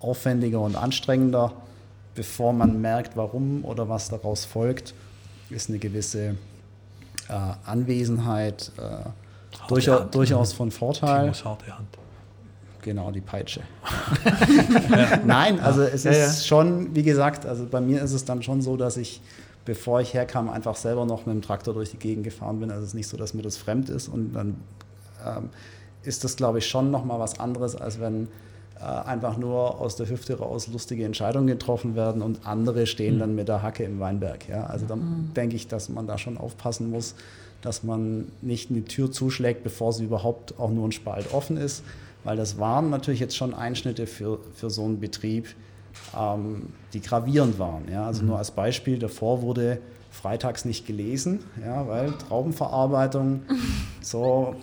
aufwendiger und anstrengender, bevor man merkt, warum oder was daraus folgt, ist eine gewisse äh, Anwesenheit äh, durchaus, Hand. durchaus von Vorteil. harte Hand. Genau, die Peitsche. ja. [LAUGHS] [LAUGHS] Nein, also es ja, ist ja. schon, wie gesagt, also bei mir ist es dann schon so, dass ich, bevor ich herkam, einfach selber noch mit dem Traktor durch die Gegend gefahren bin. Also es ist nicht so, dass mir das fremd ist und dann ähm, ist das, glaube ich, schon nochmal was anderes, als wenn äh, einfach nur aus der Hüfte raus lustige Entscheidungen getroffen werden und andere stehen mhm. dann mit der Hacke im Weinberg. Ja? Also dann mhm. denke ich, dass man da schon aufpassen muss, dass man nicht eine Tür zuschlägt, bevor sie überhaupt auch nur ein Spalt offen ist, weil das waren natürlich jetzt schon Einschnitte für, für so einen Betrieb, ähm, die gravierend waren. Ja? Also mhm. nur als Beispiel, davor wurde freitags nicht gelesen, ja, weil Traubenverarbeitung [LAUGHS] so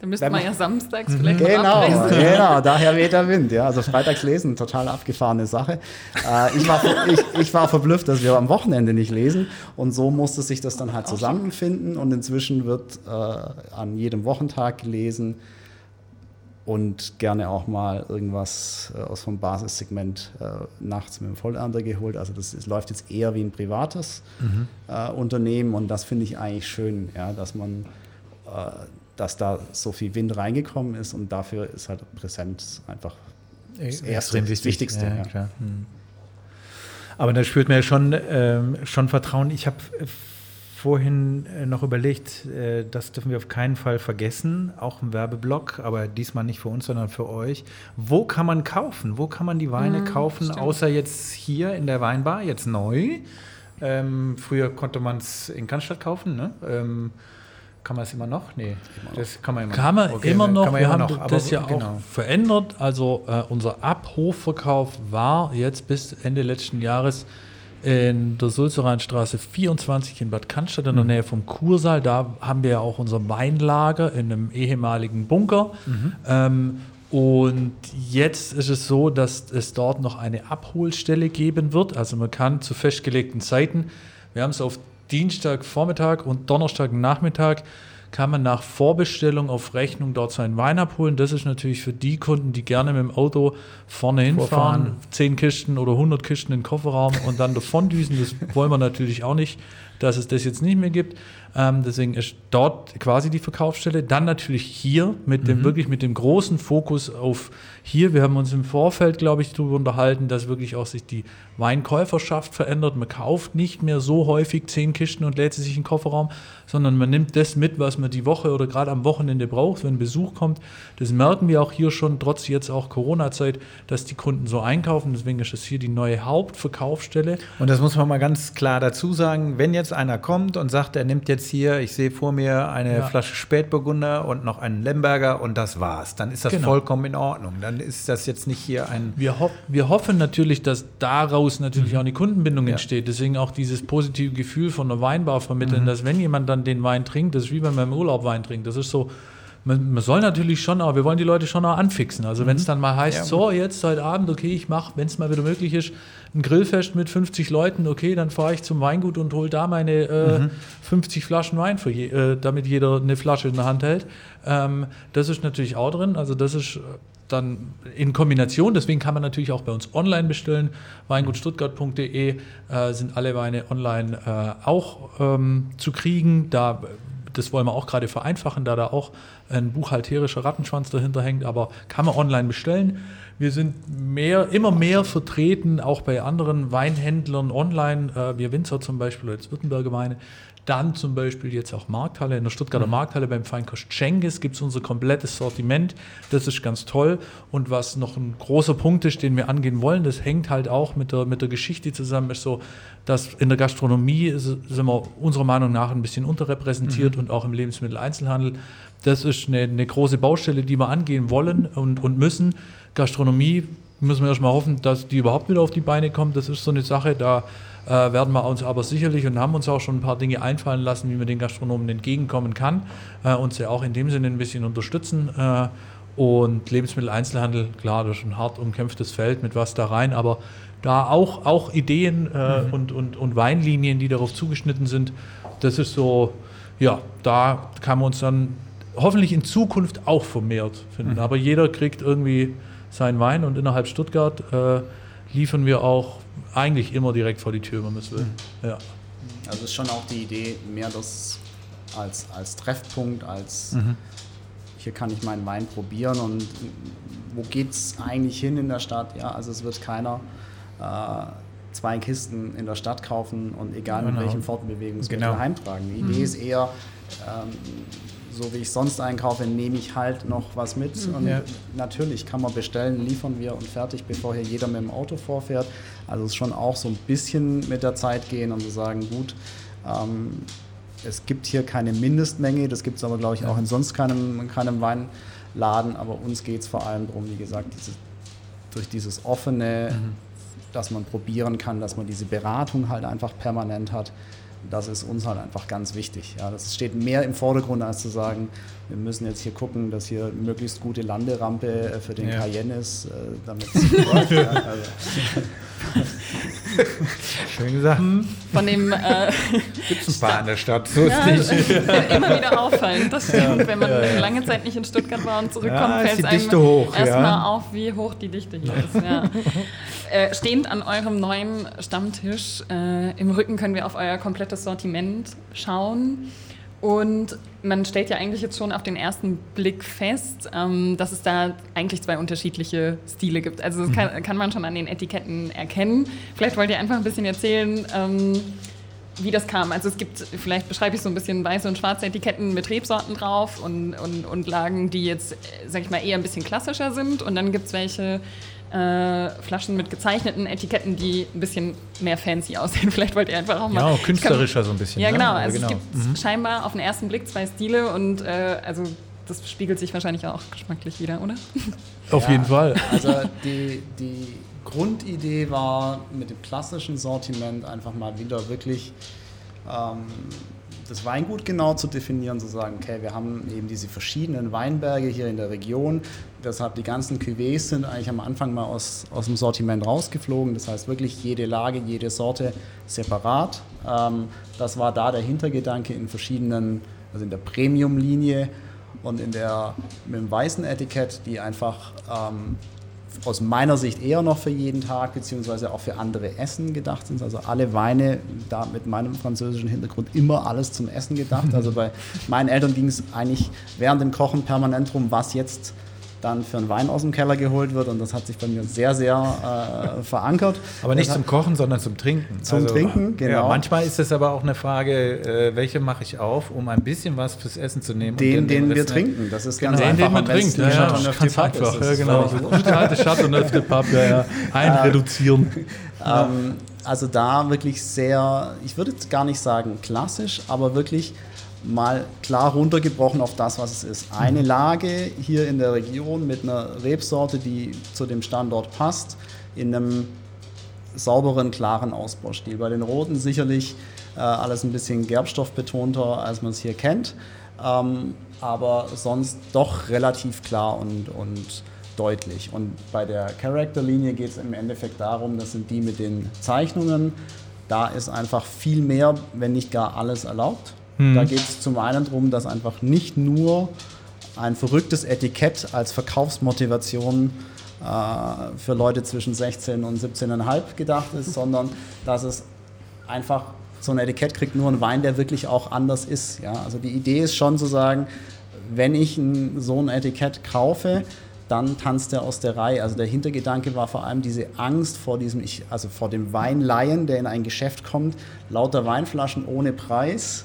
Da müsste man ja samstags mhm. vielleicht Genau, genau, daher weht der Wind. Ja. Also freitags lesen, total abgefahrene Sache. Äh, ich, war, ich, ich war verblüfft, dass wir am Wochenende nicht lesen. Und so musste sich das dann halt zusammenfinden. Und inzwischen wird äh, an jedem Wochentag gelesen und gerne auch mal irgendwas äh, aus vom Basissegment äh, nachts mit dem Vollernter geholt. Also das, das, läuft jetzt eher wie ein privates mhm. äh, Unternehmen und das finde ich eigentlich schön, ja, dass man äh, dass da so viel Wind reingekommen ist und dafür ist halt Präsenz einfach das erste, das Wichtigste. Ja, ja. Hm. Aber da spürt man ja schon, ähm, schon Vertrauen. Ich habe äh, vorhin äh, noch überlegt, äh, das dürfen wir auf keinen Fall vergessen, auch im Werbeblock, aber diesmal nicht für uns, sondern für euch. Wo kann man kaufen? Wo kann man die Weine mhm, kaufen, stimmt. außer jetzt hier in der Weinbar, jetzt neu? Ähm, früher konnte man es in Cannstatt kaufen, ne? Ähm, kann man es immer noch? Nee, das kann man immer kann man noch. Okay, immer noch. Man wir haben noch, das ja genau. auch verändert. Also äh, unser Abrufverkauf war jetzt bis Ende letzten Jahres in der Sulzeranstraße 24 in Bad Cannstatt in der mhm. Nähe vom Kursaal. Da haben wir ja auch unser Weinlager in einem ehemaligen Bunker. Mhm. Ähm, und jetzt ist es so, dass es dort noch eine Abholstelle geben wird. Also man kann zu festgelegten Zeiten, wir haben es auf Dienstagvormittag und Donnerstagnachmittag kann man nach Vorbestellung auf Rechnung dort seinen Wein abholen. Das ist natürlich für die Kunden, die gerne mit dem Auto vorne hinfahren, zehn Kisten oder 100 Kisten in den Kofferraum und dann davon düsen. Das wollen wir natürlich auch nicht, dass es das jetzt nicht mehr gibt. Ähm, deswegen ist dort quasi die Verkaufsstelle. Dann natürlich hier mit dem mhm. wirklich mit dem großen Fokus auf hier. Wir haben uns im Vorfeld, glaube ich, darüber unterhalten, dass wirklich auch sich die Weinkäuferschaft verändert. Man kauft nicht mehr so häufig zehn Kisten und lädt sie sich in den Kofferraum, sondern man nimmt das mit, was man die Woche oder gerade am Wochenende braucht, wenn Besuch kommt. Das merken wir auch hier schon, trotz jetzt auch Corona-Zeit, dass die Kunden so einkaufen. Deswegen ist das hier die neue Hauptverkaufsstelle. Und das muss man mal ganz klar dazu sagen, wenn jetzt einer kommt und sagt, er nimmt jetzt hier, ich sehe vor mir eine ja. Flasche Spätburgunder und noch einen Lemberger und das war's, dann ist das genau. vollkommen in Ordnung. Dann ist das jetzt nicht hier ein. Wir, ho wir hoffen natürlich, dass daraus natürlich mhm. auch eine Kundenbindung ja. entsteht. Deswegen auch dieses positive Gefühl von einer Weinbar vermitteln, mhm. dass wenn jemand dann den Wein trinkt, das ist wie wenn man im Urlaub Wein trinkt. Das ist so, man, man, soll natürlich schon, aber wir wollen die Leute schon auch anfixen. Also mhm. wenn es dann mal heißt, ja. so jetzt heute Abend, okay, ich mache, wenn es mal wieder möglich ist, ein Grillfest mit 50 Leuten, okay, dann fahre ich zum Weingut und hole da meine äh, mhm. 50 Flaschen Wein, für je, äh, damit jeder eine Flasche in der Hand hält. Ähm, das ist natürlich auch drin. Also das ist dann in Kombination, deswegen kann man natürlich auch bei uns online bestellen. Weingutstuttgart.de äh, sind alle Weine online äh, auch ähm, zu kriegen. Da, das wollen wir auch gerade vereinfachen, da da auch ein buchhalterischer Rattenschwanz dahinter hängt, aber kann man online bestellen. Wir sind mehr, immer mehr vertreten, auch bei anderen Weinhändlern online. Äh, wir Winzer zum Beispiel, als Württemberger Weine, dann zum Beispiel jetzt auch Markthalle, in der Stuttgarter mhm. Markthalle beim Feinkost Cengiz gibt es unser komplettes Sortiment. Das ist ganz toll. Und was noch ein großer Punkt ist, den wir angehen wollen, das hängt halt auch mit der, mit der Geschichte zusammen, ist so, dass in der Gastronomie sind wir unserer Meinung nach ein bisschen unterrepräsentiert mhm. und auch im Lebensmitteleinzelhandel. Das ist eine, eine große Baustelle, die wir angehen wollen und, und müssen. Gastronomie müssen wir erstmal hoffen, dass die überhaupt wieder auf die Beine kommt. Das ist so eine Sache, da äh, werden wir uns aber sicherlich und haben uns auch schon ein paar Dinge einfallen lassen, wie man den Gastronomen entgegenkommen kann, äh, uns ja auch in dem Sinne ein bisschen unterstützen. Äh, und Lebensmitteleinzelhandel, klar, das ist ein hart umkämpftes Feld mit was da rein, aber da auch, auch Ideen äh, mhm. und, und, und Weinlinien, die darauf zugeschnitten sind, das ist so, ja, da kann man uns dann hoffentlich in Zukunft auch vermehrt finden. Mhm. Aber jeder kriegt irgendwie seinen Wein und innerhalb Stuttgart äh, liefern wir auch eigentlich immer direkt vor die Tür, wenn man es will. Mhm. Ja. Also ist schon auch die Idee, mehr das als, als Treffpunkt, als mhm. hier kann ich meinen Wein probieren und wo geht es eigentlich hin in der Stadt? Ja, also es wird keiner äh, zwei Kisten in der Stadt kaufen und egal genau. mit welchem Fortbewegungsmittel genau. heimtragen. Die Idee mhm. ist eher, ähm, so wie ich sonst einkaufe, nehme ich halt noch was mit. Mhm. Und ja. natürlich kann man bestellen, liefern wir und fertig, bevor hier jeder mit dem Auto vorfährt. Also es ist schon auch so ein bisschen mit der Zeit gehen und zu sagen, gut, ähm, es gibt hier keine Mindestmenge, das gibt es aber, glaube ich, auch in sonst keinem, keinem Weinladen, aber uns geht es vor allem darum, wie gesagt, diese, durch dieses offene, mhm. Dass man probieren kann, dass man diese Beratung halt einfach permanent hat das ist uns halt einfach ganz wichtig. Ja, das steht mehr im Vordergrund, als zu sagen, wir müssen jetzt hier gucken, dass hier möglichst gute Landerampe äh, für den ja. Cayenne ist, äh, damit [LAUGHS] es läuft. Ja, also. [LAUGHS] [LAUGHS] Schön gesagt. Hm. Von dem äh, gibt es ein paar in der Stadt, so ja, ist nicht. immer wieder auffallend. Das stimmt. Ja. Wenn man ja, lange Zeit nicht in Stuttgart war und zurückkommt, fällt es einem erstmal auf, wie hoch die Dichte hier ist. [LAUGHS] Äh, stehend an eurem neuen Stammtisch äh, im Rücken können wir auf euer komplettes Sortiment schauen. Und man stellt ja eigentlich jetzt schon auf den ersten Blick fest, ähm, dass es da eigentlich zwei unterschiedliche Stile gibt. Also das kann, kann, man schon an den Etiketten erkennen. Vielleicht wollt ihr einfach ein bisschen erzählen, ähm, wie das kam. Also es gibt, vielleicht beschreibe ich so ein bisschen weiße und schwarze Etiketten mit Rebsorten drauf und, und, und Lagen, die jetzt, sag ich mal, eher ein bisschen klassischer sind. Und dann gibt es welche, äh, Flaschen mit gezeichneten Etiketten, die ein bisschen mehr fancy aussehen. [LAUGHS] Vielleicht wollt ihr einfach auch mal. Ja, künstlerischer so ein bisschen. Ja, ne? genau. Also genau. es gibt mhm. scheinbar auf den ersten Blick zwei Stile und äh, also das spiegelt sich wahrscheinlich auch geschmacklich wieder, oder? [LAUGHS] Auf ja, jeden Fall. [LAUGHS] Also die, die Grundidee war mit dem klassischen Sortiment einfach mal wieder wirklich ähm, das Weingut genau zu definieren, zu sagen, okay, wir haben eben diese verschiedenen Weinberge hier in der Region. Deshalb die ganzen Cuvées sind eigentlich am Anfang mal aus, aus dem Sortiment rausgeflogen. Das heißt wirklich jede Lage, jede Sorte separat. Ähm, das war da der Hintergedanke in verschiedenen, also in der Premium-Linie und in der, mit dem weißen Etikett, die einfach ähm, aus meiner Sicht eher noch für jeden Tag beziehungsweise auch für andere Essen gedacht sind. Also alle Weine, da mit meinem französischen Hintergrund immer alles zum Essen gedacht. Also bei [LAUGHS] meinen Eltern ging es eigentlich während dem Kochen permanent darum, was jetzt dann für einen Wein aus dem Keller geholt wird und das hat sich bei mir sehr, sehr äh, verankert. Aber nicht zum Kochen, sondern zum Trinken. Zum also, Trinken, genau. Ja, manchmal ist es aber auch eine Frage, äh, welche mache ich auf, um ein bisschen was fürs Essen zu nehmen. Den, den, den wir trinken, das ist genau. ganz den, einfach. Den man trinkt, ja, ja, ganz einfach, ja, genau. Alte Chateauneuf Pub, ja, ja. einreduzieren. [LAUGHS] ähm, also da wirklich sehr, ich würde jetzt gar nicht sagen klassisch, aber wirklich mal klar runtergebrochen auf das, was es ist. Eine mhm. Lage hier in der Region mit einer Rebsorte, die zu dem Standort passt, in einem sauberen, klaren Ausbaustil. Bei den Roten sicherlich äh, alles ein bisschen gerbstoffbetonter, als man es hier kennt, ähm, aber sonst doch relativ klar und, und deutlich. Und bei der Character-Linie geht es im Endeffekt darum, das sind die mit den Zeichnungen. Da ist einfach viel mehr, wenn nicht gar alles erlaubt. Hm. Da geht es zum einen darum, dass einfach nicht nur ein verrücktes Etikett als Verkaufsmotivation äh, für Leute zwischen 16 und 17,5 gedacht ist, sondern dass es einfach so ein Etikett kriegt nur ein Wein, der wirklich auch anders ist. Ja? Also die Idee ist schon zu sagen, wenn ich ein, so ein Etikett kaufe, dann tanzt er aus der Reihe. Also der Hintergedanke war vor allem diese Angst vor diesem, also vor dem Weinlaien, der in ein Geschäft kommt, lauter Weinflaschen ohne Preis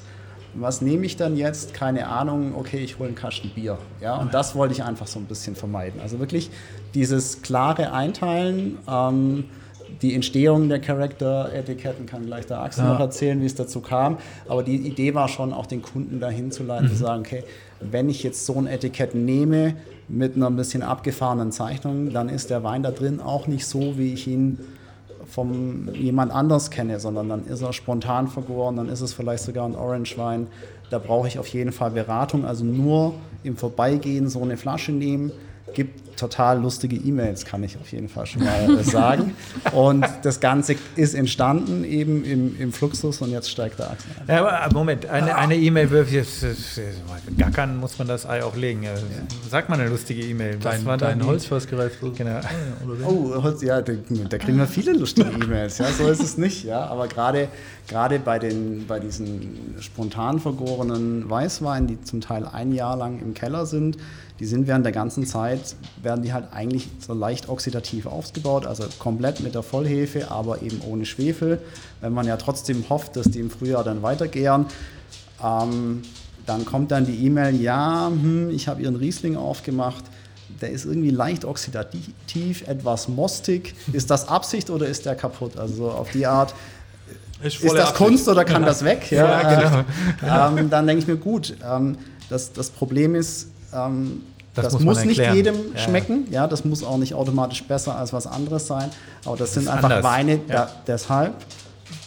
was nehme ich dann jetzt? Keine Ahnung, okay, ich hole einen Kasten Bier. Ja, und das wollte ich einfach so ein bisschen vermeiden. Also wirklich dieses klare Einteilen, ähm, die Entstehung der Charakter-Etiketten kann gleich der Axel ja. noch erzählen, wie es dazu kam. Aber die Idee war schon, auch den Kunden dahin zu leiten, mhm. zu sagen, okay, wenn ich jetzt so ein Etikett nehme mit einer ein bisschen abgefahrenen Zeichnung, dann ist der Wein da drin auch nicht so, wie ich ihn von jemand anders kenne, sondern dann ist er spontan vergoren, dann ist es vielleicht sogar ein Orange-Wein. Da brauche ich auf jeden Fall Beratung, also nur im Vorbeigehen so eine Flasche nehmen, gibt total lustige E-Mails, kann ich auf jeden Fall schon mal äh, sagen. Und das Ganze ist entstanden eben im, im Fluxus und jetzt steigt der Achsen ein. Ja, Moment, eine E-Mail, gackern muss man das Ei auch legen. Sag mal eine lustige E-Mail. Dein, war dein Holz was gereift Genau. Oh, Holz, ja, da, da, kriegen wir viele lustige E-Mails. Ja, so ist es nicht. Ja, aber gerade gerade bei, den, bei diesen spontan vergorenen Weißweinen, die zum Teil ein Jahr lang im Keller sind, die sind während der ganzen Zeit, werden die halt eigentlich so leicht oxidativ aufgebaut, also komplett mit der Vollhefe, aber eben ohne Schwefel. Wenn man ja trotzdem hofft, dass die im Frühjahr dann weitergären, ähm, dann kommt dann die E-Mail, ja, hm, ich habe Ihren Riesling aufgemacht, der ist irgendwie leicht oxidativ, etwas mostig. Ist das Absicht oder ist der kaputt? Also auf die Art, ist, ist das Absicht. Kunst oder kann das weg? Ja, ja genau. ähm, dann denke ich mir, gut, ähm, das, das Problem ist, ähm, das, das muss, muss nicht jedem ja. schmecken. Ja, das muss auch nicht automatisch besser als was anderes sein. Aber das, das sind einfach anders. Weine. Ja. Deshalb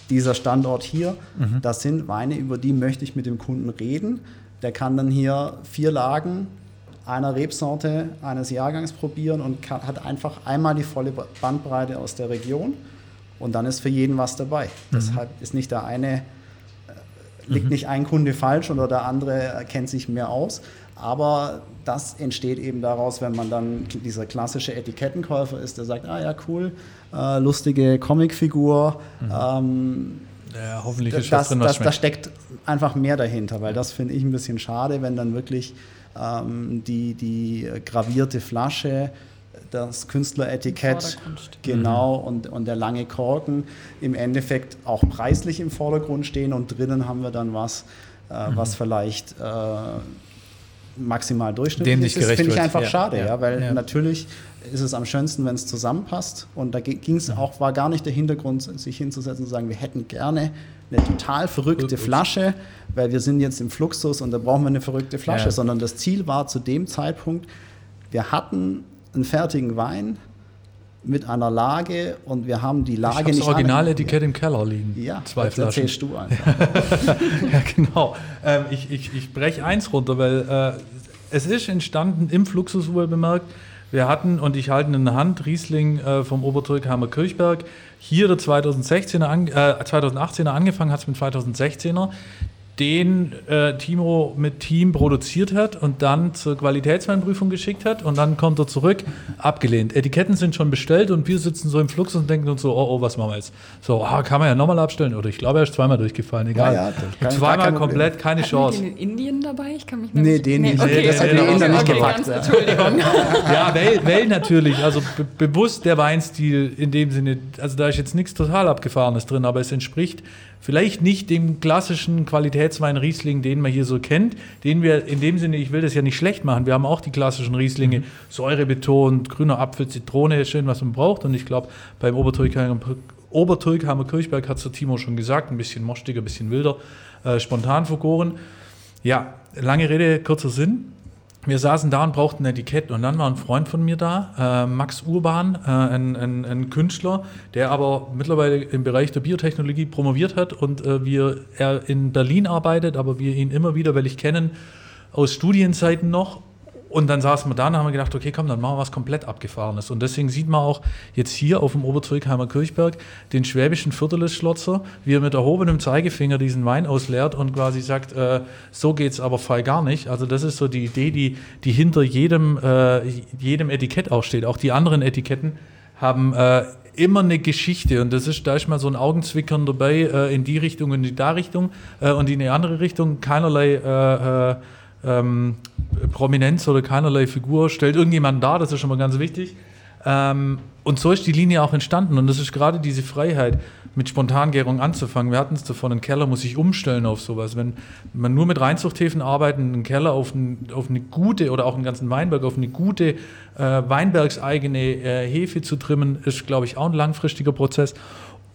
dieser Standort hier, mhm. das sind Weine, über die möchte ich mit dem Kunden reden. Der kann dann hier vier Lagen einer Rebsorte eines Jahrgangs probieren und kann, hat einfach einmal die volle Bandbreite aus der Region und dann ist für jeden was dabei. Mhm. Deshalb ist nicht der eine, äh, liegt mhm. nicht ein Kunde falsch oder der andere kennt sich mehr aus. Aber das entsteht eben daraus, wenn man dann dieser klassische Etikettenkäufer ist, der sagt, ah ja, cool, äh, lustige Comicfigur. Mhm. Ähm, ja, hoffentlich ist das, drin, das, Da steckt einfach mehr dahinter, weil das finde ich ein bisschen schade, wenn dann wirklich ähm, die, die gravierte Flasche das Künstleretikett, genau, mhm. und, und der lange Korken im Endeffekt auch preislich im Vordergrund stehen und drinnen haben wir dann was, äh, mhm. was vielleicht äh, maximal durchschnittlich ist. Das finde ich einfach ja. schade, ja, ja weil ja. natürlich ist es am schönsten, wenn es zusammenpasst. Und da ging es auch, war gar nicht der Hintergrund, sich hinzusetzen und zu sagen, wir hätten gerne eine total verrückte Flasche, weil wir sind jetzt im Fluxus und da brauchen wir eine verrückte Flasche, sondern das Ziel war zu dem Zeitpunkt, wir hatten einen fertigen Wein mit einer Lage und wir haben die Lage ich nicht. Das Originaletikett im Keller liegen. Ja, zwei Flaschen. erzählst du einfach. [LAUGHS] ja, genau. Ähm, ich ich, ich breche eins runter, weil äh, es ist entstanden im Fluxus wohl bemerkt. Wir hatten, und ich halte in der Hand, Riesling äh, vom Obertürkheimer Kirchberg. Hier der 2016er, an, äh, 2018er angefangen hat es mit 2016er den äh, Timo mit Team produziert hat und dann zur Qualitätsweinprüfung geschickt hat und dann kommt er zurück, abgelehnt. Etiketten sind schon bestellt und wir sitzen so im Flux und denken uns so, oh, oh, was machen wir jetzt? So, ah, kann man ja nochmal abstellen oder ich glaube, er ist zweimal durchgefallen, egal. Ja, ja, Zweimal komplett, keine Hatten Chance. den in Indien dabei? Ich kann mich nicht Nee, den nicht. Okay, das hat die Inder nicht gepackt. Entschuldigung. [LAUGHS] ja, Well, well natürlich, also be bewusst der Weinstil in dem Sinne, also da ist jetzt nichts total abgefahrenes drin, aber es entspricht vielleicht nicht dem klassischen Qualitätswein Riesling, den man hier so kennt, den wir in dem Sinne, ich will das ja nicht schlecht machen, wir haben auch die klassischen Rieslinge, mhm. Säure betont, grüner Apfel, Zitrone, schön, was man braucht und ich glaube, beim Obertürkheimer Kirchberg hat es der Timo schon gesagt, ein bisschen mostiger, ein bisschen wilder, äh, spontan vergoren. Ja, lange Rede, kurzer Sinn wir saßen da und brauchten ein Etikett und dann war ein Freund von mir da, äh, Max Urban, äh, ein, ein, ein, Künstler, der aber mittlerweile im Bereich der Biotechnologie promoviert hat und äh, wir, er in Berlin arbeitet, aber wir ihn immer wieder, weil ich kennen, aus Studienzeiten noch und dann saßen wir da und haben gedacht, okay, komm, dann machen wir was komplett Abgefahrenes. Und deswegen sieht man auch jetzt hier auf dem Oberzurkheimer Kirchberg den schwäbischen Viertelschlotzer, wie er mit erhobenem Zeigefinger diesen Wein ausleert und quasi sagt, äh, so geht's aber frei gar nicht. Also das ist so die Idee, die, die hinter jedem, äh, jedem Etikett auch steht. Auch die anderen Etiketten haben äh, immer eine Geschichte und das ist, da ist mal so ein Augenzwickern dabei äh, in die Richtung und in die da Richtung äh, und in die andere Richtung. Keinerlei äh, äh ähm, Prominenz oder keinerlei Figur stellt irgendjemand dar, das ist schon mal ganz wichtig. Ähm, und so ist die Linie auch entstanden und das ist gerade diese Freiheit, mit Spontangärung anzufangen. Wir hatten es davon, ein Keller muss sich umstellen auf sowas. Wenn man nur mit Reinzuchthäfen arbeitet, einen Keller auf, ein, auf, eine gute oder auch einen ganzen Weinberg auf eine gute äh, weinbergseigene äh, Hefe zu trimmen, ist, glaube ich, auch ein langfristiger Prozess.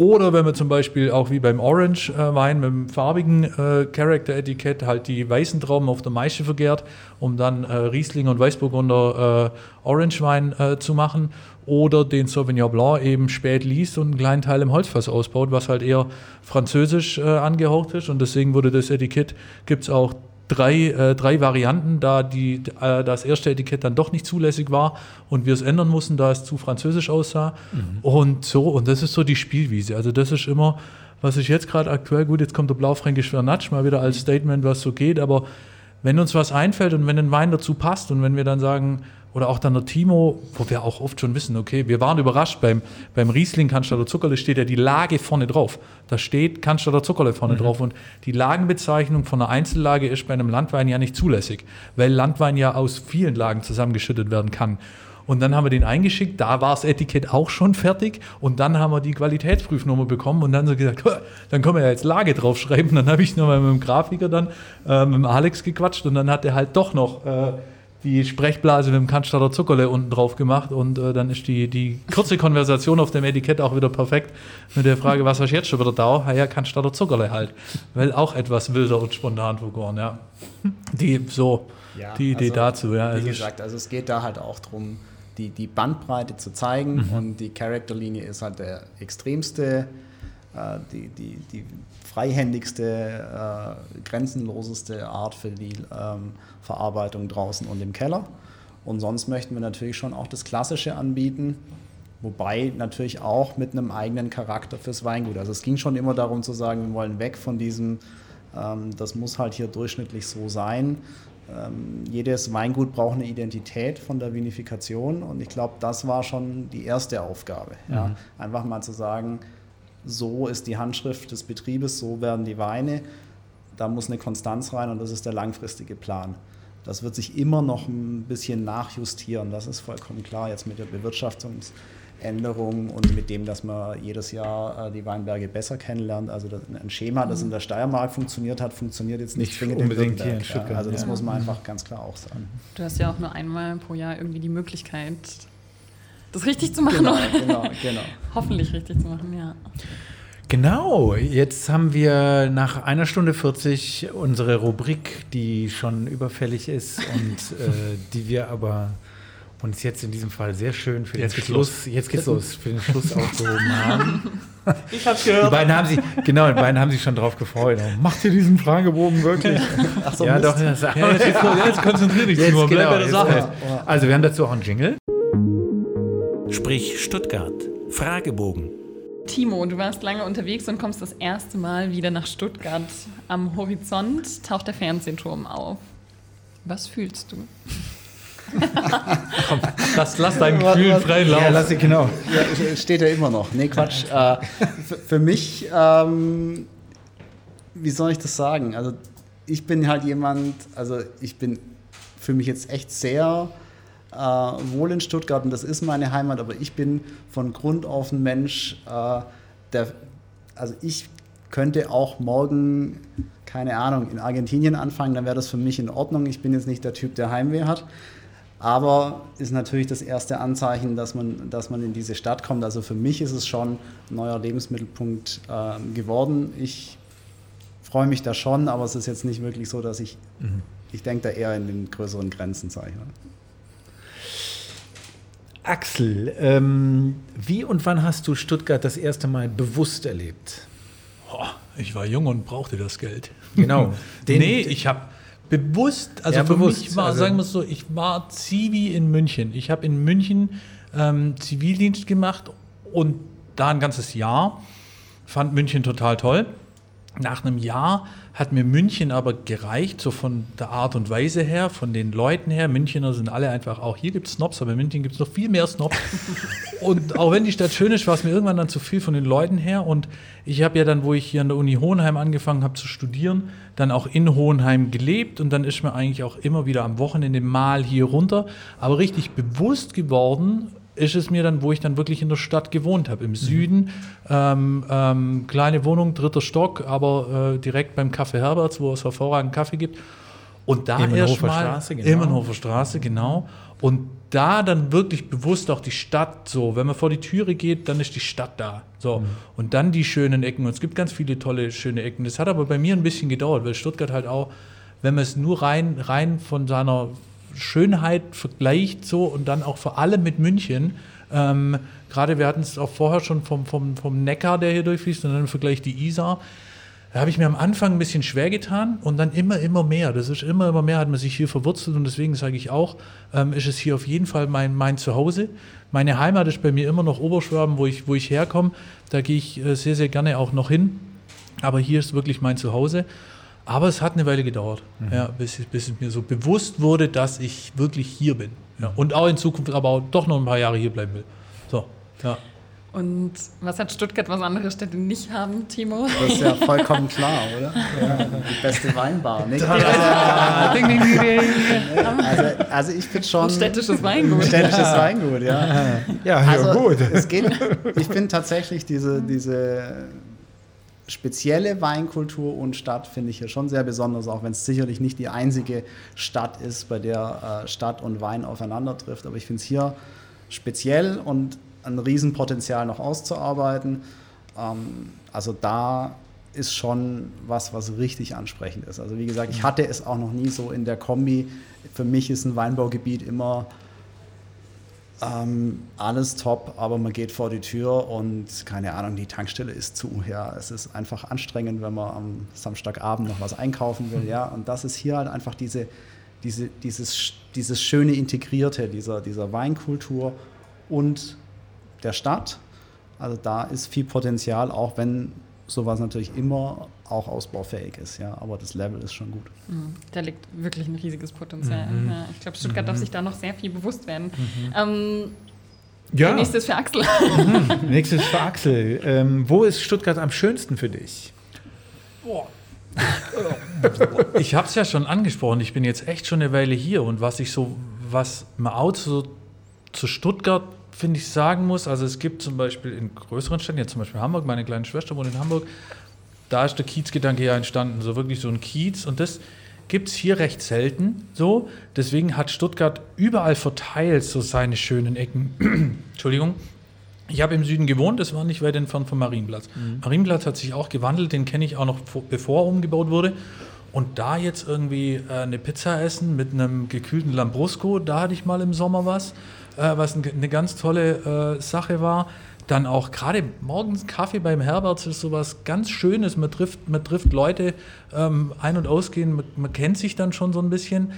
Oder wenn man zum Beispiel auch wie beim Orange-Wein mit dem farbigen äh, Character-Etikett halt die weißen Trauben auf der Maische vergärt, um dann äh, Riesling und Weißburgunder äh, Orange-Wein äh, zu machen. Oder den Sauvignon Blanc eben spät liest und einen kleinen Teil im Holzfass ausbaut, was halt eher französisch äh, angehaucht ist. Und deswegen wurde das Etikett, gibt es auch drei, äh, drei Varianten, da die, äh, das erste Etikett dann doch nicht zulässig war und wir es ändern mussten, da es zu französisch aussah. Mhm. Und so, und das ist so die Spielwiese. Also das ist immer, was ich jetzt gerade aktuell, gut, jetzt kommt der Blaufränkisch Vernatsch mal wieder als Statement, was so geht, aber wenn uns was einfällt und wenn ein Wein dazu passt und wenn wir dann sagen, oder auch dann der Timo, wo wir auch oft schon wissen, okay, wir waren überrascht, beim, beim Riesling Cannstatter Zuckerle steht ja die Lage vorne drauf. Da steht Cannstatter Zuckerle vorne mhm. drauf und die Lagenbezeichnung von einer Einzellage ist bei einem Landwein ja nicht zulässig, weil Landwein ja aus vielen Lagen zusammengeschüttet werden kann. Und dann haben wir den eingeschickt, da war das Etikett auch schon fertig und dann haben wir die Qualitätsprüfnummer bekommen und dann so gesagt, dann können wir ja jetzt Lage draufschreiben. [LAUGHS] Dann habe ich nochmal mit dem Grafiker dann, äh, mit dem Alex gequatscht und dann hat er halt doch noch äh, die Sprechblase mit dem Cannstatter Zuckerle unten drauf gemacht und äh, dann ist die, die kurze Konversation auf dem Etikett auch wieder perfekt mit der Frage, was hast du jetzt schon wieder da? Ja, ja, Cannstatter Zuckerle halt. Weil auch etwas wilder und spontan vergoren, ja. Die, so, ja, die Idee also, dazu, ja. Wie also gesagt, also es geht da halt auch darum, die, die Bandbreite zu zeigen mhm. und die Charakterlinie ist halt der extremste äh, die, die, die freihändigste, äh, grenzenloseste Art für die ähm, Verarbeitung draußen und im Keller. Und sonst möchten wir natürlich schon auch das Klassische anbieten, wobei natürlich auch mit einem eigenen Charakter fürs Weingut. Also es ging schon immer darum zu sagen, wir wollen weg von diesem, ähm, das muss halt hier durchschnittlich so sein. Ähm, jedes Weingut braucht eine Identität von der Vinifikation und ich glaube, das war schon die erste Aufgabe. Mhm. Ja? Einfach mal zu sagen, so ist die Handschrift des Betriebes, so werden die Weine. Da muss eine Konstanz rein und das ist der langfristige Plan. Das wird sich immer noch ein bisschen nachjustieren, das ist vollkommen klar jetzt mit der Bewirtschaftungsänderung und mit dem, dass man jedes Jahr äh, die Weinberge besser kennenlernt. Also ein Schema, das in der Steiermark funktioniert hat, funktioniert jetzt nicht, nicht unbedingt hier in Stuttgart. Ja, also das ja. muss man einfach ganz klar auch sagen. Du hast ja auch nur einmal pro Jahr irgendwie die Möglichkeit, das richtig zu machen. Genau, genau, genau. [LAUGHS] Hoffentlich richtig zu machen, ja. Genau, jetzt haben wir nach einer Stunde 40 unsere Rubrik, die schon überfällig ist [LAUGHS] und äh, die wir aber uns jetzt in diesem Fall sehr schön für jetzt den Schluss, los. jetzt geht's los, für den Schluss [LAUGHS] aufgehoben haben. Ich hab's gehört. Die beiden haben sich, genau, die beiden haben sich schon drauf gefreut. Oh, macht ihr diesen Fragebogen wirklich? Ach so, ja, Mist. doch. Das, ja, jetzt, jetzt, jetzt konzentrier dich, jetzt, genau, jetzt, Also, wir haben dazu auch einen Jingle. Sprich Stuttgart. Fragebogen. Timo, du warst lange unterwegs und kommst das erste Mal wieder nach Stuttgart. Am Horizont taucht der Fernsehturm auf. Was fühlst du? Komm, lass, lass deinen Gefühl freien Lauf. Ja, lass ich, genau. Ja, steht ja immer noch. Nee, Quatsch. Äh, für, für, mich, ähm, wie soll ich das sagen? Also, ich bin halt jemand, also ich bin für mich jetzt echt sehr äh, wohl in Stuttgart und das ist meine Heimat, aber ich bin von Grund auf ein Mensch, äh, der, also ich könnte auch morgen, keine Ahnung, in Argentinien anfangen, dann wäre das für mich in Ordnung. Ich bin jetzt nicht der Typ, der Heimweh hat. Aber ist natürlich das erste Anzeichen, dass man, dass man in diese Stadt kommt. Also für mich ist es schon ein neuer Lebensmittelpunkt äh, geworden. Ich freue mich da schon, aber es ist jetzt nicht wirklich so, dass ich, mhm. ich denke da eher in den größeren Grenzen, sage ich mal. Axel, ähm, wie und wann hast du Stuttgart das erste Mal bewusst erlebt? Oh, ich war jung und brauchte das Geld. Genau. Den, [LAUGHS] nee, ich habe bewusst, also ja, für bewusst, mich war, also sagen wir es so, ich war Zivi in München. Ich habe in München ähm, Zivildienst gemacht und da ein ganzes Jahr. Fand München total toll. Nach einem Jahr hat mir München aber gereicht, so von der Art und Weise her, von den Leuten her. Münchner sind alle einfach, auch hier gibt es Snobs, aber in München gibt es noch viel mehr Snobs. [LAUGHS] und auch wenn die Stadt schön ist, war es mir irgendwann dann zu viel von den Leuten her. Und ich habe ja dann, wo ich hier an der Uni Hohenheim angefangen habe zu studieren, dann auch in Hohenheim gelebt und dann ist mir eigentlich auch immer wieder am Wochenende mal hier runter, aber richtig bewusst geworden, ist es mir dann, wo ich dann wirklich in der Stadt gewohnt habe, im mhm. Süden. Ähm, ähm, kleine Wohnung, dritter Stock, aber äh, direkt beim Café Herberts, wo es hervorragenden Kaffee gibt. Und da erst mal Straße, genau. Immenhofer Straße, genau. Und da dann wirklich bewusst auch die Stadt so, wenn man vor die Türe geht, dann ist die Stadt da. So. Mhm. Und dann die schönen Ecken. Und es gibt ganz viele tolle, schöne Ecken. Das hat aber bei mir ein bisschen gedauert, weil Stuttgart halt auch, wenn man es nur rein, rein von seiner Schönheit vergleicht so und dann auch vor allem mit München. Ähm, Gerade wir hatten es auch vorher schon vom, vom, vom Neckar, der hier durchfließt, und dann im Vergleich die Isar. Da habe ich mir am Anfang ein bisschen schwer getan und dann immer, immer mehr. Das ist immer, immer mehr, hat man sich hier verwurzelt und deswegen sage ich auch, ähm, ist es hier auf jeden Fall mein, mein Zuhause. Meine Heimat ist bei mir immer noch Oberschwaben, wo ich, wo ich herkomme. Da gehe ich äh, sehr, sehr gerne auch noch hin. Aber hier ist wirklich mein Zuhause. Aber es hat eine Weile gedauert, mhm. ja, bis, bis, es mir so bewusst wurde, dass ich wirklich hier bin. Ja, und auch in Zukunft aber auch doch noch ein paar Jahre hier bleiben will. So, ja. Und was hat Stuttgart, was andere Städte nicht haben, Timo? Das ist ja vollkommen klar, oder? [LAUGHS] Ja, die beste Weinbar. Nicht? ding, ding, ding, also, also ich bin schon... Ein städtisches Weingut. Städtisches Weingut, ja. Ja, also, ja gut. Es geht, ich finde tatsächlich diese, diese spezielle Weinkultur und Stadt finde ich hier schon sehr besonders, auch wenn es sicherlich nicht die einzige Stadt ist, bei der äh, Stadt und Wein aufeinander trifft. Aber ich finde es hier speziell und ein Riesenpotenzial noch auszuarbeiten. Ähm, also da ist schon was, was richtig ansprechend ist. Also wie gesagt, ich hatte es auch noch nie so in der Kombi. Für mich ist ein Weinbaugebiet immer Ähm, alles top, aber man geht vor die Tür und keine Ahnung, die Tankstelle ist zu. Ja, es ist einfach anstrengend, wenn man am Samstagabend noch was einkaufen will. Ja, und das ist hier halt einfach diese, diese, dieses, dieses schöne Integrierte dieser, dieser Weinkultur und der Stadt. Also da ist viel Potenzial, auch wenn sowas natürlich immer auch ausbaufähig ist, ja, aber das Level ist schon gut. Mhm. Da liegt wirklich ein riesiges Potenzial. Mhm. Ja, ich glaube, Stuttgart mhm. darf sich da noch sehr viel bewusst werden. Mhm. Ähm, ja. Nächstes für Axel. Mhm. [LAUGHS] Nächstes für Axel. Ähm, wo ist Stuttgart am schönsten für dich? Boah. ich habe es ja schon angesprochen. Ich bin jetzt echt schon eine Weile hier und was ich so, was man auch so zu Stuttgart finde ich, sagen muss, also es gibt zum Beispiel in größeren Städten, jetzt zum Beispiel Hamburg, meine kleine Schwester wohnt in Hamburg, da ist der Kiezgedanke ja entstanden, so wirklich so ein Kiez und das gibt es hier recht selten so. Deswegen hat Stuttgart überall verteilt so seine schönen Ecken. [CLEARS THROAT] Entschuldigung. Ich habe im Süden gewohnt, das war nicht weit entfernt vom Marienplatz. Mhm. Marienplatz hat sich auch gewandelt, den kenne ich auch noch bevor er umgebaut wurde. Und da jetzt irgendwie äh, eine Pizza essen mit einem gekühlten Lambrusco, da hatte ich mal im Sommer was äh, was eine ganz tolle äh, Sache war. Dann auch gerade morgens Kaffee beim Herbert ist sowas ganz Schönes. Man trifft, man trifft Leute ähm, ein- und ausgehen, man, man, kennt sich dann schon so ein bisschen.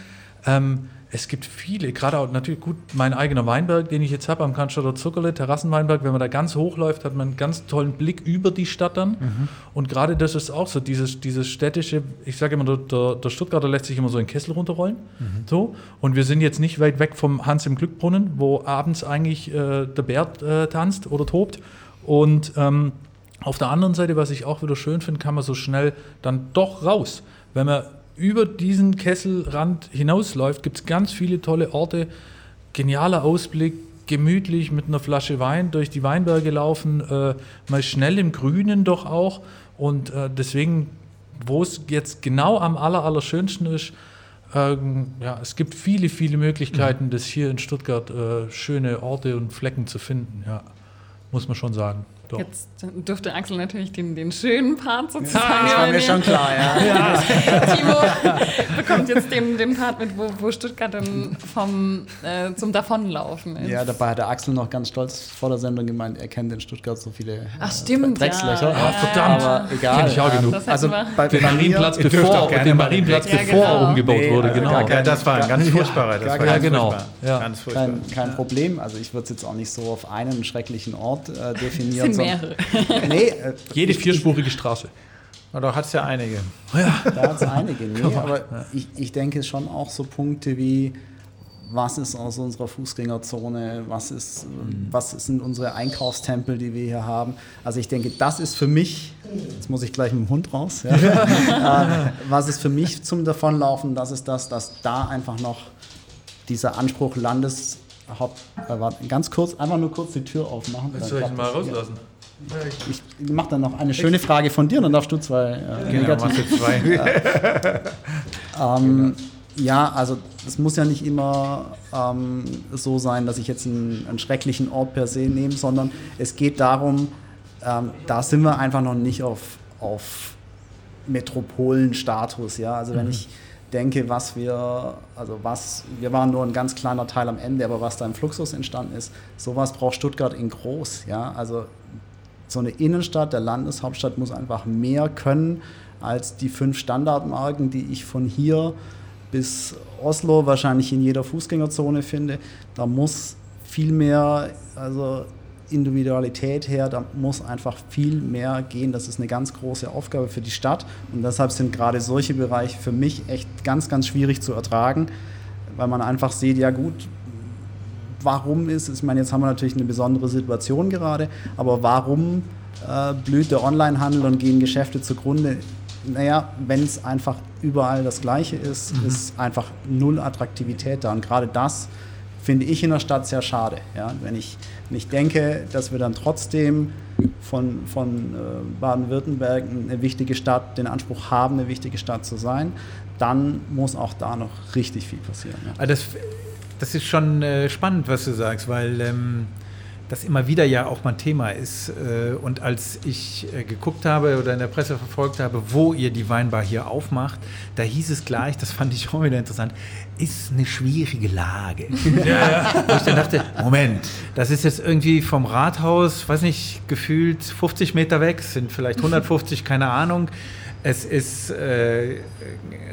Ähm, es gibt viele, gerade auch natürlich gut, mein eigener Weinberg, den ich jetzt habe am Cannstatter Zuckerle, Terrassenweinberg, wenn man da ganz hochläuft, hat man einen ganz tollen Blick über die Stadt dann. Mhm. Und gerade das ist auch so, dieses, dieses städtische, ich sage immer, der, der, Stuttgarter lässt sich immer so in den Kessel runterrollen. Mhm. So. Und wir sind jetzt nicht weit weg vom Hans im Glückbrunnen, wo abends eigentlich äh, der Bär äh, tanzt oder tobt. Und ähm, auf der anderen Seite, was ich auch wieder schön finde, kann man so schnell dann doch raus. Wenn man über diesen Kesselrand hinausläuft, gibt es ganz viele tolle Orte. Genialer Ausblick, gemütlich mit einer Flasche Wein durch die Weinberge laufen, äh, mal schnell im Grünen doch auch. Und äh, deswegen, wo es jetzt genau am aller, allerschönsten ist, ähm, ja, es gibt viele, viele Möglichkeiten, mhm. das hier in Stuttgart äh, schöne Orte und Flecken zu finden. Ja, muss man schon sagen. Doch. Jetzt dürfte Axel natürlich den, den schönen Part sozusagen. Ja, das war mir schon klar, ja. [LAUGHS] ja. Timo bekommt jetzt den, den Part mit, wo, wo Stuttgart dann vom, äh, zum Davonlaufen ist. Ja, dabei hat der Axel noch ganz stolz vor der Sendung gemeint, er kennt in Stuttgart so viele Ach, stimmt, äh, Dreckslöcher. Ja, ja, verdammt. Aber egal. Kenn ich auch genug. Also bei, den Marienplatz bevor, den Marienplatz bevor er genau. umgebaut nee, wurde, genau. Gar, ja, das war ein ganz furchtbarer. Das war ja, genau. Ja. Ganz furchtbar. Kein, kein Problem. Also ich würde es jetzt auch nicht so auf einen schrecklichen Ort äh, definieren. Mehrere. [LAUGHS] Nee, äh, Jede vierspurige Straße. Na, da hat es ja einige. Ja. Da hat es einige, nee, [LAUGHS] aber ja. ich, ich denke schon auch so Punkte wie, was ist aus unserer Fußgängerzone, was ist, mhm. was sind unsere Einkaufstempel, die wir hier haben. Also ich denke, das ist für mich, jetzt muss ich gleich mit dem Hund raus, ja, [LAUGHS] äh, was ist für mich zum Davonlaufen, das ist das, dass da einfach noch dieser Anspruch Landeshaupt, äh, ganz kurz, einfach nur kurz die Tür aufmachen. Soll ich ihn mal rauslassen? Ich mache dann noch eine schöne Frage von dir, dann darfst du zwei. Äh, genau, negativ. zwei. [LAUGHS] ähm, ja, also es muss ja nicht immer ähm, so sein, dass ich jetzt einen, einen, schrecklichen Ort per se nehme, sondern es geht darum, ähm, da sind wir einfach noch nicht auf, auf Metropolenstatus. Ja? Also wenn mhm. ich denke, was wir, also was, wir waren nur ein ganz kleiner Teil am Ende, aber was da im Fluxus entstanden ist, sowas braucht Stuttgart in groß. Ja? Also so eine Innenstadt der Landeshauptstadt muss einfach mehr können als die fünf Standardmarken, die ich von hier bis Oslo wahrscheinlich in jeder Fußgängerzone finde. Da muss viel mehr, also Individualität her, da muss einfach viel mehr gehen. Das ist eine ganz große Aufgabe für die Stadt und deshalb sind gerade solche Bereiche für mich echt ganz, ganz schwierig zu ertragen, weil man einfach sieht, ja gut, warum ist, ich meine, jetzt haben wir natürlich eine besondere Situation gerade, aber warum äh, blüht der Onlinehandel und gehen Geschäfte zugrunde? Naja, wenn es einfach überall das Gleiche ist, mhm. ist einfach null Attraktivität da. Und gerade das finde ich in der Stadt sehr schade. Ja? Wenn, ich, wenn ich denke, dass wir dann trotzdem von, von äh, Baden-Württemberg eine wichtige Stadt, den Anspruch haben, eine wichtige Stadt zu sein, dann muss auch da noch richtig viel passieren. Ja. Ah, das, das ist schon äh, spannend, was du sagst, weil ähm, das immer wieder ja auch mal Thema ist. Äh, und als ich äh, geguckt habe oder in der Presse verfolgt habe, wo ihr die Weinbar hier aufmacht, da hieß es gleich, das fand ich [LAUGHS] auch wieder interessant, ist eine schwierige Lage. [LAUGHS] Ja. Wo ich dann dachte, Moment, das ist jetzt irgendwie vom Rathaus, weiß nicht, gefühlt 50 Meter weg, sind vielleicht 150, keine Ahnung. Es ist äh,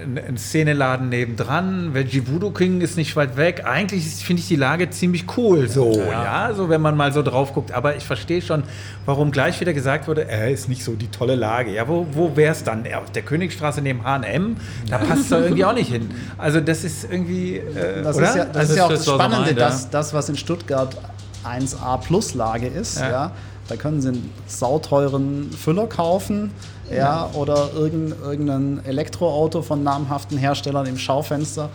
ein Szeneladen nebendran. Veggie Voodoo King ist nicht weit weg. Eigentlich finde ich die Lage ziemlich cool, so, ja. ja. so wenn man mal so drauf guckt. Aber ich verstehe schon, warum gleich wieder gesagt wurde, er ist nicht so die tolle Lage. Ja, wo, wo wäre es dann? Auf der Königstraße neben H&M? Da passt es irgendwie auch nicht hin. Also das ist irgendwie, äh, das, Ist ja, das, das ist ja auch das Spannende, meint, dass das, was in Stuttgart 1A Plus Lage ist, ja. ja da können Sie einen sauteuren Füller kaufen ja, oder irgendein Elektroauto von namhaften Herstellern im Schaufenster.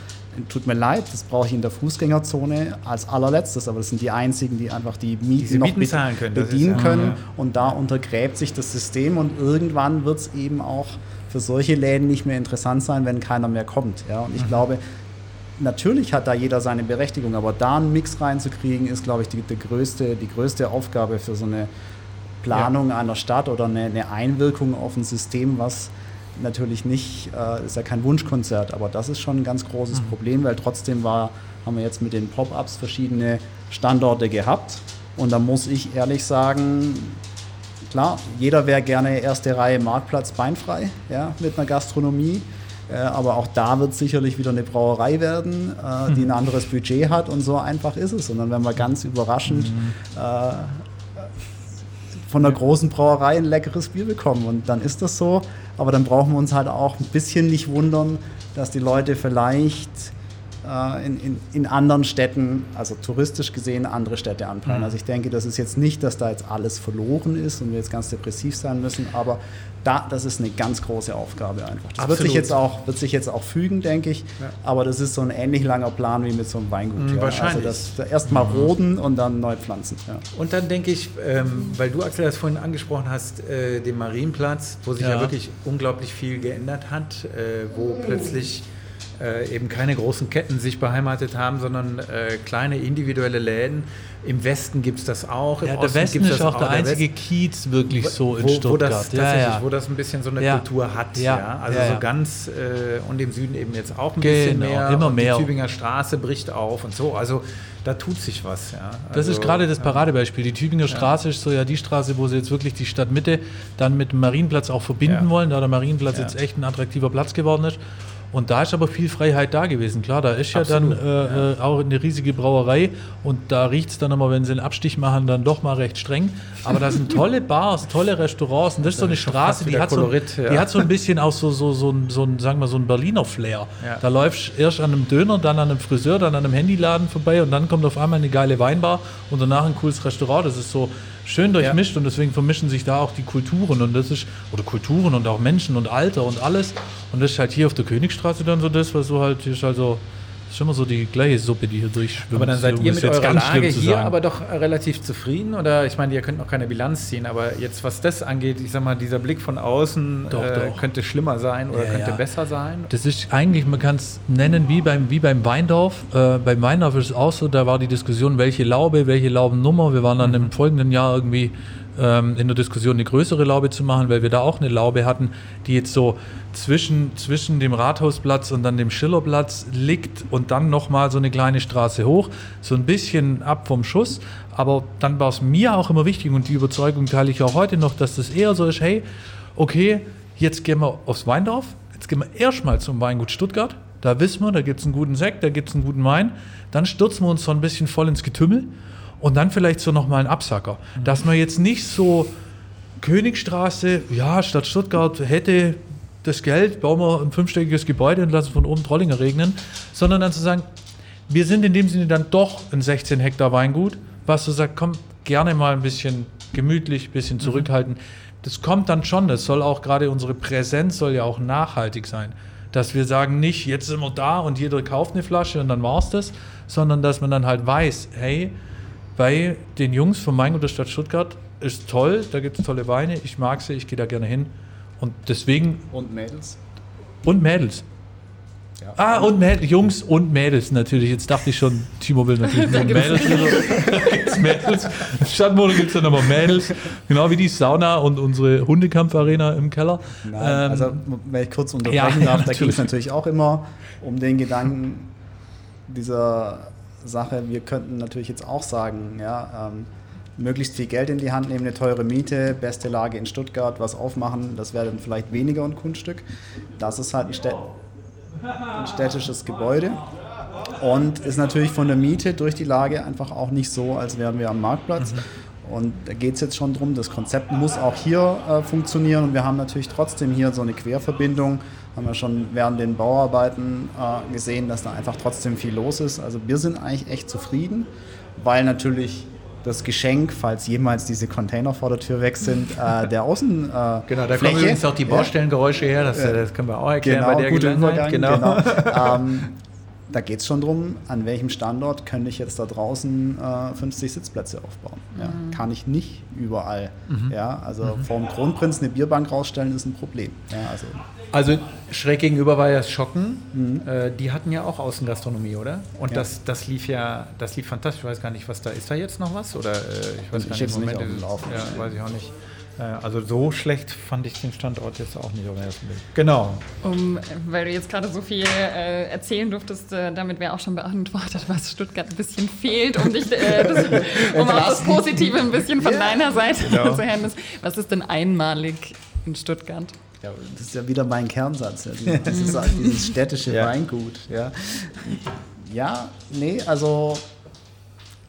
Tut mir leid, das brauche ich in der Fußgängerzone als allerletztes, aber das sind die einzigen, die einfach die Mieten die noch Mieten zahlen können, bedienen können. Ja. Und da untergräbt sich das System und irgendwann wird es eben auch für solche Läden nicht mehr interessant sein, wenn keiner mehr kommt. Ja? Und ich mhm. glaube, natürlich hat da jeder seine Berechtigung, aber da einen Mix reinzukriegen, ist, glaube ich, die, die, größte, die größte Aufgabe für so eine Planung ja. einer Stadt oder eine, eine, Einwirkung auf ein System, was natürlich nicht, äh, ist ja kein Wunschkonzert, aber das ist schon ein ganz großes mhm. Problem, weil trotzdem war, haben wir jetzt mit den Pop-ups verschiedene Standorte gehabt und da muss ich ehrlich sagen, klar, jeder wäre gerne erste Reihe Marktplatz beinfrei, ja, mit einer Gastronomie. Äh, aber auch da wird sicherlich wieder eine Brauerei werden, äh, die ein mhm. anderes Budget hat und so einfach ist es. Und dann werden wir ganz überraschend mhm. äh, von der großen Brauerei ein leckeres Bier bekommen. Und dann ist das so. Aber dann brauchen wir uns halt auch ein bisschen nicht wundern, dass die Leute vielleicht in, in, in, anderen Städten, also touristisch gesehen, andere Städte anpeilen. Mhm. Also ich denke, das ist jetzt nicht, dass da jetzt alles verloren ist und wir jetzt ganz depressiv sein müssen, aber da, das ist eine ganz große Aufgabe einfach. Das wird sich, jetzt auch, wird sich jetzt auch fügen, denke ich. Ja. Aber das ist so ein ähnlich langer Plan wie mit so einem Weingut. Mhm, ja. Wahrscheinlich. Also das, erst mal roden und dann neu pflanzen. Ja. Und dann denke ich, ähm, weil du, Axel, das vorhin angesprochen hast, äh, den Marienplatz, wo sich ja. wirklich unglaublich viel geändert hat, äh, wo plötzlich äh, eben keine großen Ketten sich beheimatet haben, sondern äh, kleine individuelle Läden. Im Westen gibt es das auch. Im ja, der Osten Westen ist auch der einzige West Kiez wirklich so in wo, Stuttgart. Wo das, ja, ja. wo das ein bisschen so eine ja. Kultur hat. Ja. Also so ganz äh, und im Süden eben jetzt auch ein genau, bisschen mehr. Immer mehr. Die Tübinger Straße bricht auf und so. Also da tut sich was. Ja. Also, das ist gerade das Paradebeispiel. Die Tübinger Straße ist so ja die Straße, wo sie jetzt wirklich die Stadtmitte dann mit dem Marienplatz auch verbinden wollen, da der Marienplatz jetzt echt ein attraktiver Platz geworden ist. Und da ist aber viel Freiheit da gewesen. Klar, da ist Absolut, ja dann äh, ja. Äh, auch eine riesige Brauerei und da riecht es dann immer, wenn sie einen Abstich machen, dann doch mal recht streng. Aber da sind tolle Bars, tolle Restaurants und das ist so eine Straße, die hat, Kolorit, so, ja. die hat so ein bisschen auch so, so, so, so ein, sagen wir, so ein Berliner Flair. Ja. Da läufst du erst an einem Döner, dann an einem Friseur, dann an einem Handyladen vorbei und dann kommt auf einmal eine geile Weinbar und danach ein cooles Restaurant. Das ist so schön durchmischt ja. und deswegen vermischen sich da auch die Kulturen und das ist, oder Kulturen und auch Menschen und Alter und alles. Und das ist halt hier auf der Königstraße dann so das, was so halt, ist also ist immer so die gleiche Suppe, die hier durchschwimmt. Aber dann seid ihr mit eurer Lage hier aber doch relativ zufrieden? Oder ich meine, ihr könnt noch keine Bilanz ziehen, aber jetzt was das angeht, ich sag mal, dieser Blick von außen doch, äh, doch. könnte schlimmer sein oder ja, könnte ja. besser sein? Das ist eigentlich, man kann es nennen wie beim, wie beim Weindorf. Äh, beim Weindorf ist es auch so, da war die Diskussion, welche Laube, welche Laubennummer. Wir waren dann mhm. im folgenden Jahr irgendwie ähm, in der Diskussion eine größere Laube zu machen, weil wir da auch eine Laube hatten, die jetzt so zwischen, zwischen dem Rathausplatz und dann dem Schillerplatz liegt und dann nochmal so eine kleine Straße hoch, so ein bisschen ab vom Schuss. Aber dann war es mir auch immer wichtig und die Überzeugung teile ich auch heute noch, dass das eher so ist, hey, okay, jetzt gehen wir aufs Weindorf, jetzt gehen wir erstmal zum Weingut Stuttgart, da wissen wir, da gibt es einen guten Sekt, da gibt es einen guten Wein, dann stürzen wir uns so ein bisschen voll ins Getümmel und dann vielleicht so nochmal ein Absacker. Mhm. Dass man jetzt nicht so Königstraße, ja, Stadt Stuttgart hätte das Geld, bauen wir ein fünfstöckiges Gebäude und lassen von oben Trollinger regnen, sondern dann zu sagen, wir sind in dem Sinne dann doch ein 16 Hektar Weingut, was du sagst, komm, gerne mal ein bisschen gemütlich, ein bisschen mhm. zurückhalten. Das kommt dann schon, das soll auch gerade unsere Präsenz soll ja auch nachhaltig sein. Dass wir sagen, nicht, jetzt sind wir da und jeder kauft eine Flasche und dann war es das, sondern dass man dann halt weiß, hey, bei den Jungs vom Weingut der Stadt Stuttgart ist toll, da gibt es tolle Weine, ich mag sie, ich gehe da gerne hin. Und deswegen. Und Mädels? Und Mädels. Ja. Ah, und Mäd Jungs und Mädels natürlich. Jetzt dachte ich schon, Timo will natürlich [LAUGHS] nur Mädels. Mädels. [LAUGHS] Stadtmode gibt es dann aber Mädels. Genau wie die Sauna und unsere Hundekampfarena im Keller. Nein, ähm, also, wenn ich kurz unterbrechen ja, darf, da [LAUGHS] geht es natürlich auch immer um den Gedanken dieser Sache. Wir könnten natürlich jetzt auch sagen, ja, ähm, möglichst viel Geld in die Hand nehmen, eine teure Miete, beste Lage in Stuttgart, was aufmachen, das wäre dann vielleicht weniger ein Kunststück. Das ist halt ein, Städt ein städtisches Gebäude und ist natürlich von der Miete durch die Lage einfach auch nicht so, als wären wir am Marktplatz. Mhm. Und da geht es jetzt schon darum, das Konzept muss auch hier äh, funktionieren und wir haben natürlich trotzdem hier so eine Querverbindung. Haben wir schon während den Bauarbeiten äh, gesehen, dass da einfach trotzdem viel los ist. Also wir sind eigentlich echt zufrieden, weil natürlich das Geschenk, falls jemals diese Container vor der Tür weg sind, äh, [LAUGHS] der Außen. Äh, genau, da kommen übrigens auch die Baustellengeräusche her, das, das, können wir auch erklären genau, bei der Gelegenheit. Genau. genau. [LAUGHS] ähm, da geht es schon darum, an welchem Standort könnte ich jetzt da draußen äh, 50 Sitzplätze aufbauen. Ja, mhm. Kann ich nicht überall. Mhm. Ja, also mhm. vom Kronprinz eine Bierbank rausstellen ist ein Problem. Ja, also. Also schräg gegenüber war ja das Schocken. Mhm. Äh, die hatten ja auch Außengastronomie, oder? Und ja. das, das lief ja, das lief fantastisch. Ich weiß gar nicht, was da ist. Da jetzt noch was? Oder äh, ich weiß gar nicht, Moment, nicht auf ja, weiß ich auch nicht. Äh, also so schlecht fand ich den Standort jetzt auch nicht auf den ersten Blick. Genau. Um, weil du jetzt gerade so viel äh, erzählen durftest, äh, damit wäre auch schon beantwortet, was Stuttgart ein bisschen fehlt, um, dich, äh, [LAUGHS] das, um auch das Positive ein bisschen von ja, deiner Seite genau. zu hören. Was ist denn einmalig in Stuttgart? Ja, das ist ja wieder mein Kernsatz. Ja. Das ist halt dieses städtische ja. Weingut. Ja. ja, nee, also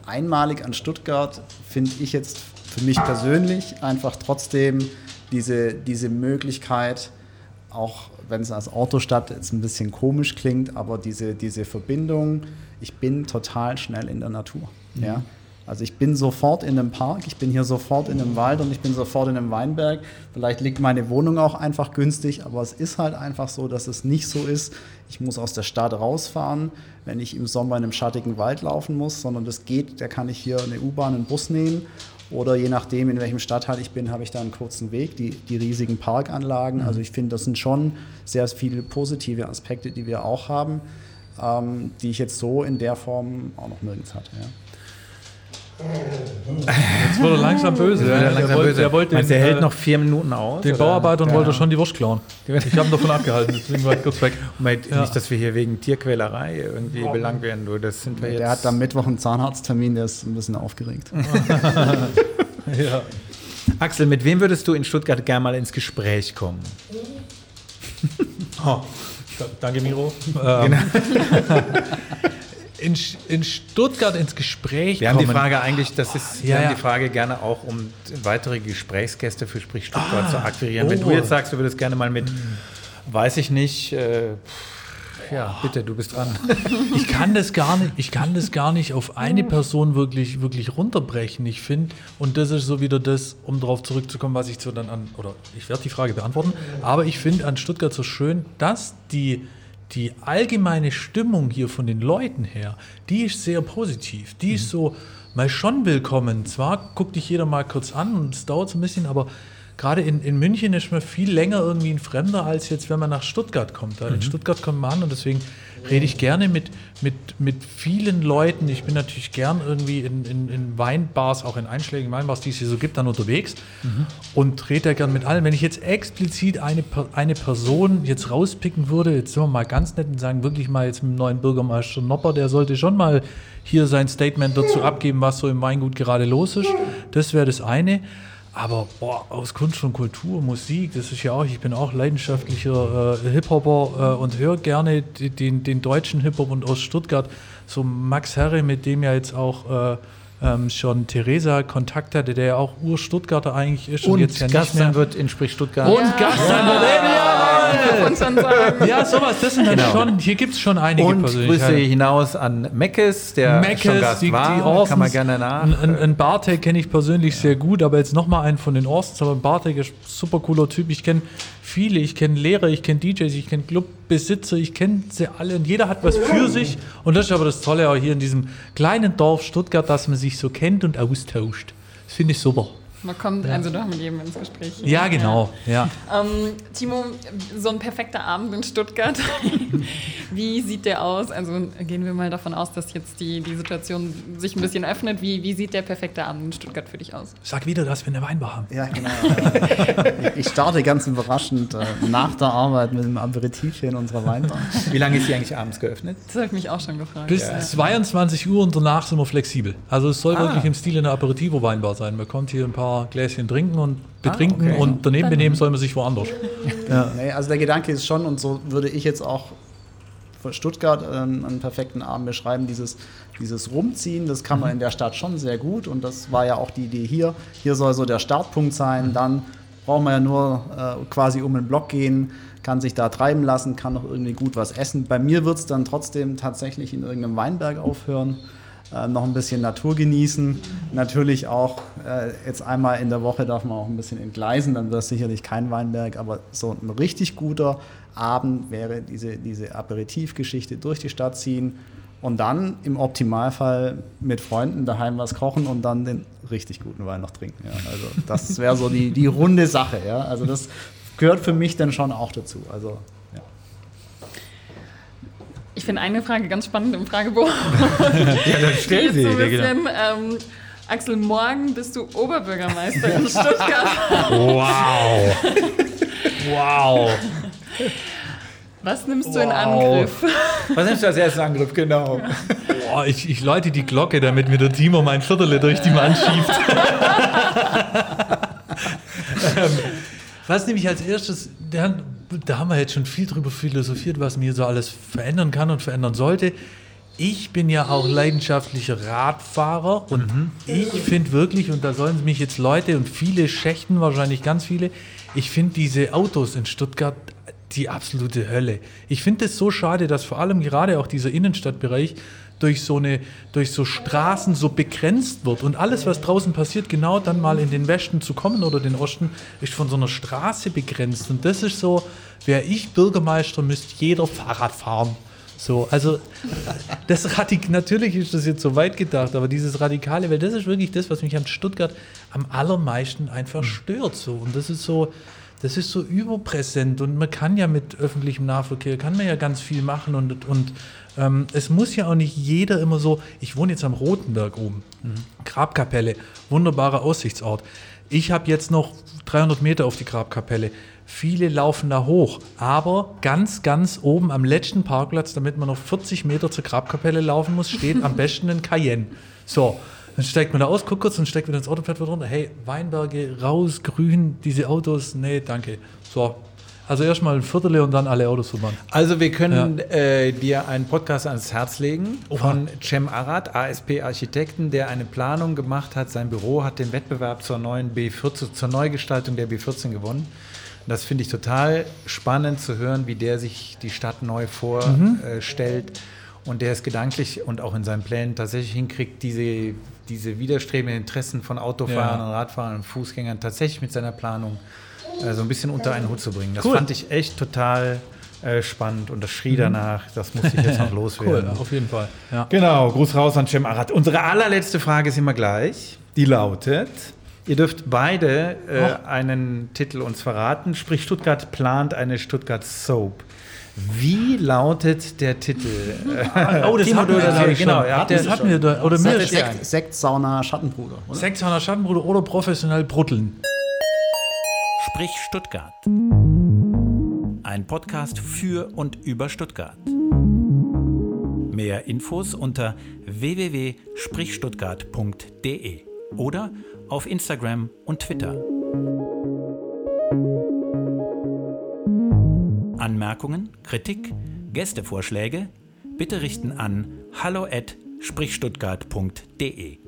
einmalig an Stuttgart finde ich jetzt für mich persönlich einfach trotzdem diese, diese Möglichkeit, auch wenn es als Autostadt jetzt ein bisschen komisch klingt, aber diese, diese Verbindung, ich bin total schnell in der Natur. Mhm. Ja? Also ich bin sofort in einem Park, ich bin hier sofort in einem Wald und ich bin sofort in einem Weinberg. Vielleicht liegt meine Wohnung auch einfach günstig, aber es ist halt einfach so, dass es nicht so ist, ich muss aus der Stadt rausfahren, wenn ich im Sommer in einem schattigen Wald laufen muss, sondern das geht, da kann ich hier eine U-Bahn, einen Bus nehmen oder je nachdem, in welchem Stadtteil ich bin, habe ich da einen kurzen Weg, die, die riesigen Parkanlagen. Mhm. Also ich finde, das sind schon sehr viele positive Aspekte, die wir auch haben, ähm, die ich jetzt so in der Form auch noch nirgends hatte. Ja. Jetzt wurde er langsam böse. Ja, langsam der, böse. der, wollte den, der hält äh, noch vier Minuten aus. Den Bauarbeiter und wollte schon die Wurst klauen. Ich habe ihn [LAUGHS] davon abgehalten, deswegen war ich kurz weg. Moment, ja. Nicht, dass wir hier wegen Tierquälerei irgendwie oh. belangt werden. Du, das sind wir jetzt. Der hat am Mittwoch einen Zahnarzttermin, der ist ein bisschen aufgeregt. [LAUGHS] ja. Axel, mit wem würdest du in Stuttgart gerne mal ins Gespräch kommen? oh. Danke, Miro. [LAUGHS] Ähm. Genau. In, in Stuttgart ins Gespräch Wir kommen. haben die Frage eigentlich, das ist, wir ja, haben die Frage gerne auch, um weitere Gesprächsgäste für Sprich Stuttgart ah, zu akquirieren. Oh. Wenn du oh. jetzt sagst, du würdest gerne mal mit, weiß ich nicht, äh, ja, bitte, du bist dran. [LAUGHS] Ich kann das gar nicht, ich kann das gar nicht auf eine Person wirklich, wirklich runterbrechen. Ich finde, und das ist so wieder das, um darauf zurückzukommen, was ich so dann an, oder ich werde die Frage beantworten, aber ich finde an Stuttgart so schön, dass die die allgemeine Stimmung hier von den Leuten her, die ist sehr positiv. Die mhm. ist so mal schon willkommen. Zwar guckt dich jeder mal kurz an und es dauert so ein bisschen, aber gerade in, in München ist man viel länger irgendwie ein Fremder, als jetzt, wenn man nach Stuttgart kommt. Mhm. In Stuttgart kommt man an und deswegen rede ich gerne mit, mit, mit vielen Leuten. Ich bin natürlich gern irgendwie in, in, in Weinbars, auch in einschlägigen Weinbars, die es hier so gibt, dann unterwegs mhm. und rede ja gern mit allen. Wenn ich jetzt explizit eine, eine Person jetzt rauspicken würde, jetzt sind wir mal ganz nett und sagen, wirklich mal jetzt mit dem neuen Bürgermeister Nopper, der sollte schon mal hier sein Statement dazu abgeben, was so im Weingut gerade los ist. Das wäre das eine. Aber boah, aus Kunst und Kultur, Musik, das ist ja auch, ich bin auch leidenschaftlicher äh, Hip-Hopper äh, und höre gerne den, den deutschen Hip-Hop und aus Stuttgart, so Max Herre, mit dem ja jetzt auch äh, ähm, schon Theresa Kontakt hatte, der ja auch Ur-Stuttgarter eigentlich ist. Und, und jetzt ja Gast sein wird in Sprich Stuttgart. Und ja. Gast sein wird. Ja. ja, sowas, das sind genau. schon, hier gibt es schon einige Und Grüße hinaus an Meckes, der Meckes, schon Gast die, war, die Orsons, kann man gerne nach. Ein, ein Bartek kenne ich persönlich sehr gut, aber jetzt nochmal einen von den Orsons, aber ein Bartek ist ein super cooler Typ. Ich kenne viele, ich kenne Lehrer, ich kenne DJs, ich kenne Clubbesitzer, ich kenne sie alle und jeder hat was für sich. Und das ist aber das Tolle auch hier in diesem kleinen Dorf Stuttgart, dass man sich so kennt und austauscht. Das finde ich super. Man kommt also doch mit jedem ins Gespräch. Ja, genau. Ja. Ähm, Timo, so ein perfekter Abend in Stuttgart. [LAUGHS] wie sieht der aus? Also gehen wir mal davon aus, dass jetzt die, die Situation sich ein bisschen öffnet. Wie, wie sieht der perfekte Abend in Stuttgart für dich aus? Sag wieder, dass wir eine Weinbar haben. Ja, genau. ich starte ganz überraschend äh, nach der Arbeit mit dem Aperitif hier in unserer Weinbar. Wie lange ist die eigentlich abends geöffnet? Das habe ich mich auch schon gefragt. Bis ja. 22 Uhr und danach sind wir flexibel. Also es soll ah. wirklich im Stil einer Aperitivo-Weinbar sein. Man kommt hier ein paar Gläschen trinken und betrinken ah, okay. und daneben benehmen soll man sich woanders. [LAUGHS] Ja. Nee, also der Gedanke ist schon, und so würde ich jetzt auch für Stuttgart ähm, einen perfekten Abend beschreiben, dieses, dieses Rumziehen, das kann man in der Stadt schon sehr gut und das war ja auch die Idee hier. Hier soll so der Startpunkt sein, dann braucht man ja nur äh, quasi um den Block gehen, kann sich da treiben lassen, kann noch irgendwie gut was essen. Bei mir wird es dann trotzdem tatsächlich in irgendeinem Weinberg aufhören äh, noch ein bisschen Natur genießen. Natürlich auch äh, jetzt einmal in der Woche darf man auch ein bisschen entgleisen, dann wird es sicherlich kein Weinberg, aber so ein richtig guter Abend wäre diese, diese Aperitivgeschichte durch die Stadt ziehen und dann im Optimalfall mit Freunden daheim was kochen und dann den richtig guten Wein noch trinken. Ja. Also das wäre so die, die runde Sache. Ja. Also das gehört für mich dann schon auch dazu. Also ich finde eine Frage ganz spannend im Fragebogen. [LAUGHS] ja, dann stell sie. So bisschen, ähm, Axel, morgen bist du Oberbürgermeister in Stuttgart. wow. wow. Was nimmst wow. du in Angriff? Was nimmst du als erstes in Angriff, genau? Boah, ich, ich läute die Glocke, damit mir der Timo mein Viertel durch die Wand schiebt. [LAUGHS] was nehme ich als erstes? Da haben wir jetzt schon viel drüber philosophiert, was mir so alles verändern kann und verändern sollte. Ich bin ja auch leidenschaftlicher Radfahrer und mhm. ich finde wirklich, und da sollen mich jetzt Leute und viele schächten, wahrscheinlich ganz viele, ich finde diese Autos in Stuttgart die absolute Hölle. Ich finde es so schade, dass vor allem gerade auch dieser Innenstadtbereich durch so, eine, durch so Straßen so begrenzt wird und alles, was draußen passiert, genau dann mal in den Westen zu kommen oder den Osten, ist von so einer Straße begrenzt. Und das ist so, wäre ich Bürgermeister, müsste jeder Fahrrad fahren. So, also das Radik natürlich ist das jetzt so weit gedacht, aber dieses Radikale, weil das ist wirklich das, was mich an Stuttgart am allermeisten einfach stört. So. Und das ist so, das ist so überpräsent und man kann ja mit öffentlichem Nahverkehr, kann man ja ganz viel machen und, und ähm, es muss ja auch nicht jeder immer so, ich wohne jetzt am Rotenberg oben, mhm. Grabkapelle, wunderbarer Aussichtsort. Ich habe jetzt noch 300 Meter auf die Grabkapelle. Viele laufen da hoch, aber ganz, ganz oben am letzten Parkplatz, damit man noch 40 Meter zur Grabkapelle laufen muss, steht am [LAUGHS] besten ein Cayenne. So, dann steigt man da aus, guckt kurz und steigt wieder ins Auto, fährt wieder runter. Hey, Weinberge, raus, grün, diese Autos, nee, danke. So, also erstmal ein Viertel und dann alle Autos verbannen. Also wir können ja. äh, dir einen Podcast ans Herz legen von Cem Arad, ASP Architekten, der eine Planung gemacht hat. Sein Büro hat den Wettbewerb zur neuen B14, zur Neugestaltung der B14 gewonnen. Das finde ich total spannend zu hören, wie der sich die Stadt neu vorstellt. Mhm. Äh, und der es gedanklich und auch in seinen Plänen tatsächlich hinkriegt, diese, diese widerstrebenden Interessen von Autofahrern ja. und Radfahrern und Fußgängern tatsächlich mit seiner Planung äh, so ein bisschen unter einen Hut zu bringen. Das cool. fand ich echt total äh, spannend und das schrie mhm. danach. Das muss ich jetzt noch [LAUGHS] loswerden. Cool, auf jeden Fall. Ja. Genau, Gruß raus an Cem Arad. Unsere allerletzte Frage ist immer gleich. Die lautet: Ihr dürft beide äh, einen Titel uns verraten. Sprich, Stuttgart plant eine Stuttgart Soap. Wie lautet der Titel? [LAUGHS] oh, das hatten wir, das genau, ja, das hatten wir da. Oder mir Sekt, Sekt, Sauna, Schattenbruder. Oder? Sekt, Sauna, Schattenbruder oder professionell Brutteln. Sprich Stuttgart. Ein Podcast für und über Stuttgart. Mehr Infos unter www.sprichstuttgart.de oder auf Instagram und Twitter. Anmerkungen, Kritik, Gästevorschläge bitte richten an hallo@sprichstuttgart.de.